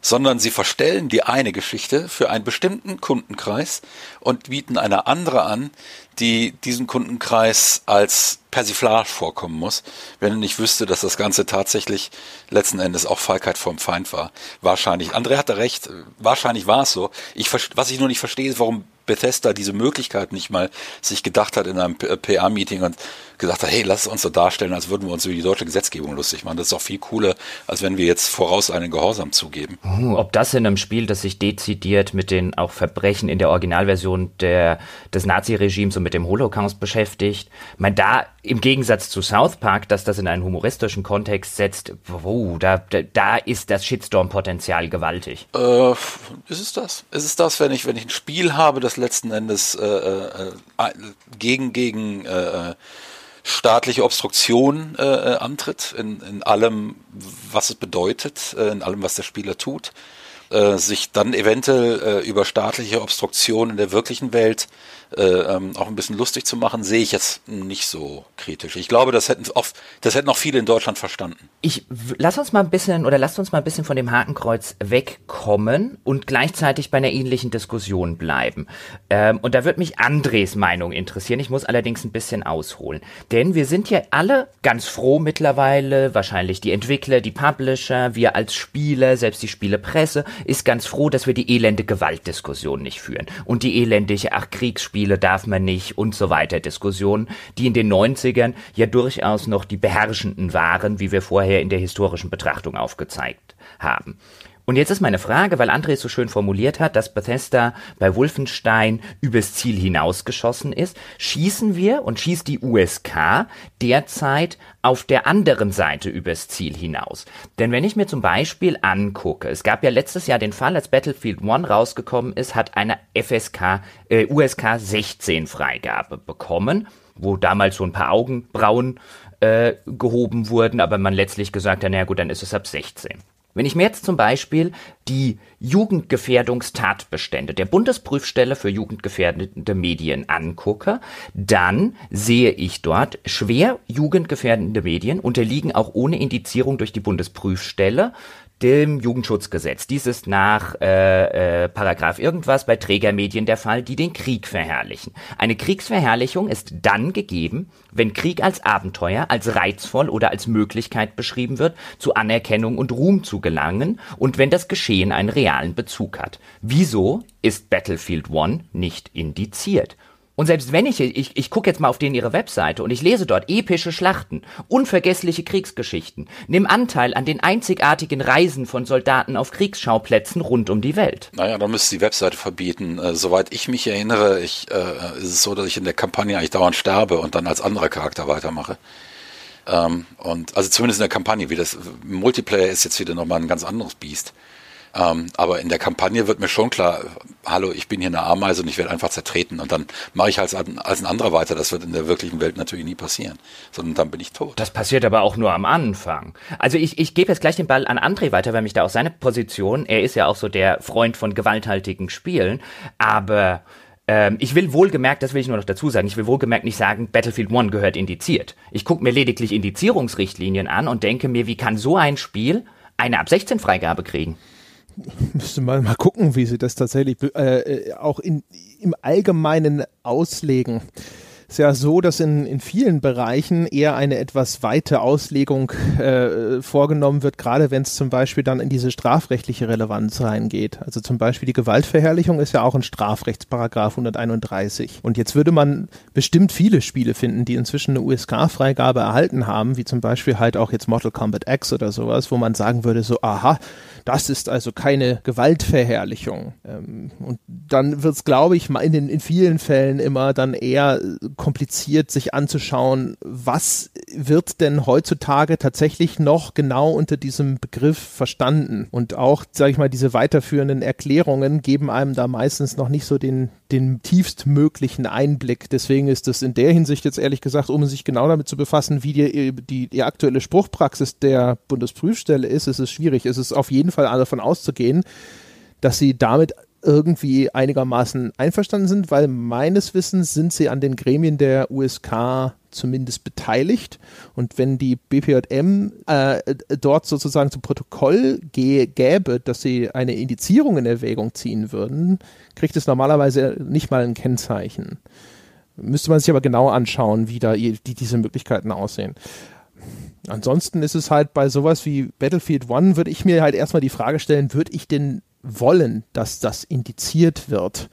sondern sie verstellen die eine Geschichte für einen bestimmten Kundenkreis und bieten eine andere an, die diesen Kundenkreis als Persiflage vorkommen muss, wenn nicht wüsste, dass das Ganze tatsächlich letzten Endes auch Feigheit vom Feind war. Wahrscheinlich. André hatte recht. Wahrscheinlich war es so. Ich, was ich nur nicht verstehe, ist, warum Bethesda diese Möglichkeit nicht mal sich gedacht hat in einem PA-Meeting und gesagt hat, hey, lass uns so darstellen, als würden wir uns über die deutsche Gesetzgebung lustig machen. Das ist auch viel cooler, als wenn wir jetzt voraus einen Gehorsam zugeben.
Uh, ob das in einem Spiel, das sich dezidiert mit den auch Verbrechen in der Originalversion der, des Nazi-Regimes und mit dem Holocaust beschäftigt, man da im Gegensatz zu South Park, dass das in einen humoristischen Kontext setzt, da, da, da ist das Shitstorm-Potenzial gewaltig.
Äh, ist es das? Ist es das, wenn ich, wenn ich ein Spiel habe, das letzten Endes äh, äh, äh gegen, gegen äh, äh staatliche Obstruktion äh, äh, antritt, in, in allem, was es bedeutet, äh, in allem, was der Spieler tut. äh, sich dann eventuell äh, über staatliche Obstruktion in der wirklichen Welt ähm, auch ein bisschen lustig zu machen, sehe ich jetzt nicht so kritisch. Ich glaube, das hätten auch, das hätten auch viele in Deutschland verstanden.
Ich lass uns mal ein bisschen oder lasst uns mal ein bisschen von dem Hakenkreuz wegkommen und gleichzeitig bei einer ähnlichen Diskussion bleiben. Ähm, und da wird mich Andres Meinung interessieren. Ich muss allerdings ein bisschen ausholen, denn wir sind ja alle ganz froh mittlerweile, wahrscheinlich die Entwickler, die Publisher, wir als Spieler, selbst die Spielepresse ist ganz froh, dass wir die elende Gewaltdiskussion nicht führen und die elendige ach Kriegsspiele Spiele darf man nicht und so weiter Diskussionen, die in den 90ern ja durchaus noch die beherrschenden waren, wie wir vorher in der historischen Betrachtung aufgezeigt haben. Und jetzt ist meine Frage, weil André es so schön formuliert hat, dass Bethesda bei Wolfenstein übers Ziel hinausgeschossen ist, schießen wir und schießt die USK derzeit auf der anderen Seite übers Ziel hinaus. Denn wenn ich mir zum Beispiel angucke, es gab ja letztes Jahr den Fall, als Battlefield One rausgekommen ist, hat eine FSK, äh, USK 16 Freigabe bekommen, wo damals so ein paar Augenbrauen äh, gehoben wurden, aber man letztlich gesagt hat, naja gut, dann ist es ab 16. Wenn ich mir jetzt zum Beispiel die Jugendgefährdungstatbestände der Bundesprüfstelle für jugendgefährdende Medien angucke, dann sehe ich dort, schwer jugendgefährdende Medien unterliegen auch ohne Indizierung durch die Bundesprüfstelle dem Jugendschutzgesetz. Dies ist nach äh, äh, Paragraph irgendwas bei Trägermedien der Fall, die den Krieg verherrlichen. Eine Kriegsverherrlichung ist dann gegeben, wenn Krieg als Abenteuer, als reizvoll oder als Möglichkeit beschrieben wird, zu Anerkennung und Ruhm zu gelangen und wenn das Geschehen einen realen Bezug hat. Wieso ist Battlefield One nicht indiziert? Und selbst wenn ich, ich, ich gucke jetzt mal auf denen ihre Webseite und ich lese dort epische Schlachten, unvergessliche Kriegsgeschichten, nimm Anteil an den einzigartigen Reisen von Soldaten auf Kriegsschauplätzen rund um die Welt.
Naja, dann müsste die Webseite verbieten. Äh, soweit ich mich erinnere, ich, äh, ist es so, dass ich in der Kampagne eigentlich dauernd sterbe und dann als anderer Charakter weitermache. Ähm, und also zumindest in der Kampagne, wie das Multiplayer ist jetzt wieder nochmal ein ganz anderes Biest. Ähm, aber in der Kampagne wird mir schon klar, hallo, ich bin hier eine Ameise und ich werde einfach zertreten und dann mache ich als, als ein anderer weiter. Das wird in der wirklichen Welt natürlich nie passieren, sondern dann bin ich tot.
Das passiert aber auch nur am Anfang. Also ich, ich gebe jetzt gleich den Ball an André weiter, weil mich da auch seine Position, er ist ja auch so der Freund von gewalthaltigen Spielen, aber ähm, ich will wohlgemerkt, das will ich nur noch dazu sagen, ich will wohlgemerkt nicht sagen, Battlefield One gehört indiziert. Ich gucke mir lediglich Indizierungsrichtlinien an und denke mir, wie kann so ein Spiel eine ab 16 Freigabe kriegen?
müsste man mal gucken, wie sie das tatsächlich äh, äh, auch in, im Allgemeinen auslegen ist ja so, dass in, in vielen Bereichen eher eine etwas weite Auslegung äh, vorgenommen wird, gerade wenn es zum Beispiel dann in diese strafrechtliche Relevanz reingeht. Also zum Beispiel die Gewaltverherrlichung ist ja auch ein Strafrechtsparagraf 131. Und jetzt würde man bestimmt viele Spiele finden, die inzwischen eine USK-Freigabe erhalten haben, wie zum Beispiel halt auch jetzt Mortal Kombat X oder sowas, wo man sagen würde, so, aha, das ist also keine Gewaltverherrlichung. Ähm, und dann wird es, glaube ich, in, den, in vielen Fällen immer dann eher kompliziert, sich anzuschauen, was wird denn heutzutage tatsächlich noch genau unter diesem Begriff verstanden. Und auch, sage ich mal, diese weiterführenden Erklärungen geben einem da meistens noch nicht so den, den tiefstmöglichen Einblick. Deswegen ist es in der Hinsicht jetzt ehrlich gesagt, um sich genau damit zu befassen, wie die, die, die aktuelle Spruchpraxis der Bundesprüfstelle ist, ist es schwierig. Es ist auf jeden Fall davon auszugehen, dass sie damit irgendwie einigermaßen einverstanden sind, weil meines Wissens sind sie an den Gremien der USK zumindest beteiligt. Und wenn die BPJM äh, dort sozusagen zu Protokoll gäbe, dass sie eine Indizierung in Erwägung ziehen würden, kriegt es normalerweise nicht mal ein Kennzeichen. Müsste man sich aber genau anschauen, wie da die, diese Möglichkeiten aussehen. Ansonsten ist es halt bei sowas wie Battlefield One, würde ich mir halt erstmal die Frage stellen, würde ich denn wollen, dass das indiziert wird?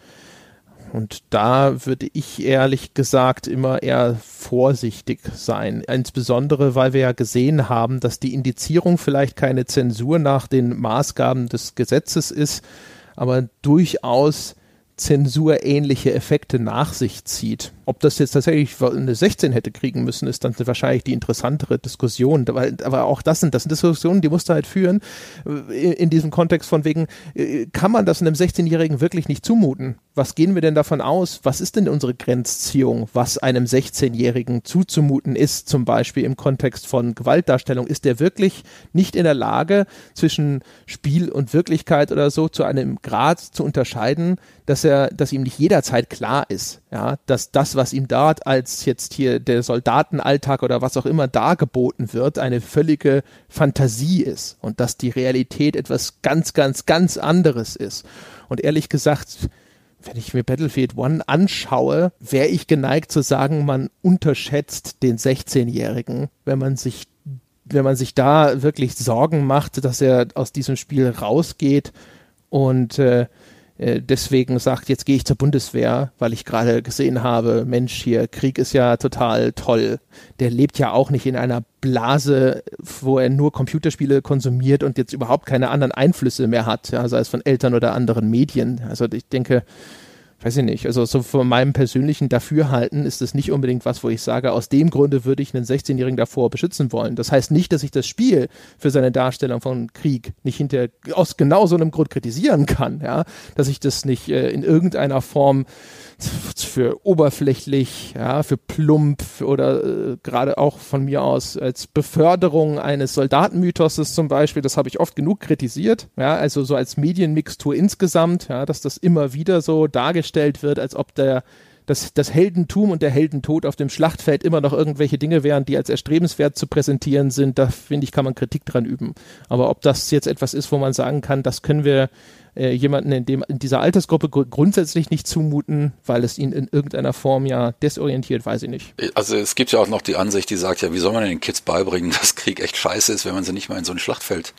Und da würde ich ehrlich gesagt immer eher vorsichtig sein. Insbesondere, weil wir ja gesehen haben, dass die Indizierung vielleicht keine Zensur nach den Maßgaben des Gesetzes ist, aber durchaus zensurähnliche Effekte nach sich zieht. Ob das jetzt tatsächlich eine 16 hätte kriegen müssen, ist dann wahrscheinlich die interessantere Diskussion. Aber auch das sind, das sind Diskussionen, die musst du halt führen äh, in diesem Kontext von wegen, äh, kann man das einem 16-Jährigen wirklich nicht zumuten? Was gehen wir denn davon aus? Was ist denn unsere Grenzziehung, was einem 16-Jährigen zuzumuten ist, zum Beispiel im Kontext von Gewaltdarstellung? Ist der wirklich nicht in der Lage, zwischen Spiel und Wirklichkeit oder so zu einem Grad zu unterscheiden, dass er, dass ihm nicht jederzeit klar ist, ja, dass das, was ihm dort als jetzt hier der Soldatenalltag oder was auch immer dargeboten wird, eine völlige Fantasie ist und dass die Realität etwas ganz, ganz, ganz anderes ist. Und ehrlich gesagt, wenn ich mir Battlefield One anschaue, wäre ich geneigt zu sagen, man unterschätzt den 16-Jährigen, wenn man sich wenn man sich da wirklich Sorgen macht, dass er aus diesem Spiel rausgeht und äh, äh, deswegen sagt, jetzt gehe ich zur Bundeswehr, weil ich gerade gesehen habe, Mensch, hier, Krieg ist ja total toll. Der lebt ja auch nicht in einer Blase, wo er nur Computerspiele konsumiert und jetzt überhaupt keine anderen Einflüsse mehr hat, ja, sei es von Eltern oder anderen Medien. Also ich denke, weiß ich nicht, also so von meinem persönlichen Dafürhalten ist es nicht unbedingt was, wo ich sage, aus dem Grunde würde ich einen 16-Jährigen davor beschützen wollen. Das heißt nicht, dass ich das Spiel für seine Darstellung von Krieg nicht hinter, aus genau so einem Grund kritisieren kann, ja, dass ich das nicht äh, in irgendeiner Form für oberflächlich, ja, für plump oder äh, gerade auch von mir aus als Beförderung eines Soldatenmythoses zum Beispiel, das habe ich oft genug kritisiert, ja, also so als Medienmixtur insgesamt, ja, dass das immer wieder so dargestellt wird, als ob der das, das Heldentum und der Heldentod auf dem Schlachtfeld immer noch irgendwelche Dinge wären, die als erstrebenswert zu präsentieren sind, da finde ich, kann man Kritik dran üben. Aber ob das jetzt etwas ist, wo man sagen kann, das können wir äh, jemanden in, dem, in dieser Altersgruppe gr grundsätzlich nicht zumuten, weil es ihn in irgendeiner Form ja desorientiert, weiß ich nicht.
Also es gibt ja auch noch die Ansicht, die sagt ja, wie soll man den Kids beibringen, dass Krieg echt scheiße ist, wenn man sie nicht mal in so ein Schlachtfeld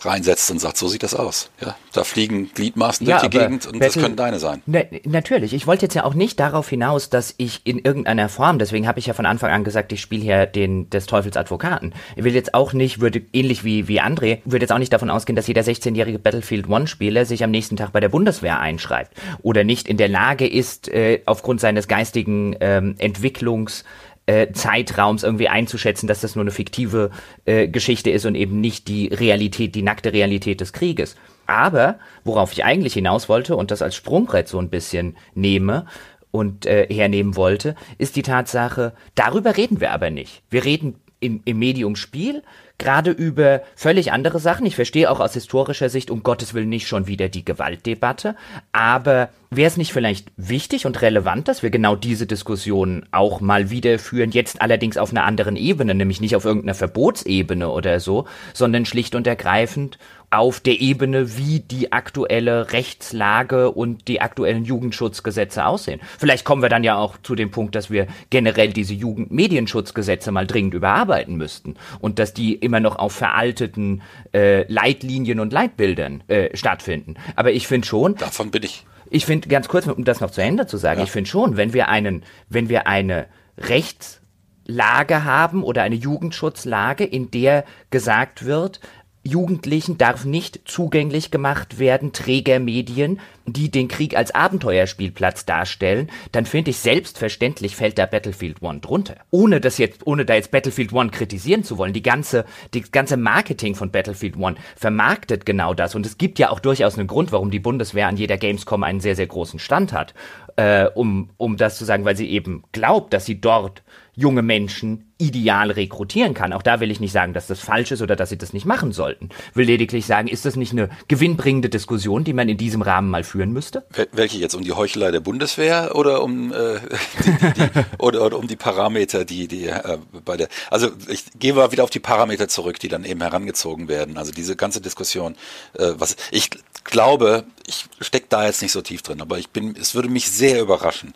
reinsetzt und sagt, so sieht das aus. Ja, da fliegen Gliedmaßen ja, durch die Gegend und das können deine sein.
Ne, natürlich. Ich wollte jetzt ja auch nicht darauf hinaus, dass ich in irgendeiner Form, deswegen habe ich ja von Anfang an gesagt, ich spiele hier den des Teufels Advokaten. Ich will jetzt auch nicht, würde ähnlich wie wie André, würde jetzt auch nicht davon ausgehen, dass jeder 16-jährige Battlefield One Spieler sich am nächsten Tag bei der Bundeswehr einschreibt oder nicht in der Lage ist, äh, aufgrund seines geistigen ähm, Entwicklungs äh, Zeitraums irgendwie einzuschätzen, dass das nur eine fiktive äh, Geschichte ist und eben nicht die Realität, die nackte Realität des Krieges. Aber worauf ich eigentlich hinaus wollte und das als Sprungbrett so ein bisschen nehme und äh, hernehmen wollte, ist die Tatsache, darüber reden wir aber nicht. Wir reden im, im Medium Spiel gerade über völlig andere Sachen. Ich verstehe auch aus historischer Sicht um Gottes Willen nicht schon wieder die Gewaltdebatte, aber wäre es nicht vielleicht wichtig und relevant, dass wir genau diese Diskussion auch mal wieder führen, jetzt allerdings auf einer anderen Ebene, nämlich nicht auf irgendeiner Verbotsebene oder so, sondern schlicht und ergreifend auf der Ebene, wie die aktuelle Rechtslage und die aktuellen Jugendschutzgesetze aussehen. Vielleicht kommen wir dann ja auch zu dem Punkt, dass wir generell diese Jugendmedienschutzgesetze mal dringend überarbeiten müssten und dass die immer noch auf veralteten äh, Leitlinien und Leitbildern äh, stattfinden. Aber ich finde schon.
Davon bin ich.
Ich finde ganz kurz, um das noch zu Ende zu sagen, ja. ich finde schon, wenn wir einen, wenn wir eine Rechtslage haben oder eine Jugendschutzlage, in der gesagt wird, Jugendlichen darf nicht zugänglich gemacht werden, Trägermedien, die den Krieg als Abenteuerspielplatz darstellen, dann finde ich selbstverständlich fällt da Battlefield One drunter. Ohne das jetzt, ohne da jetzt Battlefield One kritisieren zu wollen. Die ganze, die ganze Marketing von Battlefield One vermarktet genau das. Und es gibt ja auch durchaus einen Grund, warum die Bundeswehr an jeder Gamescom einen sehr, sehr großen Stand hat. Äh, um, um das zu sagen, weil sie eben glaubt, dass sie dort junge Menschen ideal rekrutieren kann. Auch da will ich nicht sagen, dass das falsch ist oder dass sie das nicht machen sollten. Will lediglich sagen, ist das nicht eine gewinnbringende Diskussion, die man in diesem Rahmen mal führen müsste?
Welche jetzt? Um die Heuchelei der Bundeswehr oder um äh, die, die, die, oder, oder, um die Parameter, die die äh, bei der also ich gehe mal wieder auf die Parameter zurück, die dann eben herangezogen werden. Also diese ganze Diskussion, äh, was ich glaube, ich stecke da jetzt nicht so tief drin, aber ich bin, es würde mich sehr überraschen,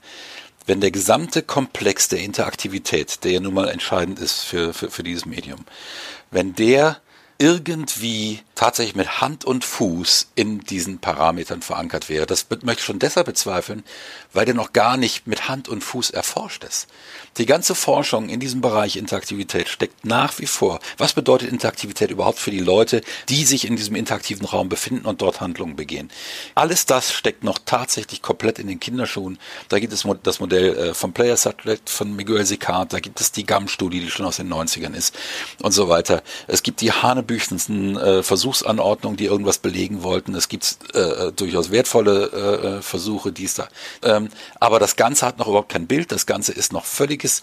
wenn der gesamte Komplex der Interaktivität, der ja nun mal entscheidend ist für, für, für dieses Medium, wenn der irgendwie tatsächlich mit Hand und Fuß in diesen Parametern verankert wäre. Das möchte ich schon deshalb bezweifeln, weil der noch gar nicht mit Hand und Fuß erforscht ist. Die ganze Forschung in diesem Bereich Interaktivität steckt nach wie vor. Was bedeutet Interaktivität überhaupt für die Leute, die sich in diesem interaktiven Raum befinden und dort Handlungen begehen? Alles das steckt noch tatsächlich komplett in den Kinderschuhen. Da gibt es das Modell äh, vom Player Subject von Miguel Sicard, da gibt es die GAM-Studie, die schon aus den 90ern ist und so weiter. Es gibt die hanebüchensten äh, Versuchsanordnungen, die irgendwas belegen wollten. Es gibt äh, durchaus wertvolle äh, äh, Versuche, die es da. Ähm, aber das Ganze hat noch überhaupt kein Bild. Das Ganze ist noch völlig völliges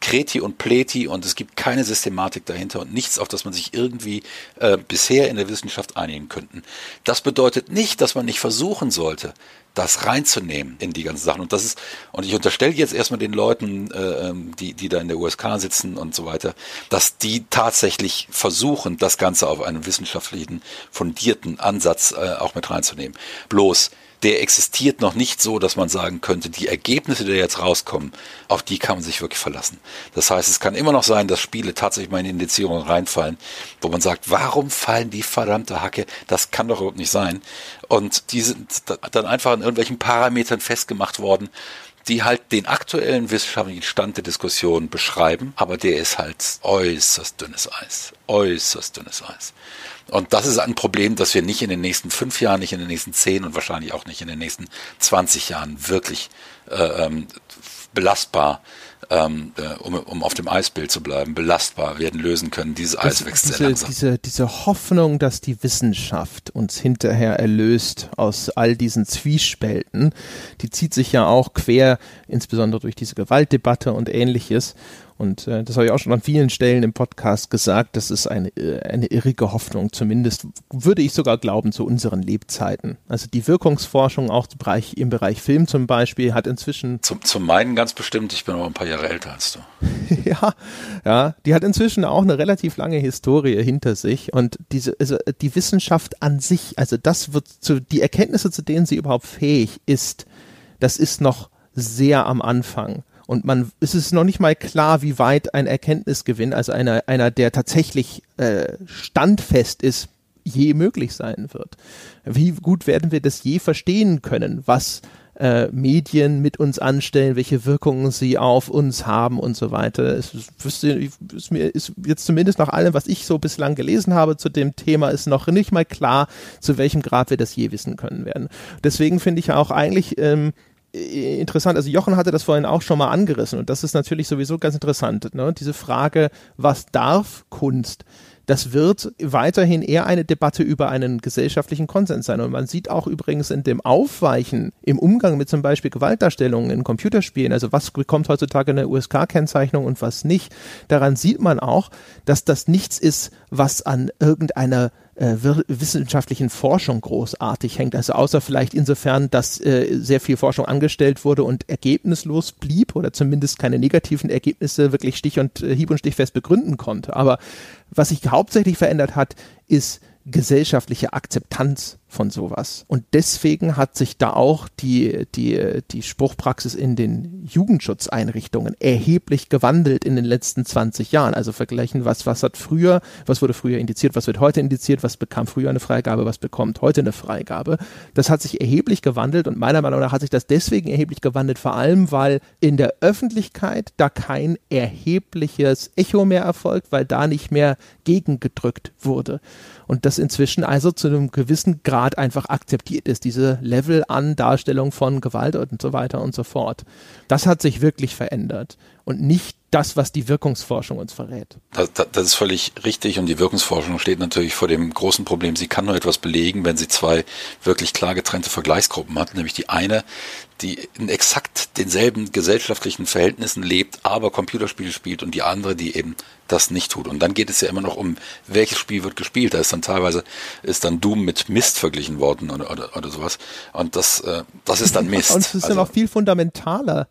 Kreti und Pleti und es gibt keine Systematik dahinter und nichts, auf das man sich irgendwie äh, bisher in der Wissenschaft einigen könnten. Das bedeutet nicht, dass man nicht versuchen sollte, das reinzunehmen in die ganzen Sachen. Und das ist, und ich unterstelle jetzt erstmal den Leuten, äh, ähm, die, die da in der USK sitzen und so weiter, dass die tatsächlich versuchen, das Ganze auf einen wissenschaftlichen, fundierten Ansatz äh, auch mit reinzunehmen. Bloß, der existiert noch nicht so, dass man sagen könnte, die Ergebnisse, die jetzt rauskommen, auf die kann man sich wirklich verlassen. Das heißt, es kann immer noch sein, dass Spiele tatsächlich mal in Indizierungen reinfallen, wo man sagt, warum fallen die verdammte Hacke? Das kann doch überhaupt nicht sein. Und die sind dann einfach an irgendwelchen Parametern festgemacht worden, die halt den aktuellen wissenschaftlichen Stand der Diskussion beschreiben, aber der ist halt äußerst dünnes Eis. Äußerst dünnes Eis. Und das ist ein Problem, das wir nicht in den nächsten fünf Jahren, nicht in den nächsten zehn und wahrscheinlich auch nicht in den nächsten 20 Jahren wirklich äh, ähm, belastbar ähm, äh, um, um auf dem Eisbild zu bleiben, belastbar werden lösen können. Dieses Eis das, wächst
diese,
sehr langsam.
Diese, diese Hoffnung, dass die Wissenschaft uns hinterher erlöst aus all diesen Zwiespälten, die zieht sich ja auch quer, insbesondere durch diese Gewaltdebatte und ähnliches. Und äh, das habe ich auch schon an vielen Stellen im Podcast gesagt. Das ist eine, äh, eine irrige Hoffnung, zumindest würde ich sogar glauben, zu unseren Lebzeiten. Also die Wirkungsforschung auch im Bereich, im Bereich Film zum Beispiel hat inzwischen.
Zum, zum meinen ganz bestimmt, ich bin aber ein paar Jahre älter als du.
ja, ja, die hat inzwischen auch eine relativ lange Historie hinter sich. Und diese, also die Wissenschaft an sich, also das wird zu, die Erkenntnisse, zu denen sie überhaupt fähig ist, das ist noch sehr am Anfang. Und man, es ist noch nicht mal klar, wie weit ein Erkenntnisgewinn, also einer, einer, der tatsächlich äh, standfest ist, je möglich sein wird. Wie gut werden wir das je verstehen können, was äh, Medien mit uns anstellen, welche Wirkungen sie auf uns haben und so weiter. Es ist, ist mir ist jetzt zumindest nach allem, was ich so bislang gelesen habe zu dem Thema, ist noch nicht mal klar, zu welchem Grad wir das je wissen können werden. Deswegen finde ich auch eigentlich ähm, äh, interessant. Also Jochen hatte das vorhin auch schon mal angerissen und das ist natürlich sowieso ganz interessant. Ne? Diese Frage, was darf Kunst? Das wird weiterhin eher eine Debatte über einen gesellschaftlichen Konsens sein. Und man sieht auch übrigens in dem Aufweichen im Umgang mit zum Beispiel Gewaltdarstellungen in Computerspielen, also was bekommt heutzutage eine USK-Kennzeichnung und was nicht, daran sieht man auch, dass das nichts ist, was an irgendeiner äh, wissenschaftlichen Forschung großartig hängt. Also außer vielleicht insofern, dass äh, sehr viel Forschung angestellt wurde und ergebnislos blieb oder zumindest keine negativen Ergebnisse wirklich stich- und äh, hieb- und stichfest begründen konnte. Aber was sich hauptsächlich verändert hat, ist gesellschaftliche Akzeptanz von sowas. Und deswegen hat sich da auch die, die, die Spruchpraxis in den Jugendschutzeinrichtungen erheblich gewandelt in den letzten 20 Jahren. Also vergleichen, was, was hat früher, was wurde früher indiziert, was wird heute indiziert, was bekam früher eine Freigabe, was bekommt heute eine Freigabe. Das hat sich erheblich gewandelt und meiner Meinung nach hat sich das deswegen erheblich gewandelt, vor allem, weil in der Öffentlichkeit da kein erhebliches Echo mehr erfolgt, weil da nicht mehr gegengedrückt wurde. Und das inzwischen also zu einem gewissen Grad einfach akzeptiert ist, diese Level an Darstellung von Gewalt und so weiter und so fort. Das hat sich wirklich verändert und nicht das, was die Wirkungsforschung uns verrät.
Das, das, ist völlig richtig und die Wirkungsforschung steht natürlich vor dem großen Problem, sie kann nur etwas belegen, wenn sie zwei wirklich klar getrennte Vergleichsgruppen hat, nämlich die eine, die in exakt denselben gesellschaftlichen Verhältnissen lebt, aber Computerspiele spielt und die andere, die eben das nicht tut. Und dann geht es ja immer noch um, welches Spiel wird gespielt. Da ist dann teilweise ist dann Doom mit Mist verglichen worden oder, oder, oder sowas. Und das, äh, das ist dann Mist.
Und es ist also, ja noch viel fundamentaler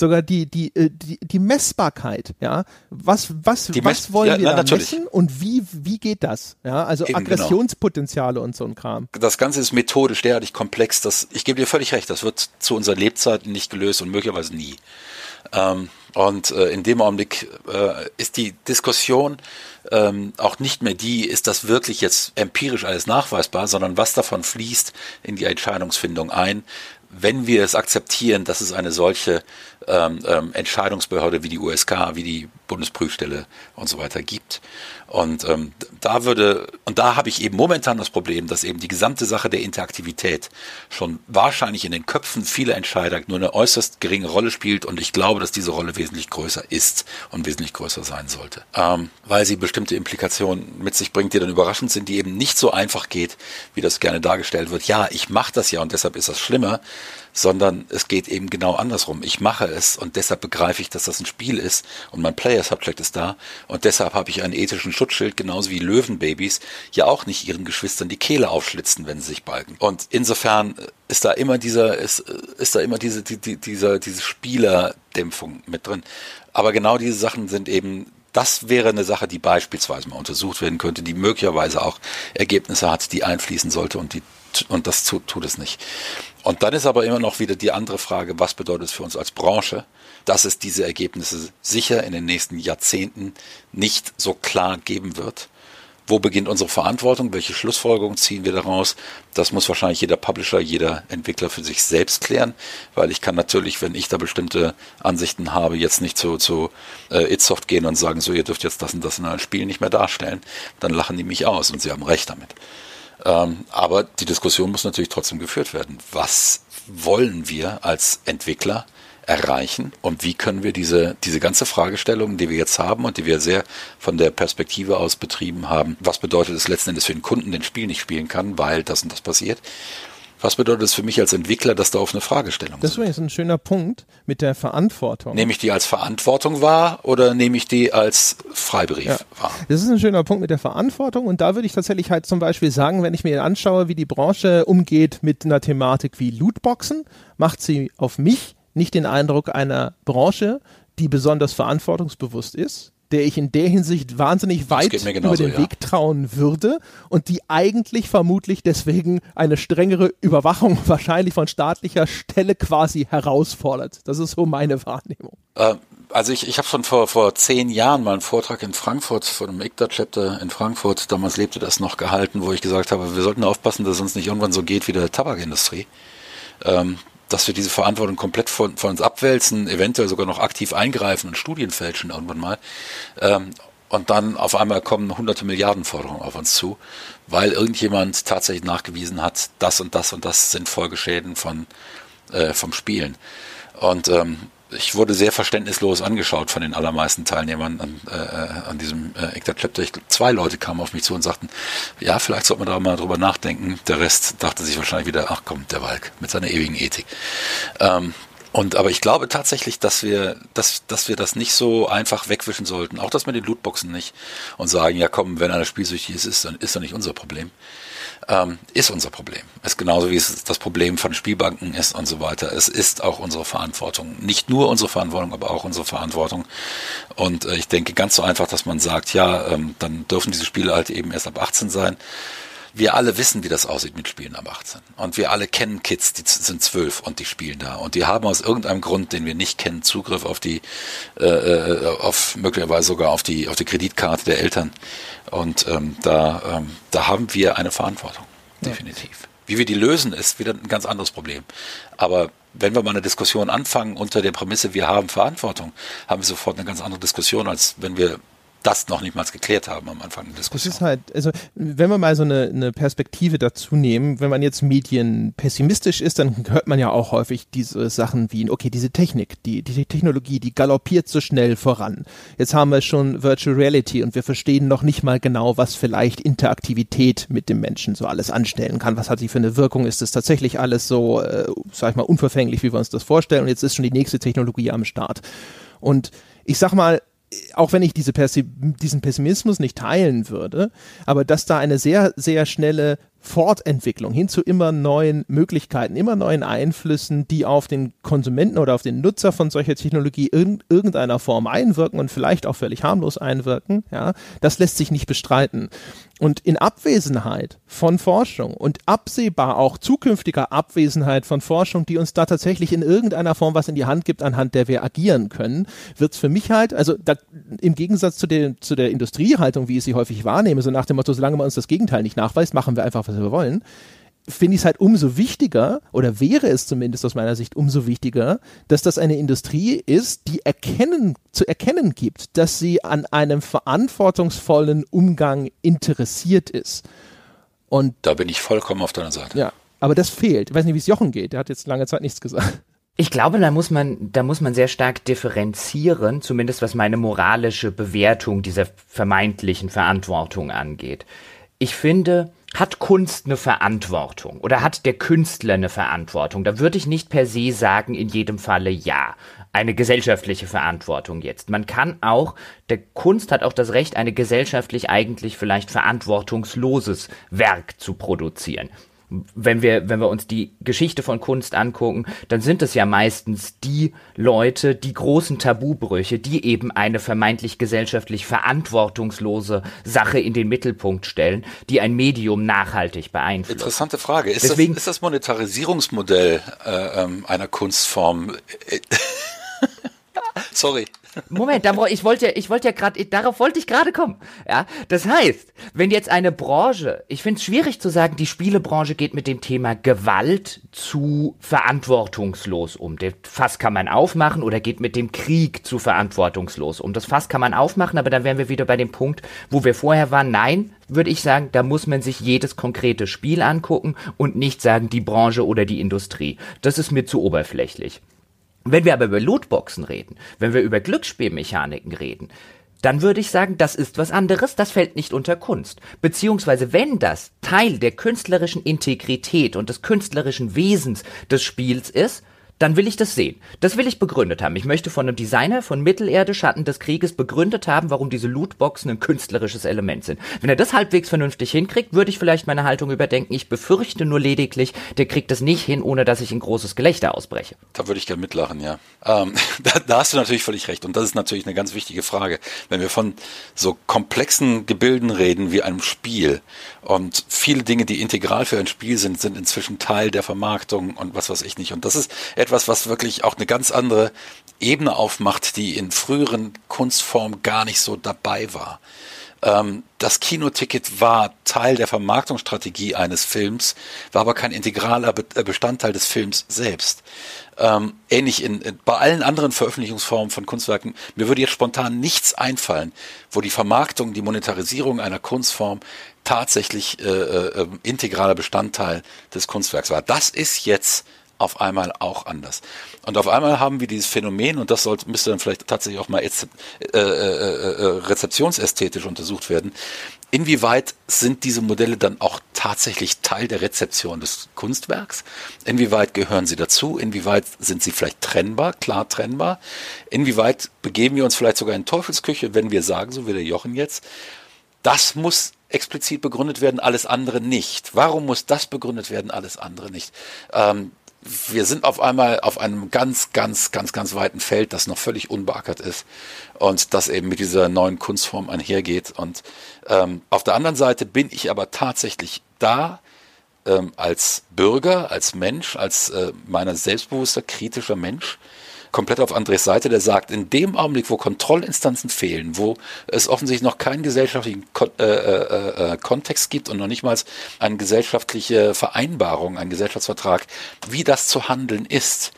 sogar die, die, äh, die, die Messbarkeit, ja. Was, was, was wollen ja, wir na, da messen und wie, wie geht das? Ja, also Eben, genau. Aggressionspotenziale genau. und so ein Kram.
Das Ganze ist methodisch derartig komplex, dass, ich gebe dir völlig recht, das wird zu unserer Lebzeit nicht gelöst und möglicherweise nie. Ähm, Und äh, in dem Augenblick äh, ist die Diskussion ähm, auch nicht mehr die, ist das wirklich jetzt empirisch alles nachweisbar, sondern was davon fließt in die Entscheidungsfindung ein, wenn wir es akzeptieren, dass es eine solche ähm, ähm, Entscheidungsbehörde wie die USK, wie die Bundesprüfstelle und so weiter gibt. Und ähm, da würde, und da habe ich eben momentan das Problem, dass eben die gesamte Sache der Interaktivität schon wahrscheinlich in den Köpfen vieler Entscheider nur eine äußerst geringe Rolle spielt und ich glaube, dass diese Rolle wesentlich größer ist und wesentlich größer sein sollte. Ähm, weil sie bestimmte Implikationen mit sich bringt, die dann überraschend sind, die eben nicht so einfach geht, wie das gerne dargestellt wird. Ja, ich mache das ja und deshalb ist das schlimmer, sondern es geht eben genau andersrum. Ich mache es und deshalb begreife ich, dass das ein Spiel ist und mein Player Subject ist da und deshalb habe ich einen ethischen Schutzschild, genauso wie Löwenbabys ja auch nicht ihren Geschwistern die Kehle aufschlitzen, wenn sie sich balgen. Und insofern ist da immer dieser, ist, ist da immer diese, die, die, dieser, diese Spielerdämpfung mit drin. Aber genau diese Sachen sind eben das wäre eine Sache, die beispielsweise mal untersucht werden könnte, die möglicherweise auch Ergebnisse hat, die einfließen sollte und die und das tut, tut es nicht. Und dann ist aber immer noch wieder die andere Frage, was bedeutet es für uns als Branche, dass es diese Ergebnisse sicher in den nächsten Jahrzehnten nicht so klar geben wird. Wo beginnt unsere Verantwortung? Welche Schlussfolgerungen ziehen wir daraus? Das muss wahrscheinlich jeder Publisher, jeder Entwickler für sich selbst klären, weil ich kann natürlich, wenn ich da bestimmte Ansichten habe, jetzt nicht zu, zu äh, Itsoft gehen und sagen, so, ihr dürft jetzt das und das in einem Spiel nicht mehr darstellen. Dann lachen die mich aus und sie haben recht damit. Ähm, aber die Diskussion muss natürlich trotzdem geführt werden. Was wollen wir als Entwickler erreichen und wie können wir diese, diese ganze Fragestellung, die wir jetzt haben und die wir sehr von der Perspektive aus betrieben haben, was bedeutet es letzten Endes für den Kunden, den Spiel nicht spielen kann, weil das und das passiert, was bedeutet es für mich als Entwickler, dass da auf eine Fragestellung
Das ist ein schöner Punkt mit der Verantwortung.
Nehme ich die als Verantwortung wahr oder nehme ich die als Freibrief ja. wahr?
Das ist ein schöner Punkt mit der Verantwortung und da würde ich tatsächlich halt zum Beispiel sagen, wenn ich mir anschaue, wie die Branche umgeht mit einer Thematik wie Lootboxen, macht sie auf mich nicht den Eindruck einer Branche, die besonders verantwortungsbewusst ist, der ich in der Hinsicht wahnsinnig weit über den ja. Weg trauen würde und die eigentlich vermutlich deswegen eine strengere Überwachung wahrscheinlich von staatlicher Stelle quasi herausfordert. Das ist so meine Wahrnehmung.
Äh, also ich, ich habe schon vor, vor zehn Jahren mal einen Vortrag in Frankfurt vor dem ICTA-Chapter in Frankfurt, damals lebte das noch gehalten, wo ich gesagt habe, wir sollten aufpassen, dass es uns nicht irgendwann so geht wie der Tabakindustrie. Ähm, dass wir diese Verantwortung komplett von, von uns abwälzen, eventuell sogar noch aktiv eingreifen und Studien fälschen irgendwann mal. Ähm, und dann auf einmal kommen hunderte Milliarden Forderungen auf uns zu, weil irgendjemand tatsächlich nachgewiesen hat, das und das und das sind Folgeschäden von, äh, vom Spielen. Und ähm, ich wurde sehr verständnislos angeschaut von den allermeisten Teilnehmern an, äh, an diesem äh. Ich, zwei Leute kamen auf mich zu und sagten, ja, vielleicht sollte man da mal drüber nachdenken. Der Rest dachte sich wahrscheinlich wieder, ach komm, der Walk mit seiner ewigen Ethik. Ähm, und aber ich glaube tatsächlich, dass wir, dass, dass wir das nicht so einfach wegwischen sollten. Auch das mit den Lootboxen nicht. Und sagen, ja komm, wenn einer spielsüchtig ist, ist dann ist doch nicht unser Problem ähm, ist unser Problem. Ist genauso wie es das Problem von Spielbanken ist und so weiter. Es ist auch unsere Verantwortung. Nicht nur unsere Verantwortung, aber auch unsere Verantwortung. Und äh, ich denke ganz so einfach, dass man sagt, ja, ähm, dann dürfen diese Spiele halt eben erst ab 18 sein wir alle wissen, wie das aussieht mit Spielen ab 18. Und wir alle kennen Kids, die sind zwölf und die spielen da. Und die haben aus irgendeinem Grund, den wir nicht kennen, Zugriff auf die, äh, äh auf möglicherweise sogar auf die, auf die Kreditkarte der Eltern. Und ähm, da, ähm, da haben wir eine Verantwortung, definitiv. Ja. Wie wir die lösen, ist wieder ein ganz anderes Problem. Aber wenn wir mal eine Diskussion anfangen unter der Prämisse, wir haben Verantwortung, haben wir sofort eine ganz andere Diskussion, als wenn wir das noch nicht mal geklärt haben am Anfang der Diskussion.
Das ist halt, also wenn wir mal so eine, eine Perspektive dazu nehmen, wenn man jetzt Medien pessimistisch ist, dann hört man ja auch häufig diese Sachen wie, okay, diese Technik, die, die Technologie, die galoppiert so schnell voran. Jetzt haben wir schon Virtual Reality und wir verstehen noch nicht mal genau, was vielleicht Interaktivität mit dem Menschen so alles anstellen kann. Was hat sie für eine Wirkung? Ist es tatsächlich alles so, äh, sag ich mal, unverfänglich, wie wir uns das vorstellen? Und jetzt ist schon die nächste Technologie am Start. Und ich sag mal, auch wenn ich diese Pessi diesen Pessimismus nicht teilen würde, aber dass da eine sehr, sehr schnelle Fortentwicklung, hin zu immer neuen Möglichkeiten, immer neuen Einflüssen, die auf den Konsumenten oder auf den Nutzer von solcher Technologie in irgendeiner Form einwirken und vielleicht auch völlig harmlos einwirken, ja, das lässt sich nicht bestreiten. Und in Abwesenheit von Forschung und absehbar auch zukünftiger Abwesenheit von Forschung, die uns da tatsächlich in irgendeiner Form was in die Hand gibt, anhand der wir agieren können, wird es für mich halt, also da, im Gegensatz zu der, zu der Industriehaltung, wie ich sie häufig wahrnehme, so nach dem Motto, solange man uns das Gegenteil nicht nachweist, machen wir einfach, was wir wollen, finde ich es halt umso wichtiger, oder wäre es zumindest aus meiner Sicht umso wichtiger, dass das eine Industrie ist, die erkennen, zu erkennen gibt, dass sie an einem verantwortungsvollen Umgang interessiert ist. Und
da bin ich vollkommen auf deiner Seite.
Ja, aber das fehlt. Ich weiß nicht, wie es Jochen geht. Der hat jetzt lange Zeit nichts gesagt.
Ich glaube, da muss man, da muss man sehr stark differenzieren, zumindest was meine moralische Bewertung dieser vermeintlichen Verantwortung angeht. Ich finde, hat Kunst eine Verantwortung oder hat der Künstler eine Verantwortung? Da würde ich nicht per se sagen, in jedem Falle ja. Eine gesellschaftliche Verantwortung jetzt. Man kann auch, der Kunst hat auch das Recht, eine gesellschaftlich eigentlich vielleicht verantwortungsloses Werk zu produzieren wenn wir, wenn wir uns die Geschichte von Kunst angucken, dann sind es ja meistens die Leute, die großen Tabubrüche, die eben eine vermeintlich gesellschaftlich verantwortungslose Sache in den Mittelpunkt stellen, die ein Medium nachhaltig beeinflussen.
Interessante Frage. Ist, Deswegen, das, ist das Monetarisierungsmodell äh, ähm, einer Kunstform? Sorry.
Moment, da, ich wollte ja, ich wollte ja gerade, darauf wollte ich gerade kommen. Ja, das heißt, wenn jetzt eine Branche, ich finde es schwierig zu sagen, die Spielebranche geht mit dem Thema Gewalt zu verantwortungslos um. Das Fass kann man aufmachen oder geht mit dem Krieg zu verantwortungslos um. Das Fass kann man aufmachen, aber dann wären wir wieder bei dem Punkt, wo wir vorher waren. Nein, würde ich sagen, da muss man sich jedes konkrete Spiel angucken und nicht sagen, die Branche oder die Industrie. Das ist mir zu oberflächlich. Wenn wir aber über Lootboxen reden, wenn wir über Glücksspielmechaniken reden, dann würde ich sagen, das ist was anderes, das fällt nicht unter Kunst. Beziehungsweise wenn das Teil der künstlerischen Integrität und des künstlerischen Wesens des Spiels ist, dann will ich das sehen. Das will ich begründet haben. Ich möchte von einem Designer von Mittelerde Schatten des Krieges begründet haben, warum diese Lootboxen ein künstlerisches Element sind. Wenn er das halbwegs vernünftig hinkriegt, würde ich vielleicht meine Haltung überdenken. Ich befürchte nur lediglich, der kriegt das nicht hin, ohne dass ich in großes Gelächter ausbreche.
Da würde ich gerne mitlachen, ja. Ähm, da, da hast du natürlich völlig recht. Und das ist natürlich eine ganz wichtige Frage. Wenn wir von so komplexen Gebilden reden wie einem Spiel und viele Dinge, die integral für ein Spiel sind, sind inzwischen Teil der Vermarktung und was weiß ich nicht. Und das ist etwas, etwas, was wirklich auch eine ganz andere Ebene aufmacht, die in früheren Kunstformen gar nicht so dabei war. Ähm, das Kinoticket war Teil der Vermarktungsstrategie eines Films, war aber kein integraler äh, Bestandteil des Films selbst. Ähm, ähnlich in, in, bei allen anderen Veröffentlichungsformen von Kunstwerken. Mir würde jetzt spontan nichts einfallen, wo die Vermarktung, die Monetarisierung einer Kunstform tatsächlich äh, äh, integraler Bestandteil des Kunstwerks war. Das ist jetzt auf einmal auch anders. Und auf einmal haben wir dieses Phänomen, und das sollte, müsste dann vielleicht tatsächlich auch mal äh, äh, äh, äh, rezeptionsästhetisch untersucht werden, inwieweit sind diese Modelle dann auch tatsächlich Teil der Rezeption des Kunstwerks? Inwieweit gehören sie dazu? Inwieweit sind sie vielleicht trennbar, klar trennbar? Inwieweit begeben wir uns vielleicht sogar in Teufelsküche, wenn wir sagen, so wie der Jochen jetzt, das muss explizit begründet werden, alles andere nicht. Warum muss das begründet werden, alles andere nicht? Ähm, wir sind auf einmal auf einem ganz, ganz, ganz, ganz weiten Feld, das noch völlig unbeackert ist und das eben mit dieser neuen Kunstform einhergeht. Und ähm, auf der anderen Seite bin ich aber tatsächlich da ähm, als Bürger, als Mensch, als äh, meiner selbstbewusster, kritischer Mensch, komplett auf Andres Seite, der sagt, in dem Augenblick, wo Kontrollinstanzen fehlen, wo es offensichtlich noch keinen gesellschaftlichen Kon äh, äh, äh, Kontext gibt und noch nicht mal eine gesellschaftliche Vereinbarung, einen Gesellschaftsvertrag, wie das zu handeln ist,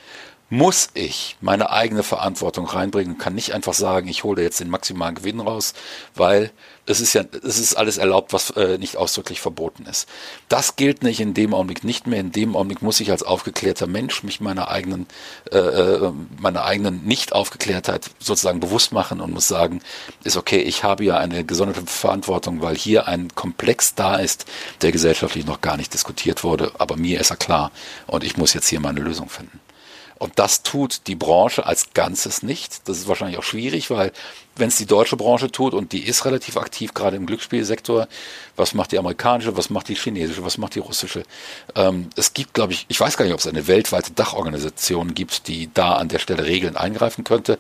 muss ich meine eigene Verantwortung reinbringen und kann nicht einfach sagen, ich hole jetzt den maximalen Gewinn raus, weil es ist ja, es ist alles erlaubt, was äh, nicht ausdrücklich verboten ist. Das gilt nicht in dem Augenblick nicht mehr. In dem Augenblick muss ich als aufgeklärter Mensch mich meiner eigenen, äh, äh meiner eigenen Nicht-Aufgeklärtheit sozusagen bewusst machen und muss sagen, ist okay, ich habe ja eine gesonderte Verantwortung, weil hier ein Komplex da ist, der gesellschaftlich noch gar nicht diskutiert wurde, aber mir ist er klar und ich muss jetzt hier meine Lösung finden. Und das tut die Branche als Ganzes nicht. Das ist wahrscheinlich auch schwierig, weil wenn es die deutsche Branche tut und die ist relativ aktiv, gerade im Glücksspielsektor, was macht die amerikanische, was macht die chinesische, was macht die russische? Ähm, es gibt, glaube ich, ich weiß gar nicht, ob es eine weltweite Dachorganisation gibt, die da an der Stelle Regeln eingreifen könnte.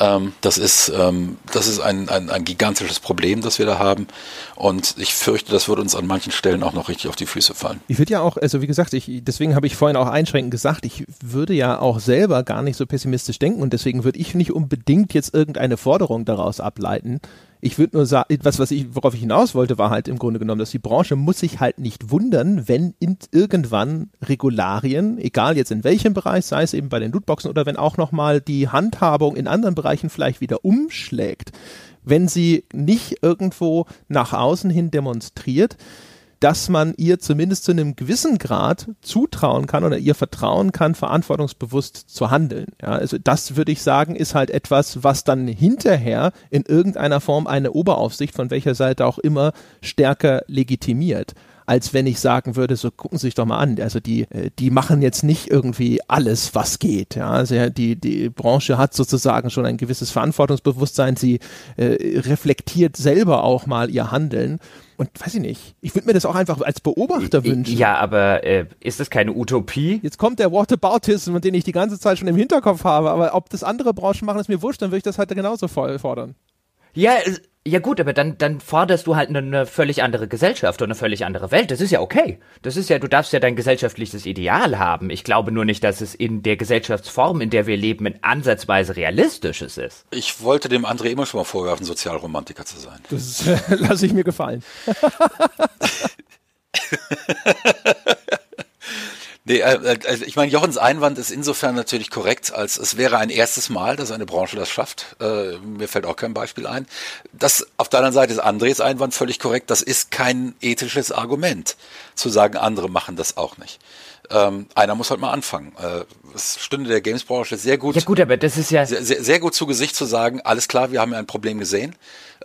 Ähm, das ist, ähm, das ist ein, ein, ein gigantisches Problem, das wir da haben. Und ich fürchte, das wird uns an manchen Stellen auch noch richtig auf die Füße fallen.
Ich würde ja auch, also wie gesagt, ich, deswegen habe ich vorhin auch einschränkend gesagt, ich würde ja auch selber gar nicht so pessimistisch denken und deswegen würde ich nicht unbedingt jetzt irgendeine Forderung daraus ableiten, ich würde nur sagen, was, was ich, worauf ich hinaus wollte, war halt im Grunde genommen, dass die Branche muss sich halt nicht wundern, wenn in, irgendwann Regularien, egal jetzt in welchem Bereich, sei es eben bei den Lootboxen oder wenn auch nochmal die Handhabung in anderen Bereichen vielleicht wieder umschlägt, wenn sie nicht irgendwo nach außen hin demonstriert, dass man ihr zumindest zu einem gewissen Grad zutrauen kann oder ihr vertrauen kann, verantwortungsbewusst zu handeln. Ja, also das würde ich sagen, ist halt etwas, was dann hinterher in irgendeiner Form eine Oberaufsicht von welcher Seite auch immer stärker legitimiert als wenn ich sagen würde, so gucken Sie sich doch mal an. Also die, äh, die machen jetzt nicht irgendwie alles, was geht. Ja, also die, die Branche hat sozusagen schon ein gewisses Verantwortungsbewusstsein. Sie äh, reflektiert selber auch mal ihr Handeln. Und weiß ich nicht, ich würde mir das auch einfach als Beobachter wünschen.
Ja, aber äh, ist das keine Utopie?
Jetzt kommt der Whataboutism, den ich die ganze Zeit schon im Hinterkopf habe, aber ob das andere Branchen machen, ist mir wurscht, dann würde ich das halt genauso fordern.
Ja, ja gut, aber dann, dann forderst du halt eine, eine völlig andere Gesellschaft und eine völlig andere Welt. Das ist ja okay. Das ist ja, du darfst ja dein gesellschaftliches Ideal haben. Ich glaube nur nicht, dass es in der Gesellschaftsform, in der wir leben, in ansatzweise realistisches ist.
Ich wollte dem André immer schon mal vorwerfen, Sozialromantiker zu sein.
Das äh, lasse ich mir gefallen.
Nee, äh, äh, also ich meine, Jochens Einwand ist insofern natürlich korrekt, als es wäre ein erstes Mal, dass eine Branche das schafft. Äh, mir fällt auch kein Beispiel ein. Das auf der anderen Seite ist Andres Einwand völlig korrekt. Das ist kein ethisches Argument, zu sagen, andere machen das auch nicht. Ähm, einer muss halt mal anfangen. Äh, es stünde der Gamesbranche sehr gut.
Ja gut, aber das ist ja
sehr, sehr, sehr gut zu Gesicht zu sagen, alles klar, wir haben ja ein Problem gesehen.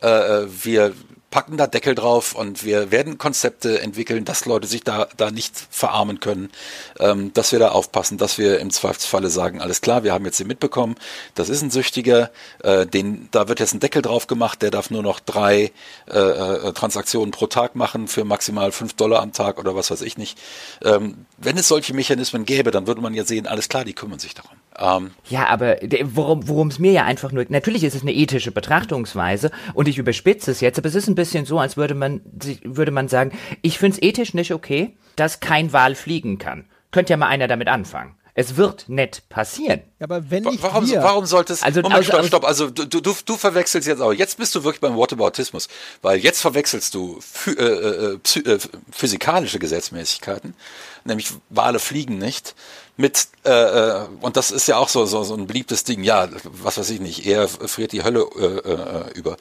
Äh, äh wir packen da Deckel drauf und wir werden Konzepte entwickeln, dass Leute sich da, da nicht verarmen können, ähm, dass wir da aufpassen, dass wir im Zweifelsfalle sagen, alles klar, wir haben jetzt den mitbekommen, das ist ein Süchtiger, äh, den, da wird jetzt ein Deckel drauf gemacht, der darf nur noch drei äh, äh, Transaktionen pro Tag machen für maximal fünf Dollar am Tag oder was weiß ich nicht. Ähm, wenn es solche Mechanismen gäbe, dann würde man ja sehen, alles klar, die kümmern sich darum.
Ähm, ja, aber worum es mir ja einfach nur, natürlich ist es eine ethische Betrachtungsweise und ich überspitze es jetzt, aber es ist ein bisschen so, als würde man, würde man sagen, ich finde es ethisch nicht okay, dass kein Wal fliegen kann. Könnte ja mal einer damit anfangen. Es wird nicht passieren.
Aber wenn ich
warum,
wir,
warum sollte es? Also, Moment, stopp, stopp. Also du, du, du verwechselst jetzt auch. Jetzt bist du wirklich beim Whataboutismus, weil jetzt verwechselst du äh, äh, äh, physikalische Gesetzmäßigkeiten, nämlich Wale fliegen nicht mit äh, äh, und das ist ja auch so, so so ein beliebtes Ding. Ja, was weiß ich nicht. Er friert die Hölle äh, äh, über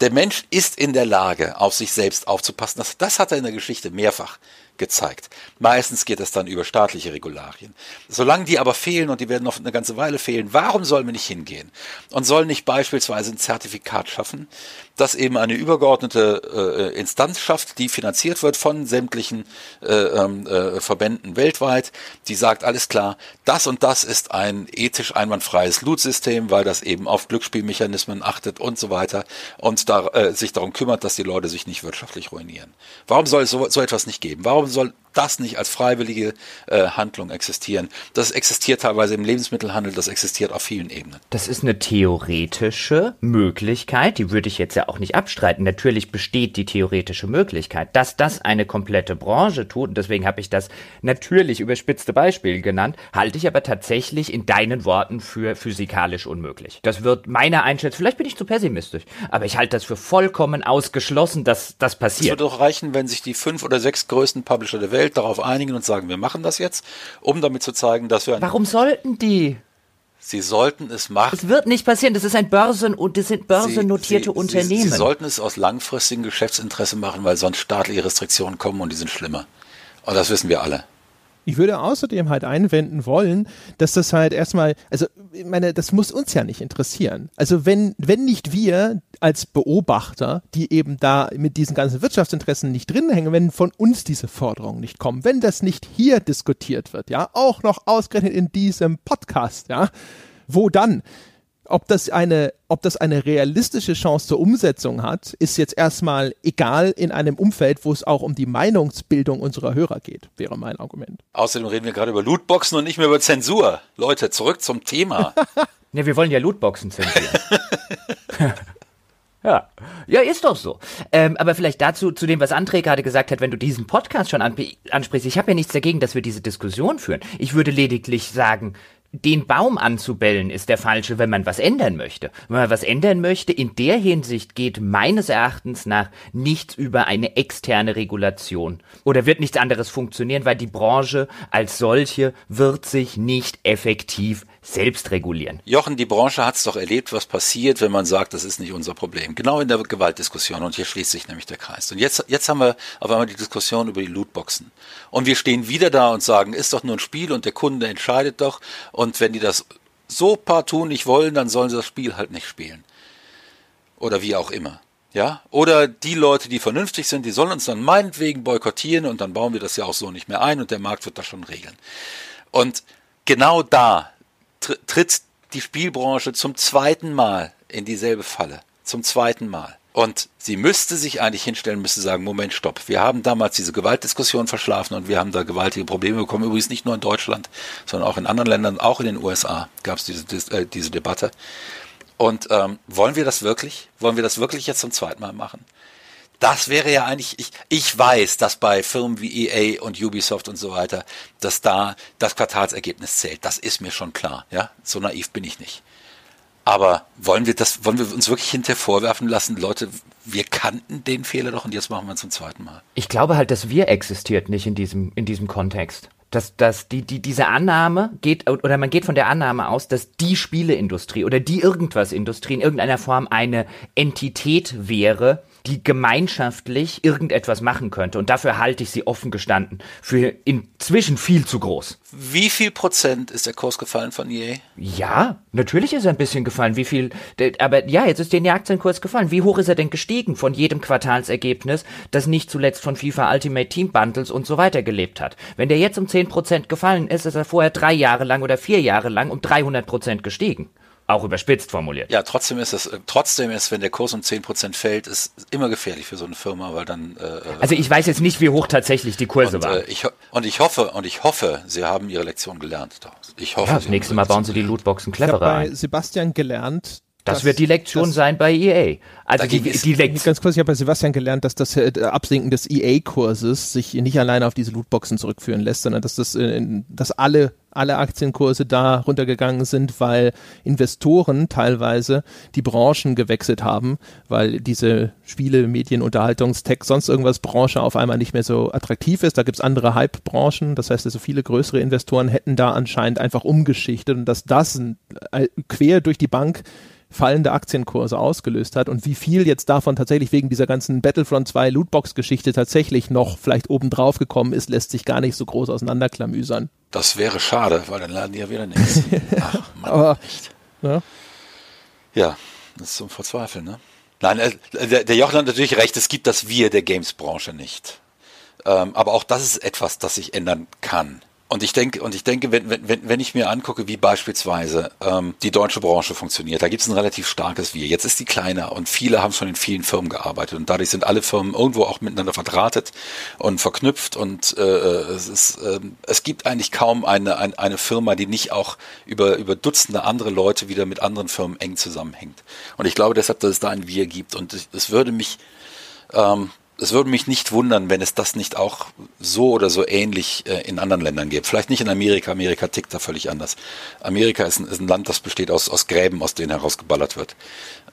der Mensch ist in der Lage, auf sich selbst aufzupassen. Das, das hat er in der Geschichte mehrfach gezeigt. Meistens geht es dann über staatliche Regularien. Solange die aber fehlen und die werden noch eine ganze Weile fehlen, warum sollen wir nicht hingehen und sollen nicht beispielsweise ein Zertifikat schaffen, das eben eine übergeordnete äh, Instanz schafft, die finanziert wird von sämtlichen äh, ähm, äh, Verbänden weltweit, die sagt, alles klar, das und das ist ein ethisch einwandfreies Loot-System, weil das eben auf Glücksspielmechanismen achtet und so weiter und da, äh, sich darum kümmert, dass die Leute sich nicht wirtschaftlich ruinieren. Warum soll es so, so etwas nicht geben? Warum soll das nicht als freiwillige äh, Handlung existieren. Das existiert teilweise im Lebensmittelhandel, das existiert auf vielen Ebenen.
Das ist eine theoretische Möglichkeit, die würde ich jetzt ja auch nicht abstreiten. Natürlich besteht die theoretische Möglichkeit, dass das eine komplette Branche tut, und deswegen habe ich das natürlich überspitzte Beispiel genannt, halte ich aber tatsächlich in deinen Worten für physikalisch unmöglich. Das wird meiner Einschätzung, vielleicht bin ich zu pessimistisch, aber ich halte das für vollkommen ausgeschlossen, dass das passiert. Es
würde doch reichen, wenn sich die fünf oder sechs größten Publisher der Welt Welt darauf einigen und sagen, wir machen das jetzt, um damit zu zeigen, dass wir.
Warum sollten die?
Sie sollten es machen.
Es wird nicht passieren. Das ist ein Börsen und das sind börsennotierte
sie, sie,
Unternehmen.
Sie, sie, sollten es aus langfristigem Geschäftsinteresse machen, weil sonst staatliche Restriktionen kommen und die sind schlimmer. Und das wissen wir alle.
Ich würde außerdem halt einwenden wollen, dass das halt erstmal, also ich meine, das muss uns ja nicht interessieren. Also wenn, wenn nicht wir als Beobachter, die eben da mit diesen ganzen Wirtschaftsinteressen nicht drin hängen, wenn von uns diese Forderungen nicht kommen, wenn das nicht hier diskutiert wird, ja, auch noch ausgerechnet in diesem Podcast, ja, wo dann? Ob das eine, ob das eine realistische Chance zur Umsetzung hat, ist jetzt erstmal egal in einem Umfeld, wo es auch um die Meinungsbildung unserer Hörer geht, wäre mein Argument.
Außerdem reden wir gerade über Lootboxen und nicht mehr über Zensur. Leute, zurück zum Thema.
ne, wir wollen ja Lootboxen zensieren. Ja, ja, ist doch so. Ähm, aber vielleicht dazu, zu dem, was André gerade gesagt hat, wenn du diesen Podcast schon ansprichst, ich habe ja nichts dagegen, dass wir diese Diskussion führen. Ich würde lediglich sagen, den Baum anzubellen ist der falsche, wenn man was ändern möchte. Wenn man was ändern möchte, in der Hinsicht geht meines Erachtens nach nichts über eine externe Regulation. Oder wird nichts anderes funktionieren, weil die Branche als solche wird sich nicht effektiv selbst regulieren.
Jochen, die Branche hat es doch erlebt, was passiert, wenn man sagt, das ist nicht unser Problem. Genau in der Gewaltdiskussion. Und hier schließt sich nämlich der Kreis. Und jetzt, jetzt haben wir auf einmal die Diskussion über die Lootboxen. Und wir stehen wieder da und sagen, ist doch nur ein Spiel und der Kunde entscheidet doch. Und wenn die das so partout nicht wollen, dann sollen sie das Spiel halt nicht spielen. Oder wie auch immer. Ja, oder die Leute, die vernünftig sind, die sollen uns dann meinetwegen boykottieren und dann bauen wir das ja auch so nicht mehr ein und der Markt wird das schon regeln. Und genau da tritt die Spielbranche zum zweiten Mal in dieselbe Falle. Zum zweiten Mal. Und sie müsste sich eigentlich hinstellen, müsste sagen, Moment, stopp. Wir haben damals diese Gewaltdiskussion verschlafen und wir haben da gewaltige Probleme bekommen. Übrigens nicht nur in Deutschland, sondern auch in anderen Ländern, auch in den USA gab es diese, äh, diese Debatte. Und ähm, wollen wir das wirklich? Wollen wir das wirklich jetzt zum zweiten Mal machen? das wäre ja eigentlich, ich, ich weiß, dass bei Firmen wie EA und Ubisoft und so weiter, dass da das Quartalsergebnis zählt. Das ist mir schon klar. Ja, so naiv bin ich nicht. Aber wollen wir das, wollen wir uns wirklich hinterher vorwerfen lassen, Leute, wir kannten den Fehler doch und jetzt machen wir es zum zweiten Mal.
Ich glaube halt, dass wir existiert nicht in diesem, in diesem Kontext dass, dass die, die, diese Annahme geht, oder man geht von der Annahme aus, dass die Spieleindustrie oder die Irgendwas-Industrie in irgendeiner Form eine Entität wäre, die gemeinschaftlich irgendetwas machen könnte. Und dafür halte ich sie offen gestanden für inzwischen viel zu groß.
Wie viel Prozent ist der Kurs gefallen von EA?
Ja, natürlich ist er ein bisschen gefallen. Wie viel, aber ja, jetzt ist der Aktienkurs gefallen. Wie hoch ist er denn gestiegen von jedem Quartalsergebnis, das nicht zuletzt von FIFA Ultimate Team Bundles und so weiter gelebt hat? Wenn der jetzt um 10 Prozent gefallen ist, ist er vorher drei Jahre lang oder vier Jahre lang um 300 Prozent gestiegen. Auch überspitzt formuliert.
Ja, trotzdem ist es, trotzdem ist, wenn der Kurs um 10% fällt, ist immer gefährlich für so eine Firma, weil dann. Äh,
also ich weiß jetzt nicht, wie hoch tatsächlich die Kurse
und,
waren.
Äh, ich, und ich hoffe, und ich hoffe, sie haben ihre Lektion gelernt. Ich hoffe.
Ja, das nächste Mal bauen sie die Lootboxen cleverer ein.
Sebastian gelernt,
das, das, wird die Lektion das, sein bei EA. Also die, die Lektion.
Ganz kurz, ich habe bei Sebastian gelernt, dass das äh, Absinken des EA-Kurses sich nicht alleine auf diese Lootboxen zurückführen lässt, sondern dass das, äh, dass alle alle Aktienkurse da runtergegangen sind, weil Investoren teilweise die Branchen gewechselt haben, weil diese Spiele, Medien, Unterhaltungstech, sonst irgendwas Branche auf einmal nicht mehr so attraktiv ist. Da gibt's andere Hype-Branchen. Das heißt, also viele größere Investoren hätten da anscheinend einfach umgeschichtet und dass das äh, quer durch die Bank fallende Aktienkurse ausgelöst hat und wie viel jetzt davon tatsächlich wegen dieser ganzen Battlefront 2 Lootbox-Geschichte tatsächlich noch vielleicht obendrauf gekommen ist, lässt sich gar nicht so groß auseinanderklamüsern.
Das wäre schade, weil dann laden die ja wieder nichts. Ach, Mann,
Aber, ja.
ja, das ist zum Verzweifeln, ne? Nein, äh, der, der Jochen hat natürlich recht, es gibt das Wir der Games-Branche nicht. Ähm, aber auch das ist etwas, das sich ändern kann. Und ich denke, und ich denke, wenn, wenn, wenn ich mir angucke, wie beispielsweise ähm, die deutsche Branche funktioniert, da gibt es ein relativ starkes Wir. Jetzt ist die kleiner und viele haben schon in vielen Firmen gearbeitet und dadurch sind alle Firmen irgendwo auch miteinander verdrahtet und verknüpft und äh, es, ist, äh, es gibt eigentlich kaum eine, eine, eine Firma, die nicht auch über, über Dutzende andere Leute wieder mit anderen Firmen eng zusammenhängt. Und ich glaube deshalb, dass es da ein Wir gibt und es würde mich ähm, es würde mich nicht wundern, wenn es das nicht auch so oder so ähnlich äh, in anderen Ländern gibt. Vielleicht nicht in Amerika. Amerika tickt da völlig anders. Amerika ist ein, ist ein Land, das besteht aus, aus Gräben, aus denen herausgeballert wird.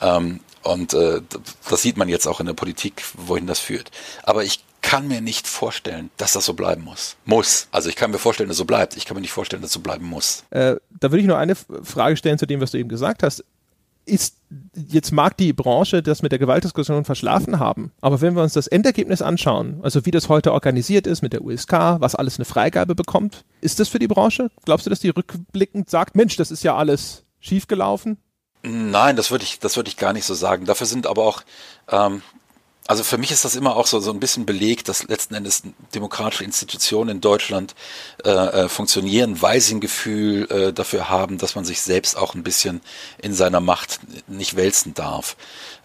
Ähm, und äh, das sieht man jetzt auch in der Politik, wohin das führt. Aber ich kann mir nicht vorstellen, dass das so bleiben muss. Muss. Also ich kann mir vorstellen, dass es so bleibt. Ich kann mir nicht vorstellen, dass es so bleiben muss.
Äh, da würde ich nur eine Frage stellen zu dem, was du eben gesagt hast ist, jetzt mag die Branche das mit der Gewaltdiskussion verschlafen haben, aber wenn wir uns das Endergebnis anschauen, also wie das heute organisiert ist mit der USK, was alles eine Freigabe bekommt, ist das für die Branche? Glaubst du, dass die rückblickend sagt, Mensch, das ist ja alles schiefgelaufen?
Nein, das würde ich, das würde ich gar nicht so sagen. Dafür sind aber auch ähm, also für mich ist das immer auch so, so ein bisschen belegt, dass letzten Endes demokratische Institutionen in Deutschland äh, äh, funktionieren, weil sie ein Gefühl äh, dafür haben, dass man sich selbst auch ein bisschen in seiner Macht nicht wälzen darf.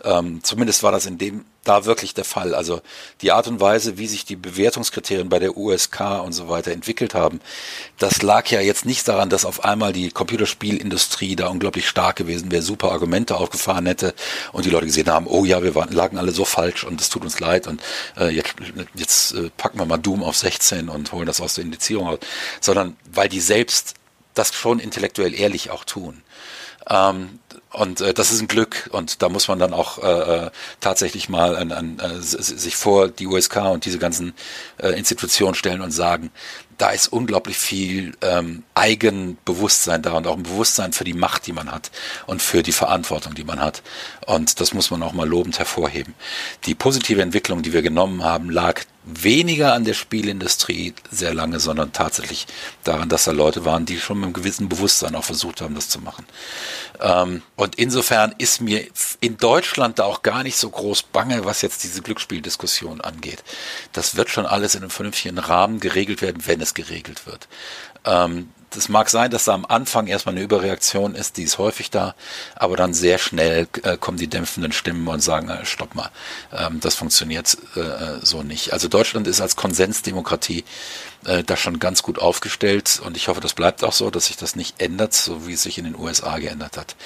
Ähm, zumindest war das in dem da wirklich der Fall. Also die Art und Weise, wie sich die Bewertungskriterien bei der USK und so weiter entwickelt haben, das lag ja jetzt nicht daran, dass auf einmal die Computerspielindustrie da unglaublich stark gewesen wäre, super Argumente aufgefahren hätte und die Leute gesehen haben, oh ja, wir waren, lagen alle so falsch und es tut uns leid und äh, jetzt, jetzt äh, packen wir mal Doom auf 16 und holen das aus der Indizierung raus, sondern weil die selbst das schon intellektuell ehrlich auch tun. Ähm, und äh, das ist ein Glück und da muss man dann auch äh, äh tatsächlich mal an, an, äh, sich vor die USK und diese ganzen äh, Institutionen stellen und sagen, da ist unglaublich viel ähm, Eigenbewusstsein da und auch ein Bewusstsein für die Macht, die man hat und für die Verantwortung, die man hat. Und das muss man auch mal lobend hervorheben. Die positive Entwicklung, die wir genommen haben, lag weniger an der Spielindustrie sehr lange, sondern tatsächlich daran, dass da Leute waren, die schon mit einem gewissen Bewusstsein auch versucht haben, das zu machen. Ähm, und insofern ist mir in Deutschland da auch gar nicht so groß bange, was jetzt diese Glücksspieldiskussion angeht. Das wird schon alles in einem vernünftigen Rahmen geregelt werden, wenn es geregelt wird. Ähm, es mag sein, dass da am Anfang erstmal eine Überreaktion ist, die ist häufig da, aber dann sehr schnell äh, kommen die dämpfenden Stimmen und sagen, äh, stopp mal, ähm, das funktioniert äh, so nicht. Also Deutschland ist als Konsensdemokratie äh, da schon ganz gut aufgestellt und ich hoffe, das bleibt auch so, dass sich das nicht ändert, so wie es sich in den USA geändert hat.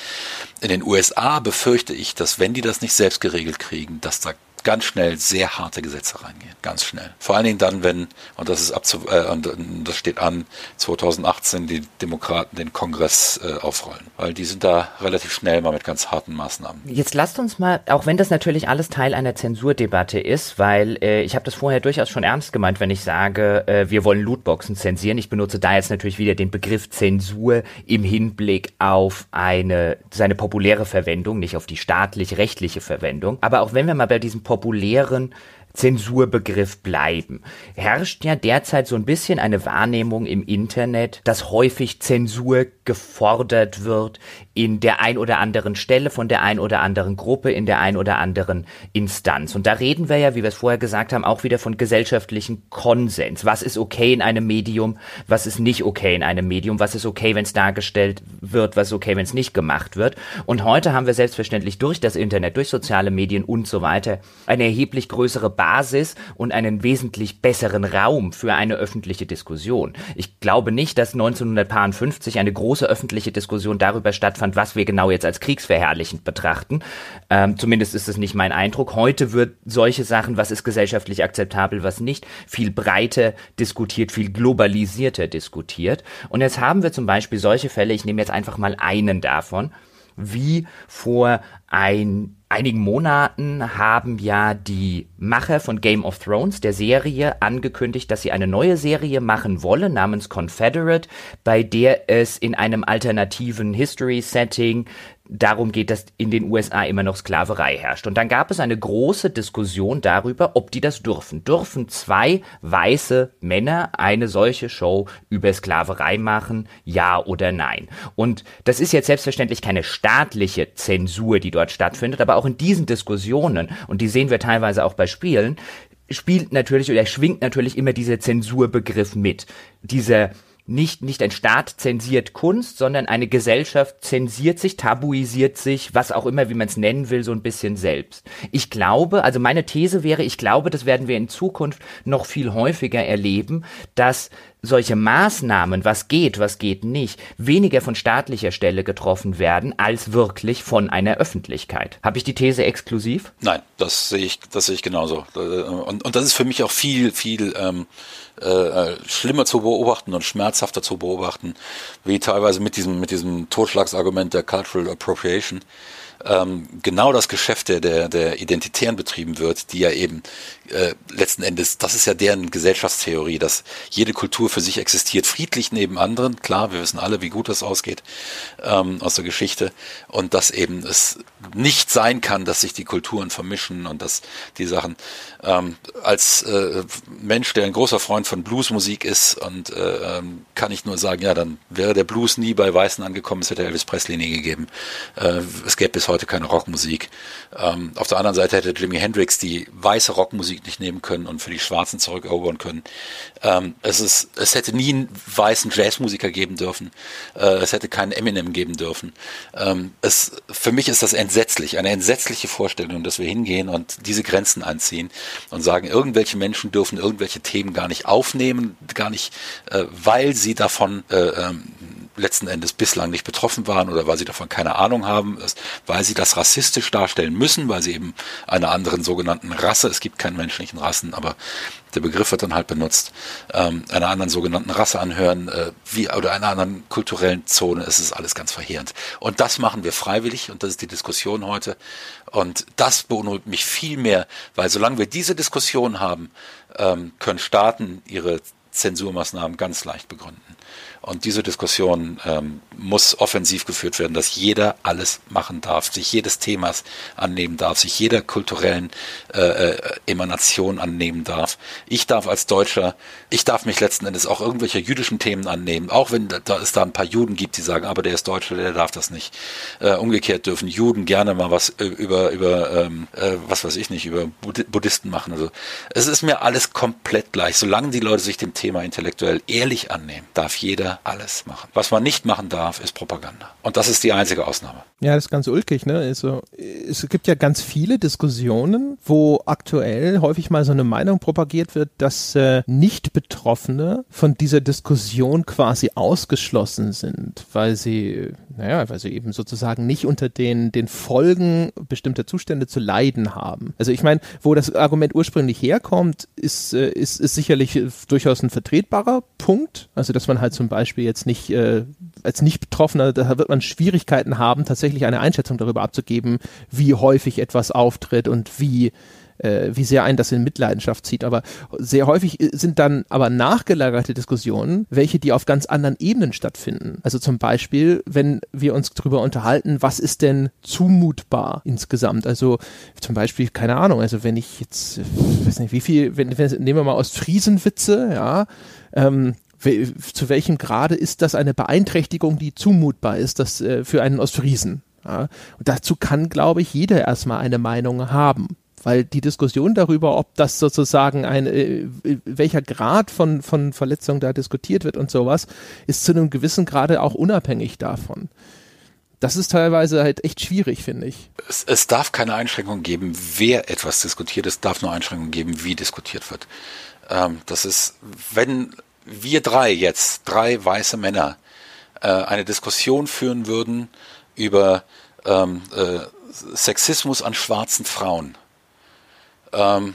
In den USA befürchte ich, dass wenn die das nicht selbst geregelt kriegen, dass da ganz schnell sehr harte Gesetze reingehen. Ganz schnell. Vor allen Dingen dann, wenn, und das ist abzu, äh, und das steht an, 2018 die Demokraten den Kongress äh, aufrollen. Weil die sind da relativ schnell mal mit ganz harten Maßnahmen.
Jetzt lasst uns mal, auch wenn das natürlich alles Teil einer Zensurdebatte ist, weil äh, ich habe das vorher durchaus schon ernst gemeint, wenn ich sage, äh, wir wollen Lootboxen zensieren. Ich benutze da jetzt natürlich wieder den Begriff Zensur im Hinblick auf eine seine populäre Verwendung, nicht auf die staatlich-rechtliche Verwendung. Aber auch wenn wir mal bei diesem populären Zensurbegriff bleiben. Herrscht ja derzeit so ein bisschen eine Wahrnehmung im Internet, dass häufig Zensur gefordert wird in der ein oder anderen Stelle von der ein oder anderen Gruppe, in der ein oder anderen Instanz. Und da reden wir ja, wie wir es vorher gesagt haben, auch wieder von gesellschaftlichen Konsens. Was ist okay in einem Medium, was ist nicht okay in einem Medium, was ist okay, wenn es dargestellt wird, was ist okay, wenn es nicht gemacht wird. Und heute haben wir selbstverständlich durch das Internet, durch soziale Medien und so weiter eine erheblich größere Basis und einen wesentlich besseren Raum für eine öffentliche Diskussion. Ich glaube nicht, dass 1950 eine große öffentliche Diskussion darüber stattfand, was wir genau jetzt als kriegsverherrlichend betrachten. Ähm, zumindest ist es nicht mein Eindruck. Heute wird solche Sachen, was ist gesellschaftlich akzeptabel, was nicht, viel breiter diskutiert, viel globalisierter diskutiert. Und jetzt haben wir zum Beispiel solche Fälle, ich nehme jetzt einfach mal einen davon, wie vor ein einigen Monaten haben ja die Macher von Game of Thrones, der Serie, angekündigt, dass sie eine neue Serie machen wollen namens Confederate, bei der es in einem alternativen History-Setting darum geht, dass in den USA immer noch Sklaverei herrscht. Und dann gab es eine große Diskussion darüber, ob die das dürfen. Dürfen zwei weiße Männer eine solche Show über Sklaverei machen? Ja oder nein? Und das ist jetzt selbstverständlich keine staatliche Zensur, die dort stattfindet, aber auch in diesen Diskussionen, und die sehen wir teilweise auch bei Spielen, spielt natürlich oder schwingt natürlich immer dieser Zensurbegriff mit. Dieser nicht, nicht ein Staat zensiert Kunst, sondern eine Gesellschaft zensiert sich, tabuisiert sich, was auch immer, wie man es nennen will, so ein bisschen selbst. Ich glaube, also meine These wäre, ich glaube, das werden wir in Zukunft noch viel häufiger erleben, dass solche Maßnahmen, was geht, was geht nicht, weniger von staatlicher Stelle getroffen werden, als wirklich von einer Öffentlichkeit. Habe ich die These exklusiv?
Nein, das sehe ich, das sehe ich genauso. Und, und das ist für mich auch viel, viel ähm, äh, schlimmer zu beobachten und schmerzhafter zu beobachten, wie teilweise mit diesem, mit diesem Totschlagsargument der Cultural Appropriation. ähm, genau das Geschäft der, der, der Identitären betrieben wird, die ja eben äh, letzten Endes, das ist ja deren Gesellschaftstheorie, dass jede Kultur für sich existiert, friedlich neben anderen. Klar, wir wissen alle, wie gut das ausgeht ähm, aus der Geschichte und dass eben es nicht sein kann, dass sich die Kulturen vermischen und dass die Sachen ähm, als äh, Mensch, der ein großer Freund von Bluesmusik ist und äh, ähm, kann ich nur sagen, ja, dann wäre der Blues nie bei Weißen angekommen, es hätte Elvis Presley nie gegeben. Äh, es gäbe bis heute keine Rockmusik. Ähm, auf der anderen Seite hätte Jimi Hendrix die weiße Rockmusik nicht nehmen können und für die Schwarzen zurückerobern können. Ähm, es ist, es hätte nie einen weißen Jazzmusiker geben dürfen. Äh, es hätte keinen Eminem geben dürfen. Ähm, es, für mich ist das entsetzlich, eine entsetzliche Vorstellung, dass wir hingehen und diese Grenzen anziehen und sagen, irgendwelche Menschen dürfen irgendwelche Themen gar nicht aufnehmen, gar nicht, äh, weil sie davon äh, ähm, letzten Endes bislang nicht betroffen waren oder weil sie davon keine Ahnung haben, weil sie das rassistisch darstellen müssen, weil sie eben einer anderen sogenannten Rasse, es gibt keine menschlichen Rassen, aber der Begriff wird dann halt benutzt, ähm, einer anderen sogenannten Rasse anhören, äh, wie, oder einer anderen kulturellen Zone, es ist alles ganz verheerend. Und das machen wir freiwillig und das ist die Diskussion heute. Und das beunruhigt mich viel mehr, weil solange wir diese Diskussion haben, ähm, können Staaten ihre Zensurmaßnahmen ganz leicht begründen. Und diese Diskussion ähm, muss offensiv geführt werden, dass jeder alles machen darf, sich jedes Themas annehmen darf, sich jeder kulturellen äh, äh, Emanation annehmen darf. Ich darf als Deutscher, ich darf mich letzten Endes auch irgendwelche jüdischen Themen annehmen, auch wenn da, es da ein paar Juden gibt, die sagen, aber der ist Deutscher, der darf das nicht. Äh, umgekehrt dürfen Juden gerne mal was äh, über, über ähm, äh, was weiß ich nicht, über Buddhisten machen. Also es ist mir alles komplett gleich. Solange die Leute sich dem Thema intellektuell ehrlich annehmen, darf jeder alles machen. Was man nicht machen darf, ist Propaganda. Und das ist die einzige Ausnahme.
Ja, das ist ganz ulkig. Ne? Also, es gibt ja ganz viele Diskussionen, wo aktuell häufig mal so eine Meinung propagiert wird, dass äh, Nicht-Betroffene von dieser Diskussion quasi ausgeschlossen sind, weil sie, naja, weil sie eben sozusagen nicht unter den, den Folgen bestimmter Zustände zu leiden haben. Also ich meine, wo das Argument ursprünglich herkommt, ist, äh, ist, ist sicherlich durchaus ein vertretbarer Punkt. Also dass man halt zum Beispiel jetzt nicht äh, als Nicht-Betroffener, da wird man Schwierigkeiten haben, tatsächlich eine Einschätzung darüber abzugeben, wie häufig etwas auftritt und wie äh, wie sehr ein das in Mitleidenschaft zieht. Aber sehr häufig sind dann aber nachgelagerte Diskussionen, welche die auf ganz anderen Ebenen stattfinden. Also zum Beispiel, wenn wir uns darüber unterhalten, was ist denn zumutbar insgesamt? Also zum Beispiel, keine Ahnung, also wenn ich jetzt, ich weiß nicht, wie viel, wenn, wenn nehmen wir mal Ostfriesenwitze, ja, ähm, zu welchem Grade ist das eine Beeinträchtigung, die zumutbar ist, das äh, für einen Ostfriesen? Ja? Und dazu kann, glaube ich, jeder erstmal eine Meinung haben. Weil die Diskussion darüber, ob das sozusagen ein, äh, welcher Grad von, von Verletzung da diskutiert wird und sowas, ist zu einem gewissen Grade auch unabhängig davon. Das ist teilweise halt echt schwierig, finde ich.
Es, es darf keine Einschränkung geben, wer etwas diskutiert. Es darf nur Einschränkungen geben, wie diskutiert wird. Ähm, das ist, wenn wir drei jetzt, drei weiße Männer, äh, eine Diskussion führen würden über ähm, äh, Sexismus an schwarzen Frauen, ähm,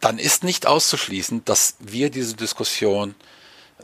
dann ist nicht auszuschließen, dass wir diese Diskussion,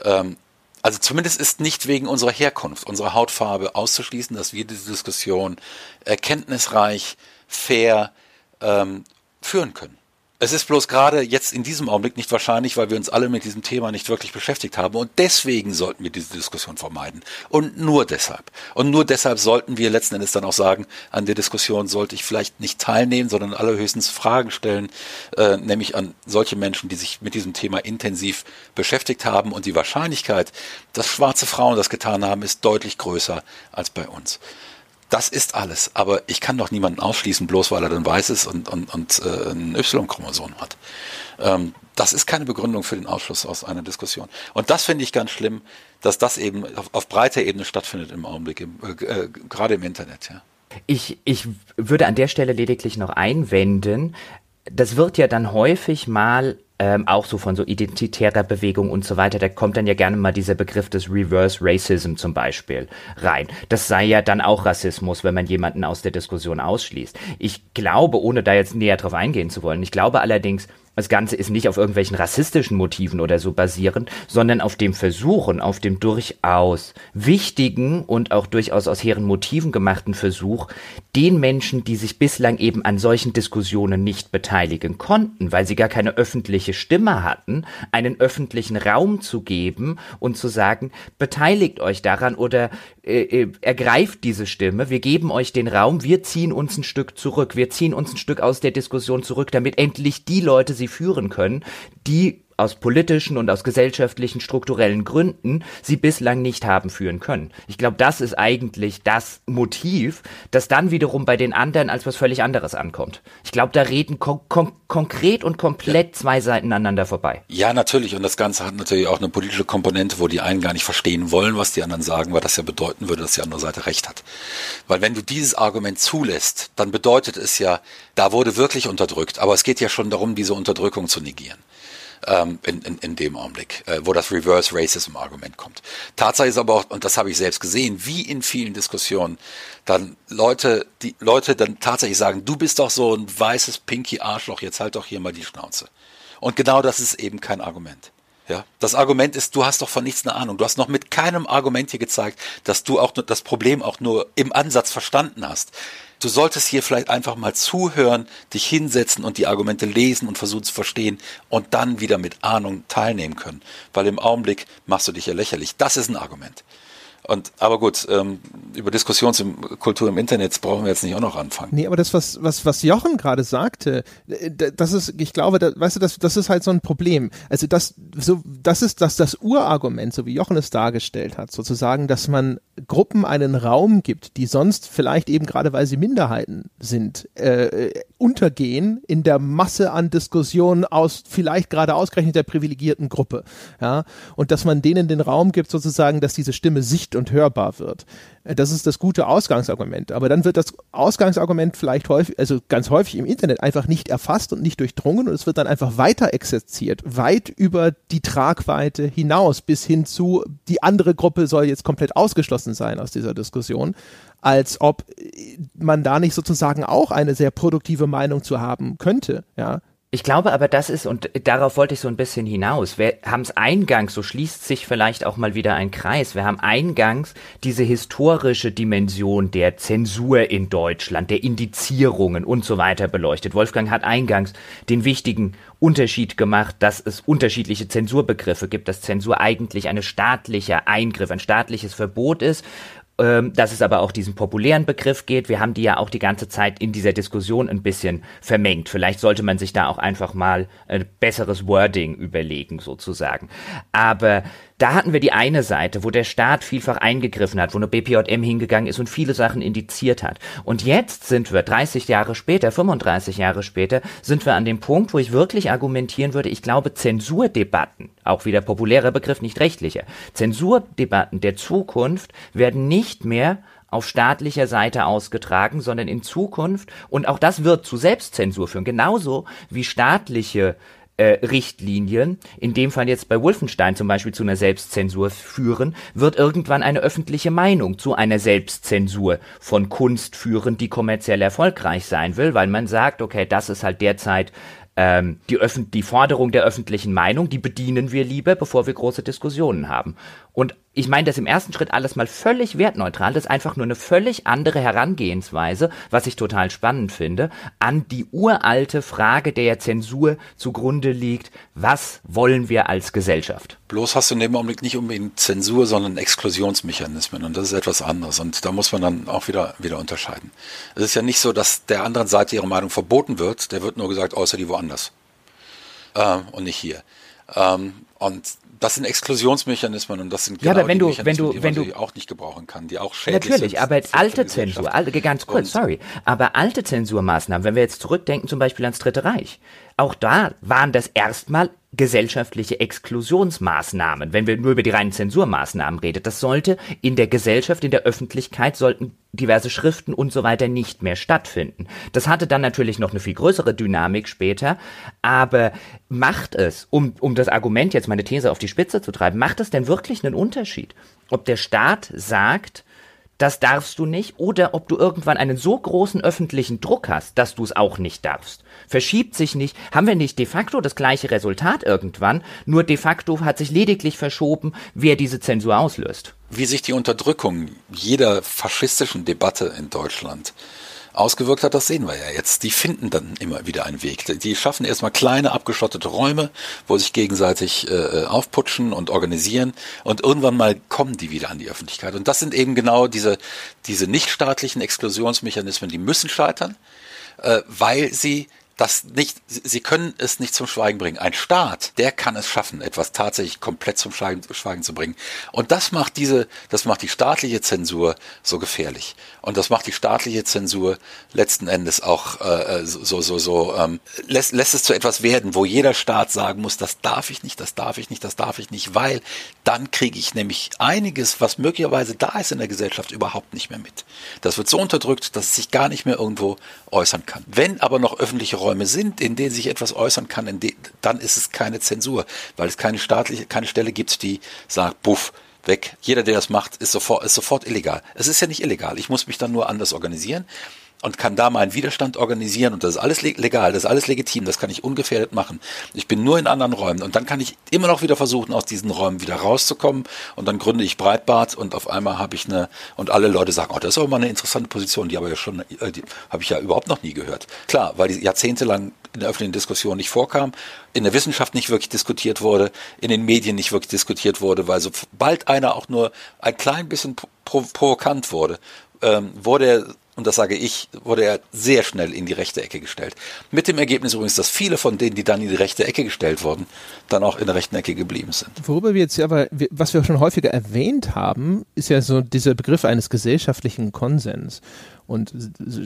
ähm, also zumindest ist nicht wegen unserer Herkunft, unserer Hautfarbe auszuschließen, dass wir diese Diskussion erkenntnisreich, fair ähm, führen können. Es ist bloß gerade jetzt in diesem Augenblick nicht wahrscheinlich, weil wir uns alle mit diesem Thema nicht wirklich beschäftigt haben. Und deswegen sollten wir diese Diskussion vermeiden. Und nur deshalb. Und nur deshalb sollten wir letzten Endes dann auch sagen, an der Diskussion sollte ich vielleicht nicht teilnehmen, sondern allerhöchstens Fragen stellen, äh, nämlich an solche Menschen, die sich mit diesem Thema intensiv beschäftigt haben. Und die Wahrscheinlichkeit, dass schwarze Frauen das getan haben, ist deutlich größer als bei uns. Das ist alles. Aber ich kann doch niemanden ausschließen, bloß weil er dann weiß ist und, und, und äh, ein Y-Chromosom hat. Ähm, das ist keine Begründung für den Ausschluss aus einer Diskussion. Und das finde ich ganz schlimm, dass das eben auf, auf breiter Ebene stattfindet im Augenblick, im, äh, äh gerade im Internet. Ja.
Ich, ich würde an der Stelle lediglich noch einwenden, das wird ja dann häufig mal ähm, auch so von so identitärer Bewegung und so weiter, da kommt dann ja gerne mal dieser Begriff des Reverse Racism zum Beispiel rein. Das sei ja dann auch Rassismus, wenn man jemanden aus der Diskussion ausschließt. Ich glaube, ohne da jetzt näher drauf eingehen zu wollen, ich glaube allerdings, das Ganze ist nicht auf irgendwelchen rassistischen Motiven oder so basierend, sondern auf dem Versuchen, auf dem durchaus wichtigen und auch durchaus aus hehren Motiven gemachten Versuch, den Menschen, die sich bislang eben an solchen Diskussionen nicht beteiligen konnten, weil sie gar keine öffentliche Stimme hatten, einen öffentlichen Raum zu geben und zu sagen, beteiligt euch daran oder äh, äh, ergreift diese Stimme, wir geben euch den Raum, wir ziehen uns ein Stück zurück, wir ziehen uns ein Stück aus der Diskussion zurück, damit endlich die Leute sie führen können, die aus politischen und aus gesellschaftlichen strukturellen Gründen sie bislang nicht haben führen können. Ich glaube, das ist eigentlich das Motiv, das dann wiederum bei den anderen als was völlig anderes ankommt. Ich glaube, da reden kon kon konkret und komplett zwei Seiten aneinander vorbei.
Ja, natürlich. Und das Ganze hat natürlich auch eine politische Komponente, wo die einen gar nicht verstehen wollen, was die anderen sagen, weil das ja bedeuten würde, dass die andere Seite recht hat. Weil wenn du dieses Argument zulässt, dann bedeutet es ja, da wurde wirklich unterdrückt. Aber es geht ja schon darum, diese Unterdrückung zu negieren ähm, in, in, in dem Augenblick, äh, wo das Reverse Racism Argument kommt. Tatsache ist aber auch, und das habe ich selbst gesehen, wie in vielen Diskussionen, dann Leute, die Leute dann tatsächlich sagen, du bist doch so ein weißes Pinky Arschloch, jetzt halt doch hier mal die Schnauze. Und genau das ist eben kein Argument. Ja, das Argument ist, du hast doch von nichts eine Ahnung. Du hast noch mit keinem Argument hier gezeigt, dass du auch das Problem auch nur im Ansatz verstanden hast. Du solltest hier vielleicht einfach mal zuhören, dich hinsetzen und die Argumente lesen und versuchen zu verstehen und dann wieder mit Ahnung teilnehmen können. Weil im Augenblick machst du dich ja lächerlich. Das ist ein Argument. Und aber gut, ähm, über Diskussionskultur im Internet brauchen wir jetzt nicht auch noch anfangen.
Nee, aber das, was, was, was Jochen gerade sagte, äh, das ist, ich glaube, da, weißt du, das, das ist halt so ein Problem. Also das, so, das ist das, das Urargument, so wie Jochen es dargestellt hat, sozusagen, dass man Gruppen einen Raum gibt, die sonst vielleicht eben gerade, weil sie Minderheiten sind, äh, untergehen in der Masse an Diskussionen aus vielleicht gerade ausgerechnet der privilegierten Gruppe. Ja, und dass man denen den Raum gibt, sozusagen, dass diese Stimme sicht und hörbar wird. Äh, das ist das gute Ausgangsargument. Aber dann wird das Ausgangsargument vielleicht häufig, also ganz häufig im Internet einfach nicht erfasst und nicht durchdrungen und es wird dann einfach weiter exerziert, weit über die Tragweite hinaus bis hin zu, die andere Gruppe soll jetzt komplett ausgeschlossen sein aus dieser Diskussion als ob man da nicht sozusagen auch eine sehr produktive Meinung zu haben könnte, ja.
Ich glaube aber, das ist, und darauf wollte ich so ein bisschen hinaus, wir haben es eingangs, so schließt sich vielleicht auch mal wieder ein Kreis, wir haben eingangs diese historische Dimension der Zensur in Deutschland, der Indizierungen und so weiter beleuchtet. Wolfgang hat eingangs den wichtigen Unterschied gemacht, dass es unterschiedliche Zensurbegriffe gibt, dass Zensur eigentlich eine staatlicher Eingriff, ein staatliches Verbot ist, ähm, dass es aber auch diesen populären Begriff geht. Wir haben die ja auch die ganze Zeit in dieser Diskussion ein bisschen vermengt. Vielleicht sollte man sich da auch einfach mal ein besseres Wording überlegen, sozusagen. Aber da hatten wir die eine Seite, wo der Staat vielfach eingegriffen hat, wo eine BPJM hingegangen ist und viele Sachen indiziert hat. Und jetzt sind wir 30 Jahre später, 35 Jahre später, sind wir an dem Punkt, wo ich wirklich argumentieren würde, ich glaube, Zensurdebatten, auch wieder populärer Begriff, nicht rechtlicher, Zensurdebatten der Zukunft werden nicht mehr auf staatlicher Seite ausgetragen, sondern in Zukunft, und auch das wird zu Selbstzensur führen, genauso wie staatliche äh, Richtlinien, in dem Fall jetzt bei Wolfenstein zum Beispiel zu einer Selbstzensur führen, wird irgendwann eine öffentliche Meinung zu einer Selbstzensur von Kunst führen, die kommerziell erfolgreich sein will, weil man sagt, okay, das ist halt derzeit ähm, die, Öffn die Forderung der öffentlichen Meinung, die bedienen wir lieber, bevor wir große Diskussionen haben. Und ich meine das im ersten Schritt alles mal völlig wertneutral, das ist einfach nur eine völlig andere Herangehensweise, was ich total spannend finde, an die uralte Frage der Zensur zugrunde liegt, was wollen wir als Gesellschaft?
Bloß hast du in dem Augenblick nicht unbedingt Zensur, sondern Exklusionsmechanismen und das ist etwas anderes und da muss man dann auch wieder, wieder unterscheiden. Es ist ja nicht so, dass der anderen Seite ihre Meinung verboten wird, der wird nur gesagt, außer die woanders ähm, und nicht hier. Ähm, und das sind Exklusionsmechanismen und das sind
genau ja, aber wenn du, wenn du, wenn
du auch nicht gebrauchen kann, die auch schädlich
Natürlich,
sind
aber alte Zensur, alte, ganz kurz, sorry, aber alte Zensurmaßnahmen, wenn wir jetzt zurückdenken zum Beispiel ans Dritte Reich, auch da waren das erstmal gesellschaftliche Exklusionsmaßnahmen, wenn wir nur über die reinen Zensurmaßnahmen reden. Das sollte in der Gesellschaft, in der Öffentlichkeit sollten diverse Schriften und so weiter nicht mehr stattfinden. Das hatte dann natürlich noch eine viel größere Dynamik später, aber macht es, um, um das Argument jetzt meine These auf die Spitze zu treiben, macht es denn wirklich einen Unterschied, ob der Staat sagt, das darfst du nicht, oder ob du irgendwann einen so großen öffentlichen Druck hast, dass du es auch nicht darfst. Verschiebt sich nicht, haben wir nicht de facto das gleiche Resultat irgendwann, nur de facto hat sich lediglich verschoben, wer diese Zensur auslöst.
Wie sich die Unterdrückung jeder faschistischen Debatte in Deutschland ausgewirkt hat, das sehen wir ja jetzt. Die finden dann immer wieder einen Weg. Die schaffen erstmal kleine abgeschottete Räume, wo sich gegenseitig äh, aufputschen und organisieren und irgendwann mal kommen die wieder an die Öffentlichkeit. Und das sind eben genau diese, diese nichtstaatlichen Exklusionsmechanismen, die müssen scheitern, äh, weil sie das nicht, sie können es nicht zum Schweigen bringen. Ein Staat, der kann es schaffen, etwas tatsächlich komplett zum Schweigen, Schweigen zu bringen. Und das macht diese, das macht die staatliche Zensur so gefährlich. Und das macht die staatliche Zensur letzten Endes auch äh, so, so, so, ähm, lässt, lässt es zu etwas werden, wo jeder Staat sagen muss, das darf ich nicht, das darf ich nicht, das darf ich nicht, weil dann kriege ich nämlich einiges, was möglicherweise da ist in der Gesellschaft, überhaupt nicht mehr mit. Das wird so unterdrückt, dass es sich gar nicht mehr irgendwo äußern kann. Wenn aber noch öffentliche Räume sind, in denen sich etwas äußern kann, dann ist es keine Zensur, weil es keine staatliche, keine Stelle gibt, die sagt, buff, weg. Jeder, der das macht, ist sofort, ist sofort illegal. Es ist ja nicht illegal. Ich muss mich dann nur anders organisieren und kann da meinen Widerstand organisieren und das ist alles legal, das ist alles legitim, das kann ich ungefährdet machen. Ich bin nur in anderen Räumen und dann kann ich immer noch wieder versuchen, aus diesen Räumen wieder rauszukommen und dann gründe ich Breitbart und auf einmal habe ich eine und alle Leute sagen, oh, das ist aber mal eine interessante Position, die aber ja schon, äh, die habe ich ja überhaupt noch nie gehört. Klar, weil die jahrzehntelang in der öffentlichen Diskussion nicht vorkam, in der Wissenschaft nicht wirklich diskutiert wurde, in den Medien nicht wirklich diskutiert wurde, weil sobald einer auch nur ein klein bisschen provokant wurde, ähm, wurde er und das sage ich, wurde er sehr schnell in die rechte Ecke gestellt. Mit dem Ergebnis übrigens, dass viele von denen, die dann in die rechte Ecke gestellt wurden, dann auch in der rechten Ecke geblieben sind.
Worüber wir jetzt aber, was wir schon häufiger erwähnt haben, ist ja so dieser Begriff eines gesellschaftlichen Konsens. Und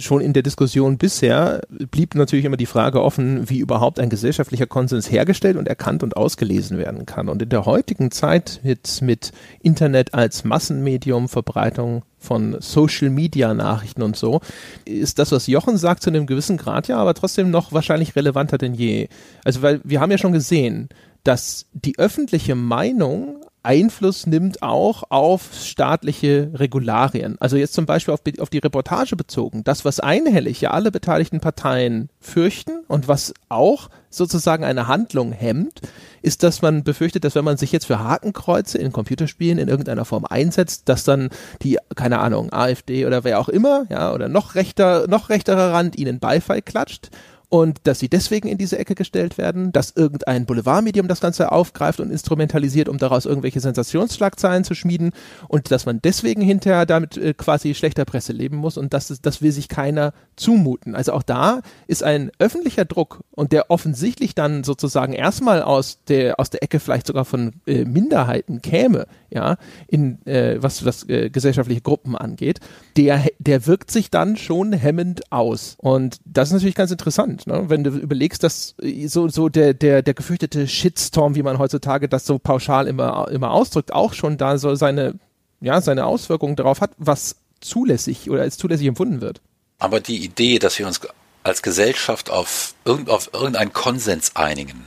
schon in der Diskussion bisher blieb natürlich immer die Frage offen, wie überhaupt ein gesellschaftlicher Konsens hergestellt und erkannt und ausgelesen werden kann. Und in der heutigen Zeit mit, mit Internet als Massenmedium, Verbreitung von Social Media Nachrichten und so, ist das, was Jochen sagt, zu einem gewissen Grad ja, aber trotzdem noch wahrscheinlich relevanter denn je. Also, weil wir haben ja schon gesehen, dass die öffentliche Meinung Einfluss nimmt auch auf staatliche Regularien. Also jetzt zum Beispiel auf, auf, die Reportage bezogen. Das, was einhellig ja alle beteiligten Parteien fürchten und was auch sozusagen eine Handlung hemmt, ist, dass man befürchtet, dass wenn man sich jetzt für Hakenkreuze in Computerspielen in irgendeiner Form einsetzt, dass dann die, keine Ahnung, AfD oder wer auch immer, ja, oder noch rechter, noch rechterer Rand ihnen Beifall klatscht und dass sie deswegen in diese Ecke gestellt werden, dass irgendein Boulevardmedium das Ganze aufgreift und instrumentalisiert, um daraus irgendwelche Sensationsschlagzeilen zu schmieden und dass man deswegen hinterher damit äh, quasi schlechter Presse leben muss und das, das will sich keiner zumuten. Also auch da ist ein öffentlicher Druck und der offensichtlich dann sozusagen erstmal aus der, aus der Ecke vielleicht sogar von äh, Minderheiten käme, ja, in äh, was, was äh, gesellschaftliche Gruppen angeht, der, der wirkt sich dann schon hemmend aus. Und das ist natürlich ganz interessant ne? wenn du überlegst, dass äh, so, so der, der, der gefürchtete Shitstorm, wie man heutzutage das so pauschal immer, immer ausdrückt, auch schon da so seine, ja, seine Auswirkungen darauf hat, was zulässig oder als zulässig empfunden wird.
Aber die Idee, dass wir uns als Gesellschaft auf, irgend, auf irgendeinen Konsens einigen,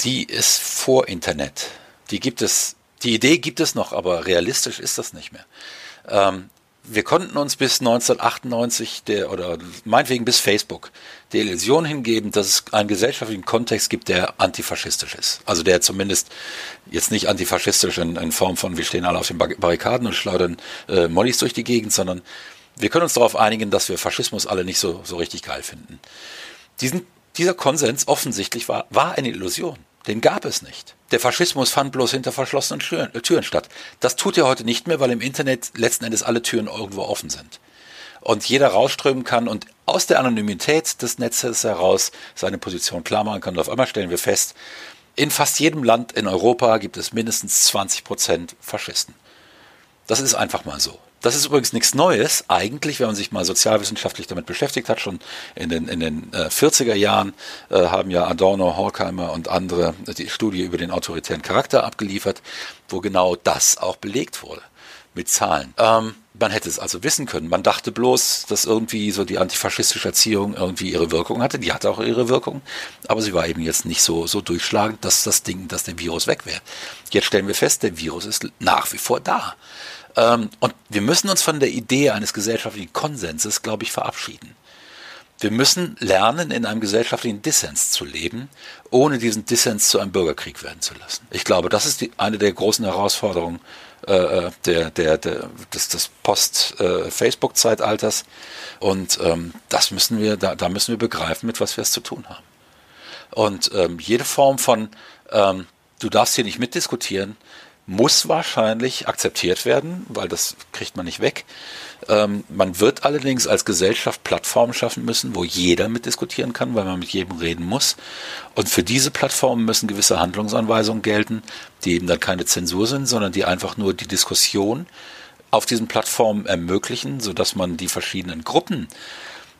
die ist vor Internet. Die gibt es, die Idee gibt es noch, aber realistisch ist das nicht mehr. Ähm, wir konnten uns bis 1998 der, oder meinetwegen bis Facebook die Illusion hingeben, dass es einen gesellschaftlichen Kontext gibt, der antifaschistisch ist. Also der zumindest jetzt nicht antifaschistisch in, in Form von wir stehen alle auf den Barrikaden und schleudern äh, Mollys durch die Gegend, sondern wir können uns darauf einigen, dass wir Faschismus alle nicht so, so richtig geil finden. Diesen, dieser Konsens offensichtlich war, war eine Illusion. Den gab es nicht. Der Faschismus fand bloß hinter verschlossenen Türen, äh, statt. Das tut er heute nicht mehr, weil im Internet letzten Endes alle Türen irgendwo offen sind. Und jeder rausströmen kann und aus der Anonymität des Netzes heraus seine Position klar machen kann. Und auf einmal stellen wir fest, in fast jedem Land in Europa gibt es mindestens 20 Prozent Faschisten. Das ist einfach mal so. Das ist übrigens nichts Neues. Eigentlich, wenn man sich mal sozialwissenschaftlich damit beschäftigt hat, schon in den, in den äh, 40er Jahren äh, haben ja Adorno, Horkheimer und andere die Studie über den autoritären Charakter abgeliefert, wo genau das auch belegt wurde mit Zahlen. Ähm, man hätte es also wissen können. Man dachte bloß, dass irgendwie so die antifaschistische Erziehung irgendwie ihre Wirkung hatte. Die hatte auch ihre Wirkung, aber sie war eben jetzt nicht so, so durchschlagend, dass das Ding, dass der Virus weg wäre. Jetzt stellen wir fest, der Virus ist nach wie vor da. Ähm, und wir müssen uns von der Idee eines gesellschaftlichen Konsenses, glaube ich, verabschieden. Wir müssen lernen, in einem gesellschaftlichen Dissens zu leben, ohne diesen Dissens zu einem Bürgerkrieg werden zu lassen. Ich glaube, das ist die, eine der großen Herausforderungen äh, äh der, der, der, des, des Post-Facebook-Zeitalters. Und ähm, das müssen wir, da, da müssen wir begreifen, mit was wir es zu tun haben. Und ähm, jede Form von, ähm, du darfst hier nicht mitdiskutieren, muss wahrscheinlich akzeptiert werden, weil das kriegt man nicht weg. Ähm, man wird allerdings als Gesellschaft Plattformen schaffen müssen, wo jeder mitdiskutieren kann, weil man mit jedem reden muss. Und für diese Plattformen müssen gewisse Handlungsanweisungen gelten, die eben dann keine Zensur sind, sondern die einfach nur die Diskussion auf diesen Plattformen ermöglichen, sodass man die verschiedenen Gruppen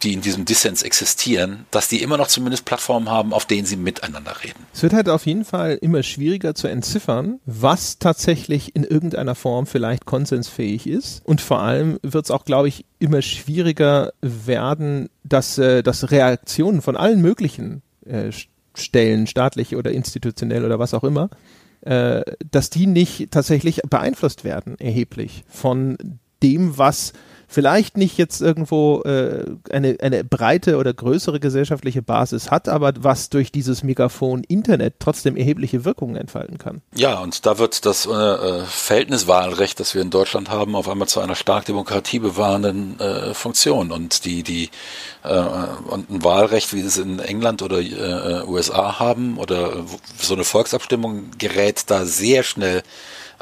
die in diesem Dissens existieren, dass die immer noch zumindest Plattformen haben, auf denen sie miteinander reden.
Es wird halt auf jeden Fall immer schwieriger zu entziffern, was tatsächlich in irgendeiner Form vielleicht konsensfähig ist. Und vor allem wird es auch, glaube ich, immer schwieriger werden, dass, äh, dass Reaktionen von allen möglichen äh, Stellen, staatlich oder institutionell oder was auch immer, äh, dass die nicht tatsächlich beeinflusst werden, erheblich von dem, was vielleicht nicht jetzt irgendwo äh, eine, eine breite oder größere gesellschaftliche Basis hat, aber was durch dieses Megafon Internet trotzdem erhebliche Wirkungen entfalten kann.
Ja, und da wird das äh, äh Verhältniswahlrecht, das wir in Deutschland haben, auf einmal zu einer stark demokratiebewahrenden äh, Funktion. Und die, die äh, und ein Wahlrecht, wie es in England oder äh, USA haben, oder so eine Volksabstimmung gerät da sehr schnell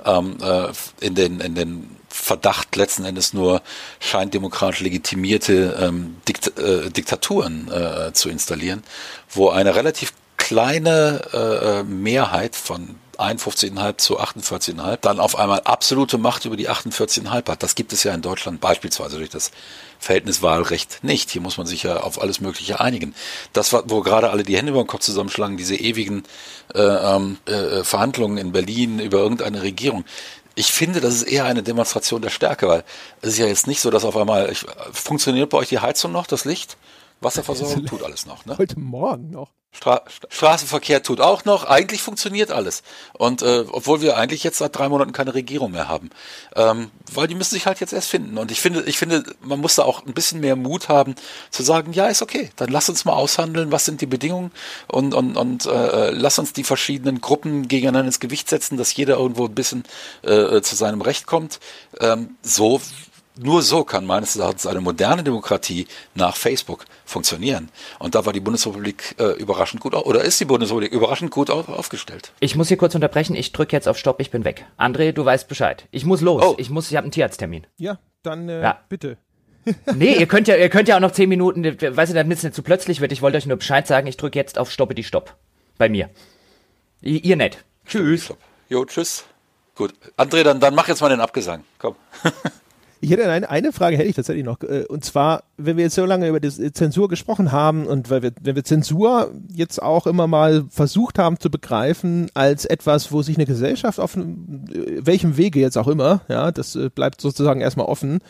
ähm, äh, in den in den Verdacht letzten Endes nur scheindemokratisch legitimierte ähm, Dikt äh, Diktaturen äh, zu installieren, wo eine relativ kleine äh, Mehrheit von 51,5 zu 48,5 dann auf einmal absolute Macht über die 48,5 hat. Das gibt es ja in Deutschland beispielsweise durch das Verhältniswahlrecht nicht. Hier muss man sich ja auf alles Mögliche einigen. Das, wo gerade alle die Hände über den Kopf zusammenschlagen, diese ewigen äh, ähm, äh, Verhandlungen in Berlin über irgendeine Regierung, ich finde, das ist eher eine Demonstration der Stärke, weil es ist ja jetzt nicht so, dass auf einmal, ich, funktioniert bei euch die Heizung noch, das Licht? Wasserversorgung tut alles noch. Ne?
Heute Morgen noch.
Stra Straßenverkehr tut auch noch. Eigentlich funktioniert alles. Und äh, obwohl wir eigentlich jetzt seit drei Monaten keine Regierung mehr haben, ähm, weil die müssen sich halt jetzt erst finden. Und ich finde, ich finde, man muss da auch ein bisschen mehr Mut haben, zu sagen, ja, ist okay. Dann lass uns mal aushandeln, was sind die Bedingungen und und und äh, lass uns die verschiedenen Gruppen gegeneinander ins Gewicht setzen, dass jeder irgendwo ein bisschen äh, zu seinem Recht kommt. Ähm, so nur so kann meines Erachtens eine moderne Demokratie nach Facebook funktionieren. Und da war die Bundesrepublik äh, überraschend gut, oder ist die Bundesrepublik überraschend gut auf, aufgestellt.
Ich muss hier kurz unterbrechen. Ich drücke jetzt auf Stopp. Ich bin weg. André, du weißt Bescheid. Ich muss los. Oh. Ich muss. Ich habe einen Tierarzttermin.
Ja, dann äh, ja. bitte.
nee, ihr könnt ja, ihr könnt ja auch noch zehn Minuten, weißt du, damit es nicht zu plötzlich wird. Ich wollte euch nur Bescheid sagen. Ich drücke jetzt auf Stoppe die Stopp. Bei mir. I ihr nicht.
Tschüss. Stopp. Jo, tschüss. Gut. André, dann, dann mach jetzt mal den Abgesang. Komm.
Ich hätte eine, eine Frage hätte ich tatsächlich noch. Äh, und zwar, wenn wir jetzt so lange über die Zensur gesprochen haben und weil wir, wenn wir Zensur jetzt auch immer mal versucht haben zu begreifen als etwas, wo sich eine Gesellschaft auf welchem Wege jetzt auch immer, ja, das äh, bleibt sozusagen erstmal offen,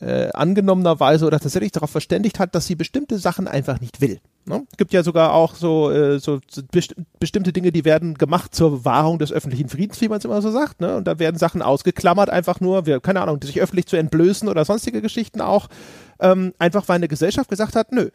äh, angenommenerweise oder tatsächlich darauf verständigt hat, dass sie bestimmte Sachen einfach nicht will. Ne? Gibt ja sogar auch so, äh, so, best bestimmte Dinge, die werden gemacht zur Wahrung des öffentlichen Friedens, wie man es immer so sagt. Ne? Und da werden Sachen ausgeklammert, einfach nur, wir, keine Ahnung, sich öffentlich zu entblößen oder sonstige Geschichten auch. Ähm, einfach weil eine Gesellschaft gesagt hat, nö,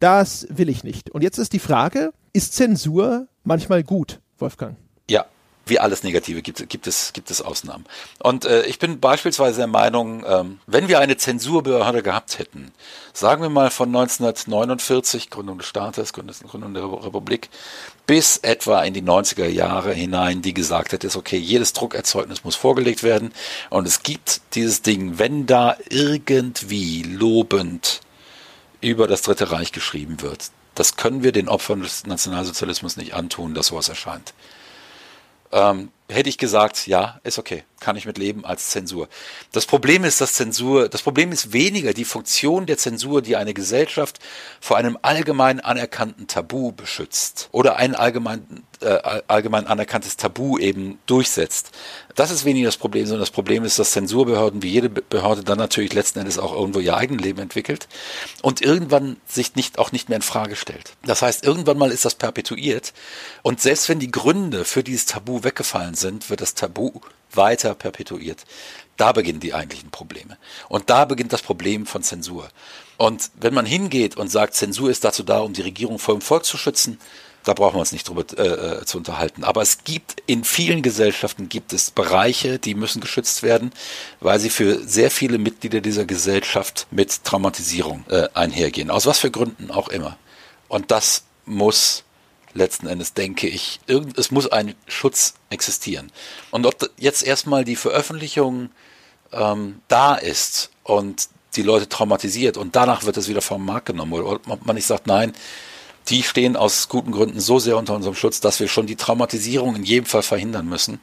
das will ich nicht. Und jetzt ist die Frage, ist Zensur manchmal gut, Wolfgang?
Ja, wie alles Negative gibt, gibt, es, gibt es Ausnahmen. Und äh, ich bin beispielsweise der Meinung, ähm, wenn wir eine Zensurbehörde gehabt hätten, sagen wir mal von 1949, Gründung des Staates, Gründung der Republik, bis etwa in die 90er Jahre hinein, die gesagt hätte, ist okay, jedes Druckerzeugnis muss vorgelegt werden und es gibt dieses Ding, wenn da irgendwie lobend über das Dritte Reich geschrieben wird, das können wir den Opfern des Nationalsozialismus nicht antun, dass sowas erscheint ähm, hätte ich gesagt, ja, ist okay, kann ich mit leben als Zensur. Das Problem ist, dass Zensur, das Problem ist weniger die Funktion der Zensur, die eine Gesellschaft vor einem allgemein anerkannten Tabu beschützt oder ein allgemein, äh, allgemein anerkanntes Tabu eben durchsetzt. Das ist weniger das Problem, sondern das Problem ist, dass Zensurbehörden wie jede Behörde dann natürlich letzten Endes auch irgendwo ihr eigenes Leben entwickelt und irgendwann sich nicht, auch nicht mehr in Frage stellt. Das heißt, irgendwann mal ist das perpetuiert und selbst wenn die Gründe für dieses Tabu weggefallen sind, wird das Tabu weiter perpetuiert. Da beginnen die eigentlichen Probleme. Und da beginnt das Problem von Zensur. Und wenn man hingeht und sagt, Zensur ist dazu da, um die Regierung vor dem Volk zu schützen, da brauchen wir uns nicht drüber äh, zu unterhalten. Aber es gibt in vielen Gesellschaften gibt es Bereiche, die müssen geschützt werden, weil sie für sehr viele Mitglieder dieser Gesellschaft mit Traumatisierung äh, einhergehen. Aus was für Gründen auch immer. Und das muss letzten Endes, denke ich, irgend, es muss ein Schutz existieren. Und ob jetzt erstmal die Veröffentlichung ähm, da ist und die Leute traumatisiert und danach wird es wieder vom Markt genommen oder ob man nicht sagt, nein, die stehen aus guten Gründen so sehr unter unserem Schutz, dass wir schon die Traumatisierung in jedem Fall verhindern müssen.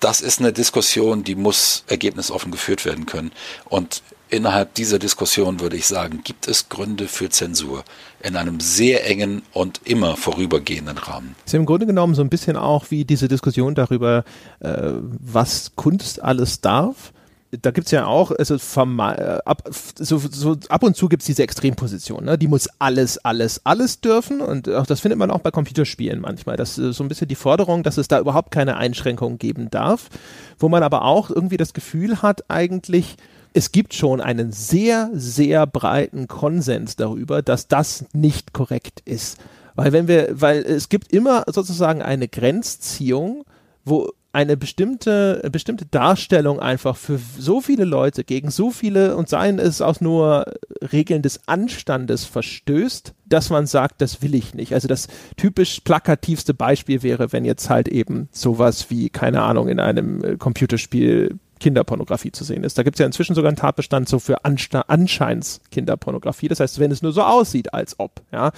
Das ist eine Diskussion, die muss ergebnisoffen geführt werden können. Und innerhalb dieser Diskussion würde ich sagen, gibt es Gründe für Zensur in einem sehr engen und immer vorübergehenden Rahmen.
ist im Grunde genommen so ein bisschen auch wie diese Diskussion darüber, äh, was Kunst alles darf da gibt's ja auch, also äh, ab, so, so ab und zu gibt's diese Extremposition, ne? die muss alles, alles, alles dürfen und auch das findet man auch bei Computerspielen manchmal. Das ist so ein bisschen die Forderung, dass es da überhaupt keine Einschränkungen geben darf, wo man aber auch irgendwie das Gefühl hat, eigentlich, es gibt schon einen sehr, sehr breiten Konsens darüber, dass das nicht korrekt ist. Weil wenn wir, weil es gibt immer sozusagen eine Grenzziehung, wo eine bestimmte, bestimmte Darstellung einfach für so viele Leute gegen so viele und seien es auch nur Regeln des Anstandes verstößt, dass man sagt, das will ich nicht. Also das typisch plakativste Beispiel wäre, wenn jetzt halt eben sowas wie, keine Ahnung, in einem äh, Computerspiel Kinderpornografie zu sehen ist. Da gibt es ja inzwischen sogar einen Tatbestand so für Ansta Anscheins. Das heißt, wenn es nur so aussieht, als ob, ja.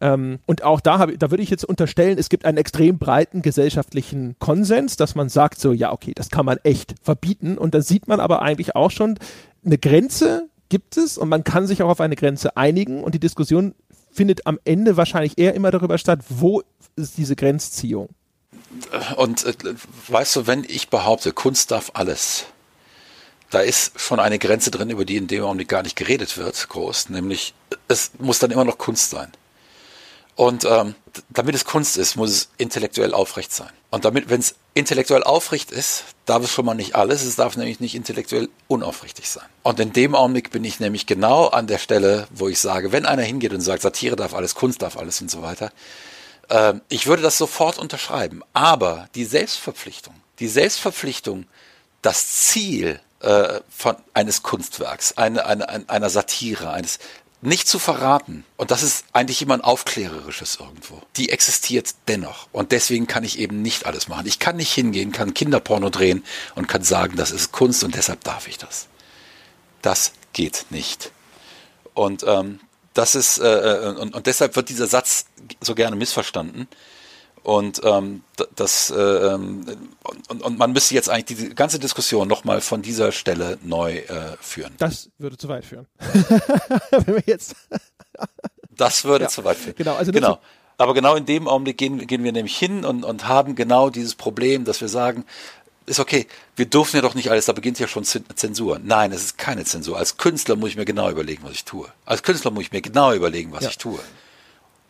Ähm, und auch da, da würde ich jetzt unterstellen, es gibt einen extrem breiten gesellschaftlichen Konsens, dass man sagt so, ja, okay, das kann man echt verbieten. Und da sieht man aber eigentlich auch schon, eine Grenze gibt es und man kann sich auch auf eine Grenze einigen und die Diskussion findet am Ende wahrscheinlich eher immer darüber statt, wo ist diese Grenzziehung.
Und äh, weißt du, wenn ich behaupte, Kunst darf alles, da ist schon eine Grenze drin, über die in dem Augenblick gar nicht geredet wird, groß, nämlich es muss dann immer noch Kunst sein. Und ähm, damit es Kunst ist, muss es intellektuell aufrecht sein. Und damit, wenn es intellektuell aufrecht ist, darf es schon mal nicht alles. Es darf nämlich nicht intellektuell unaufrichtig sein. Und in dem Augenblick bin ich nämlich genau an der Stelle, wo ich sage, wenn einer hingeht und sagt, Satire darf alles, Kunst darf alles und so weiter, äh, ich würde das sofort unterschreiben. Aber die Selbstverpflichtung, die Selbstverpflichtung, das Ziel äh, von eines Kunstwerks, eine, eine, einer Satire, eines nicht zu verraten, und das ist eigentlich immer ein Aufklärerisches irgendwo, die existiert dennoch. Und deswegen kann ich eben nicht alles machen. Ich kann nicht hingehen, kann Kinderporno drehen und kann sagen, das ist Kunst und deshalb darf ich das. Das geht nicht. Und ähm, das ist, äh, äh und, und deshalb wird dieser Satz so gerne missverstanden. Und ähm, das äh, ähm, und, und man müsste jetzt eigentlich die ganze Diskussion nochmal von dieser Stelle neu äh, führen.
Das würde zu weit führen. Wenn wir
jetzt das würde ja, zu weit führen. Genau, also genau. Aber genau in dem Augenblick gehen, gehen wir nämlich hin und, und haben genau dieses Problem, dass wir sagen, ist okay, wir dürfen ja doch nicht alles, da beginnt ja schon Zensur. Nein, es ist keine Zensur. Als Künstler muss ich mir genau überlegen, was ich tue. Als Künstler muss ich mir genau überlegen, was ja. ich tue.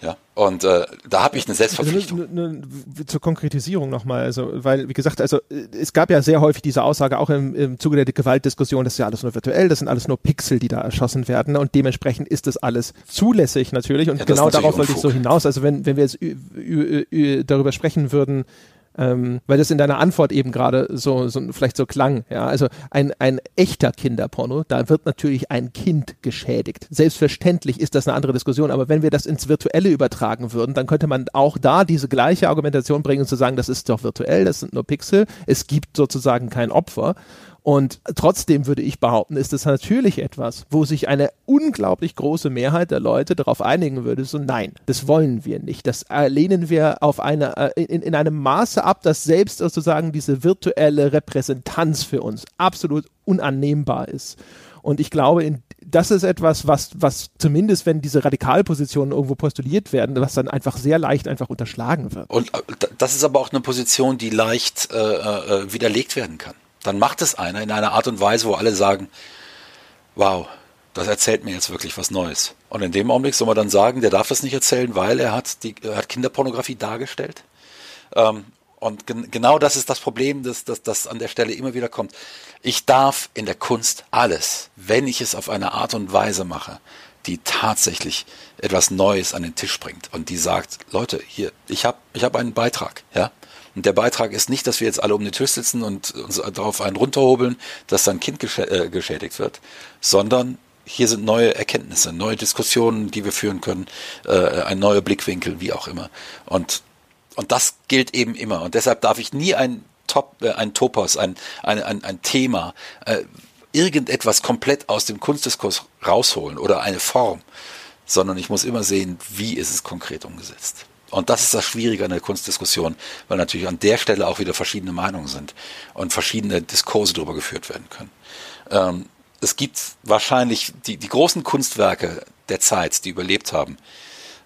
Ja, und äh, da habe ich eine Selbstverpflichtung. Also, ne,
ne, zur Konkretisierung nochmal, also, weil, wie gesagt, also es gab ja sehr häufig diese Aussage, auch im, im Zuge der Gewaltdiskussion, das ist ja alles nur virtuell, das sind alles nur Pixel, die da erschossen werden und dementsprechend ist das alles zulässig natürlich und ja, genau darauf wollte ich so hinaus. Also wenn, wenn wir jetzt darüber sprechen würden, ähm, weil das in deiner Antwort eben gerade so, so vielleicht so klang. Ja, also ein, ein echter Kinderporno, da wird natürlich ein Kind geschädigt. Selbstverständlich ist das eine andere Diskussion, aber wenn wir das ins Virtuelle übertragen würden, dann könnte man auch da diese gleiche Argumentation bringen zu sagen, das ist doch virtuell, das sind nur Pixel, es gibt sozusagen kein Opfer. Und trotzdem würde ich behaupten, ist es natürlich etwas, wo sich eine unglaublich große Mehrheit der Leute darauf einigen würde, so nein, das wollen wir nicht. Das lehnen wir auf eine, äh, in, in einem Maße ab, dass selbst sozusagen diese virtuelle Repräsentanz für uns absolut unannehmbar ist. Und ich glaube, in, das ist etwas, was, was zumindest, wenn diese Radikalpositionen irgendwo postuliert werden, was dann einfach sehr leicht einfach unterschlagen wird.
Und äh, das ist aber auch eine Position, die leicht äh, äh, widerlegt werden kann dann macht es einer in einer Art und Weise, wo alle sagen, wow, das erzählt mir jetzt wirklich was Neues. Und in dem Augenblick soll man dann sagen, der darf das nicht erzählen, weil er hat, die, er hat Kinderpornografie dargestellt. Ähm, und gen genau das ist das Problem, das, das, das an der Stelle immer wieder kommt. Ich darf in der Kunst alles, wenn ich es auf eine Art und Weise mache, die tatsächlich etwas Neues an den Tisch bringt und die sagt, Leute, hier, ich habe ich hab einen Beitrag, ja. Und der Beitrag ist nicht, dass wir jetzt alle um den Tisch sitzen und uns darauf einen runterhobeln, dass dann ein Kind geschä äh, geschädigt wird, sondern hier sind neue Erkenntnisse, neue Diskussionen, die wir führen können, äh, ein neuer Blickwinkel, wie auch immer. Und, und das gilt eben immer. Und deshalb darf ich nie ein Top, äh, ein Topos, ein, ein, ein, ein Thema, äh, irgendetwas komplett aus dem Kunstdiskurs rausholen oder eine Form, sondern ich muss immer sehen, wie ist es konkret umgesetzt. Und das ist das Schwierige an der Kunstdiskussion, weil natürlich an der Stelle auch wieder verschiedene Meinungen sind und verschiedene Diskurse darüber geführt werden können. Ähm, es gibt wahrscheinlich die, die großen Kunstwerke der Zeit, die überlebt haben.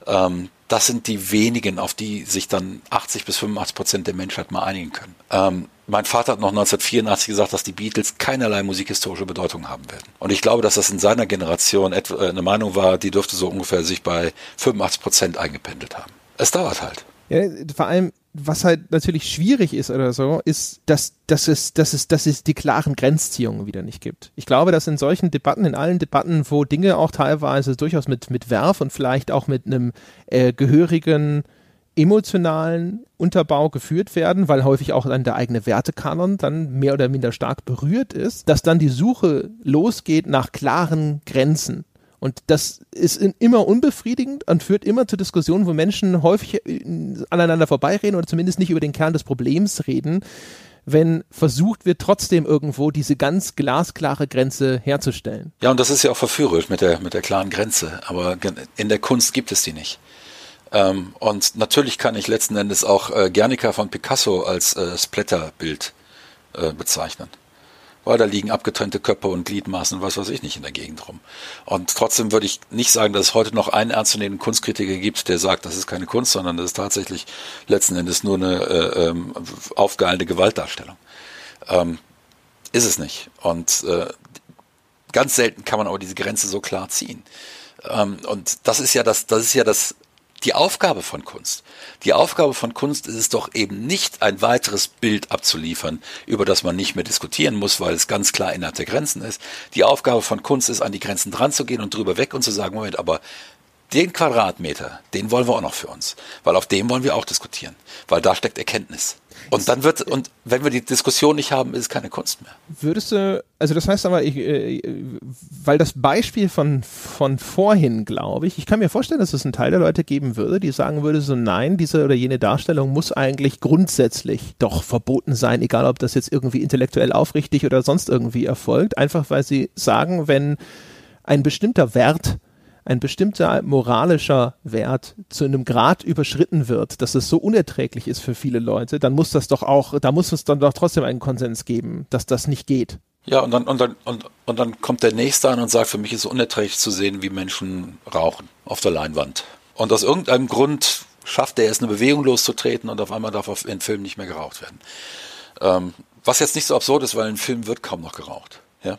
Ähm, das sind die wenigen, auf die sich dann 80 bis 85 Prozent der Menschheit mal einigen können. Ähm, mein Vater hat noch 1984 gesagt, dass die Beatles keinerlei musikhistorische Bedeutung haben werden. Und ich glaube, dass das in seiner Generation eine Meinung war, die dürfte so ungefähr sich bei 85 Prozent eingependelt haben. Es dauert halt.
Ja, vor allem, was halt natürlich schwierig ist oder so, ist, dass, dass, es, dass, es, dass es die klaren Grenzziehungen wieder nicht gibt. Ich glaube, dass in solchen Debatten, in allen Debatten, wo Dinge auch teilweise durchaus mit, mit Werf und vielleicht auch mit einem äh, gehörigen emotionalen Unterbau geführt werden, weil häufig auch dann der eigene Wertekanon dann mehr oder minder stark berührt ist, dass dann die Suche losgeht nach klaren Grenzen. Und das ist immer unbefriedigend und führt immer zu Diskussionen, wo Menschen häufig äh, aneinander vorbeireden oder zumindest nicht über den Kern des Problems reden, wenn versucht wird, trotzdem irgendwo diese ganz glasklare Grenze herzustellen.
Ja, und das ist ja auch verführerisch mit der, mit der klaren Grenze. Aber in der Kunst gibt es die nicht. Ähm, und natürlich kann ich letzten Endes auch äh, Guernica von Picasso als äh, Splatterbild äh, bezeichnen weil da liegen abgetrennte Köpfe und Gliedmaßen und was weiß ich nicht in der Gegend rum. Und trotzdem würde ich nicht sagen, dass es heute noch einen ernstzunehmenden Kunstkritiker gibt, der sagt, das ist keine Kunst, sondern das ist tatsächlich letzten Endes nur eine äh, ähm, aufgeeilte Gewaltdarstellung. Ähm, ist es nicht. Und äh, ganz selten kann man aber diese Grenze so klar ziehen. Ähm, und das ist ja das, das ist ja das die Aufgabe von Kunst. Die Aufgabe von Kunst ist es doch eben nicht, ein weiteres Bild abzuliefern, über das man nicht mehr diskutieren muss, weil es ganz klar innerhalb der Grenzen ist. Die Aufgabe von Kunst ist, an die Grenzen dran zu gehen und drüber weg und zu sagen, Moment, aber den Quadratmeter, den wollen wir auch noch für uns, weil auf dem wollen wir auch diskutieren, weil da steckt Erkenntnis. Und dann wird, und wenn wir die Diskussion nicht haben, ist es keine Kunst mehr.
Würdest du, also das heißt aber, ich, äh, weil das Beispiel von, von vorhin, glaube ich, ich kann mir vorstellen, dass es einen Teil der Leute geben würde, die sagen würde, so nein, diese oder jene Darstellung muss eigentlich grundsätzlich doch verboten sein, egal ob das jetzt irgendwie intellektuell aufrichtig oder sonst irgendwie erfolgt, einfach weil sie sagen, wenn ein bestimmter Wert ein bestimmter moralischer Wert zu einem Grad überschritten wird, dass es so unerträglich ist für viele Leute, dann muss das doch auch, da muss es dann doch trotzdem einen Konsens geben, dass das nicht geht.
Ja, und dann, und dann, und, und dann kommt der Nächste an und sagt, für mich ist es unerträglich zu sehen, wie Menschen rauchen auf der Leinwand. Und aus irgendeinem Grund schafft er es, eine Bewegung loszutreten und auf einmal darf auf in Film nicht mehr geraucht werden. Ähm, was jetzt nicht so absurd ist, weil in Film wird kaum noch geraucht. Ja?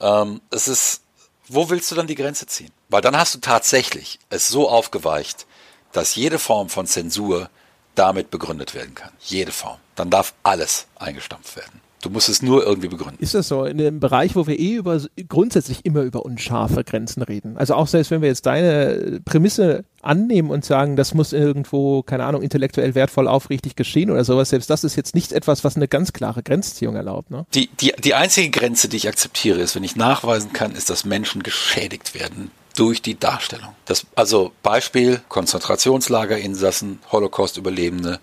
Ähm, es ist, wo willst du dann die Grenze ziehen? Weil dann hast du tatsächlich es so aufgeweicht, dass jede Form von Zensur damit begründet werden kann. Jede Form. Dann darf alles eingestampft werden. Du musst es nur irgendwie begründen.
Ist das so? In einem Bereich, wo wir eh über, grundsätzlich immer über unscharfe Grenzen reden. Also auch selbst wenn wir jetzt deine Prämisse annehmen und sagen, das muss irgendwo, keine Ahnung, intellektuell wertvoll aufrichtig geschehen oder sowas, selbst das ist jetzt nicht etwas, was eine ganz klare Grenzziehung erlaubt. Ne?
Die, die, die einzige Grenze, die ich akzeptiere, ist, wenn ich nachweisen kann, ist, dass Menschen geschädigt werden durch die Darstellung. Das, also Beispiel Konzentrationslagerinsassen, Holocaust-Überlebende,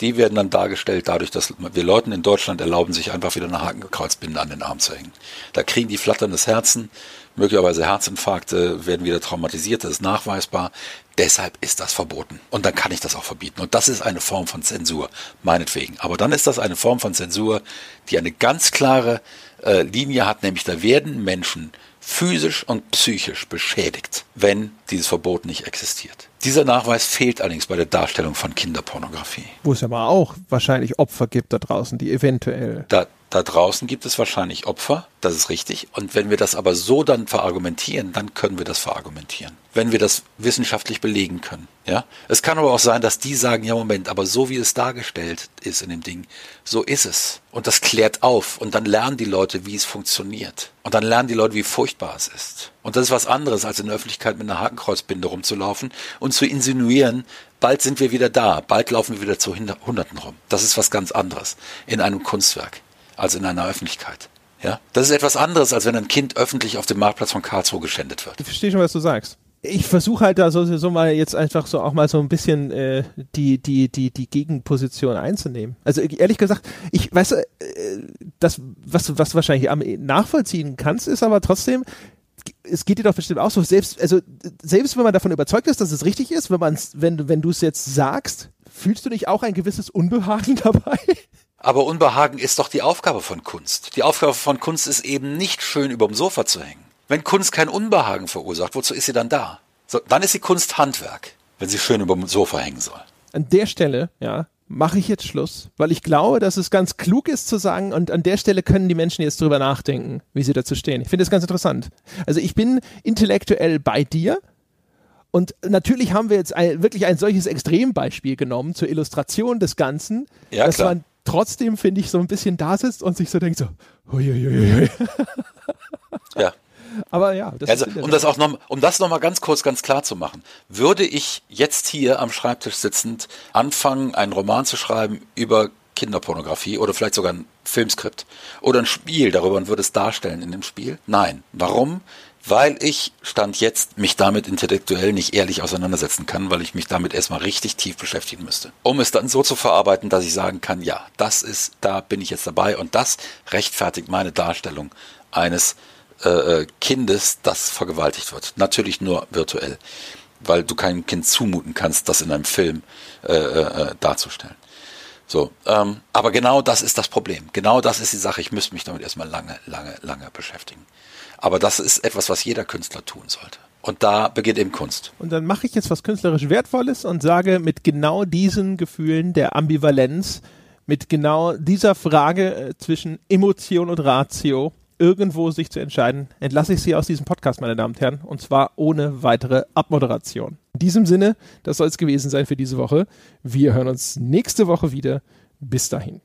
die werden dann dargestellt dadurch, dass wir Leuten in Deutschland erlauben, sich einfach wieder eine Hakenkreuzbinde an den Arm zu hängen. Da kriegen die flatterndes Herzen, möglicherweise Herzinfarkte, werden wieder traumatisiert, das ist nachweisbar. Deshalb ist das verboten. Und dann kann ich das auch verbieten. Und das ist eine Form von Zensur, meinetwegen. Aber dann ist das eine Form von Zensur, die eine ganz klare äh, Linie hat, nämlich da werden Menschen physisch und psychisch beschädigt, wenn dieses Verbot nicht existiert. Dieser Nachweis fehlt allerdings bei der Darstellung von Kinderpornografie.
Wo es aber auch wahrscheinlich Opfer gibt da draußen, die eventuell.
Da, Da draußen gibt es wahrscheinlich Opfer, das ist richtig. Und wenn wir das aber so dann verargumentieren, dann können wir das verargumentieren. Wenn wir das wissenschaftlich belegen können. Ja? Es kann aber auch sein, dass die sagen, ja Moment, aber so wie es dargestellt ist in dem Ding, so ist es. Und das klärt auf. Und dann lernen die Leute, wie es funktioniert. Und dann lernen die Leute, wie furchtbar es ist. Und das ist was anderes, als in der Öffentlichkeit mit einer Hakenkreuzbinde rumzulaufen und zu insinuieren, bald sind wir wieder da, bald laufen wir wieder zu Hunderten rum. Das ist was ganz anderes in einem Kunstwerk als in einer Öffentlichkeit. Ja, das ist etwas anderes, als wenn ein Kind öffentlich auf dem Marktplatz von Karlsruhe geschändet wird.
Ich verstehe schon, was du sagst. Ich versuche halt da so, so mal jetzt einfach so auch mal so ein bisschen äh, die, die, die, die Gegenposition einzunehmen. Also ehrlich gesagt, ich weiß, äh, das, was, was du wahrscheinlich am nachvollziehen kannst, ist aber trotzdem, es geht dir doch bestimmt auch so, selbst, also selbst wenn man davon überzeugt ist, dass es richtig ist, wenn man wenn, wenn du es jetzt sagst, fühlst du nicht auch ein gewisses Unbehagen dabei?
Aber Unbehagen ist doch die Aufgabe von Kunst. Die Aufgabe von Kunst ist eben nicht schön überm Sofa zu hängen. Wenn Kunst kein Unbehagen verursacht, wozu ist sie dann da? So, dann ist sie Kunst Handwerk, wenn sie schön überm Sofa hängen soll.
An der Stelle, ja, mache ich jetzt Schluss, weil ich glaube, dass es ganz klug ist zu sagen, und an der Stelle können die Menschen jetzt drüber nachdenken, wie sie dazu stehen. Ich finde das ganz interessant. Also ich bin intellektuell bei dir, und natürlich haben wir jetzt ein, wirklich ein solches Extrembeispiel genommen zur Illustration des Ganzen,
ja,
dass
klar.
man trotzdem, finde ich, so ein bisschen da sitzt und sich so denkt, so, huiuiui.
Ja.
Aber ja,
das also, um das auch noch, um das noch mal ganz kurz ganz klar zu machen, würde ich jetzt hier am Schreibtisch sitzend anfangen, einen Roman zu schreiben über Kinderpornografie oder vielleicht sogar ein Filmskript oder ein Spiel darüber und würde es darstellen in dem Spiel? Nein. Warum? Weil ich Stand jetzt mich damit intellektuell nicht ehrlich auseinandersetzen kann, weil ich mich damit erstmal richtig tief beschäftigen müsste. Um es dann so zu verarbeiten, dass ich sagen kann, ja, das ist, da bin ich jetzt dabei und das rechtfertigt meine Darstellung eines äh, äh Kindes, das vergewaltigt wird. Natürlich nur virtuell, weil du keinem Kind zumuten kannst, das in einem Film äh, äh, äh darzustellen. So, ähm, aber genau das ist das Problem. Genau das ist die Sache. Ich müsste mich damit erstmal lange, lange, lange beschäftigen. Aber das ist etwas, was jeder Künstler tun sollte. Und da beginnt eben Kunst.
Und dann mache ich jetzt was künstlerisch Wertvolles und sage mit genau diesen Gefühlen der Ambivalenz, mit genau dieser Frage äh, zwischen Emotion und Ratio irgendwo sich zu entscheiden, entlasse ich Sie aus diesem Podcast, meine Damen und Herren, und zwar ohne weitere Abmoderation. In diesem Sinne, das soll es gewesen sein für diese Woche. Wir hören uns nächste Woche wieder. Bis dahin.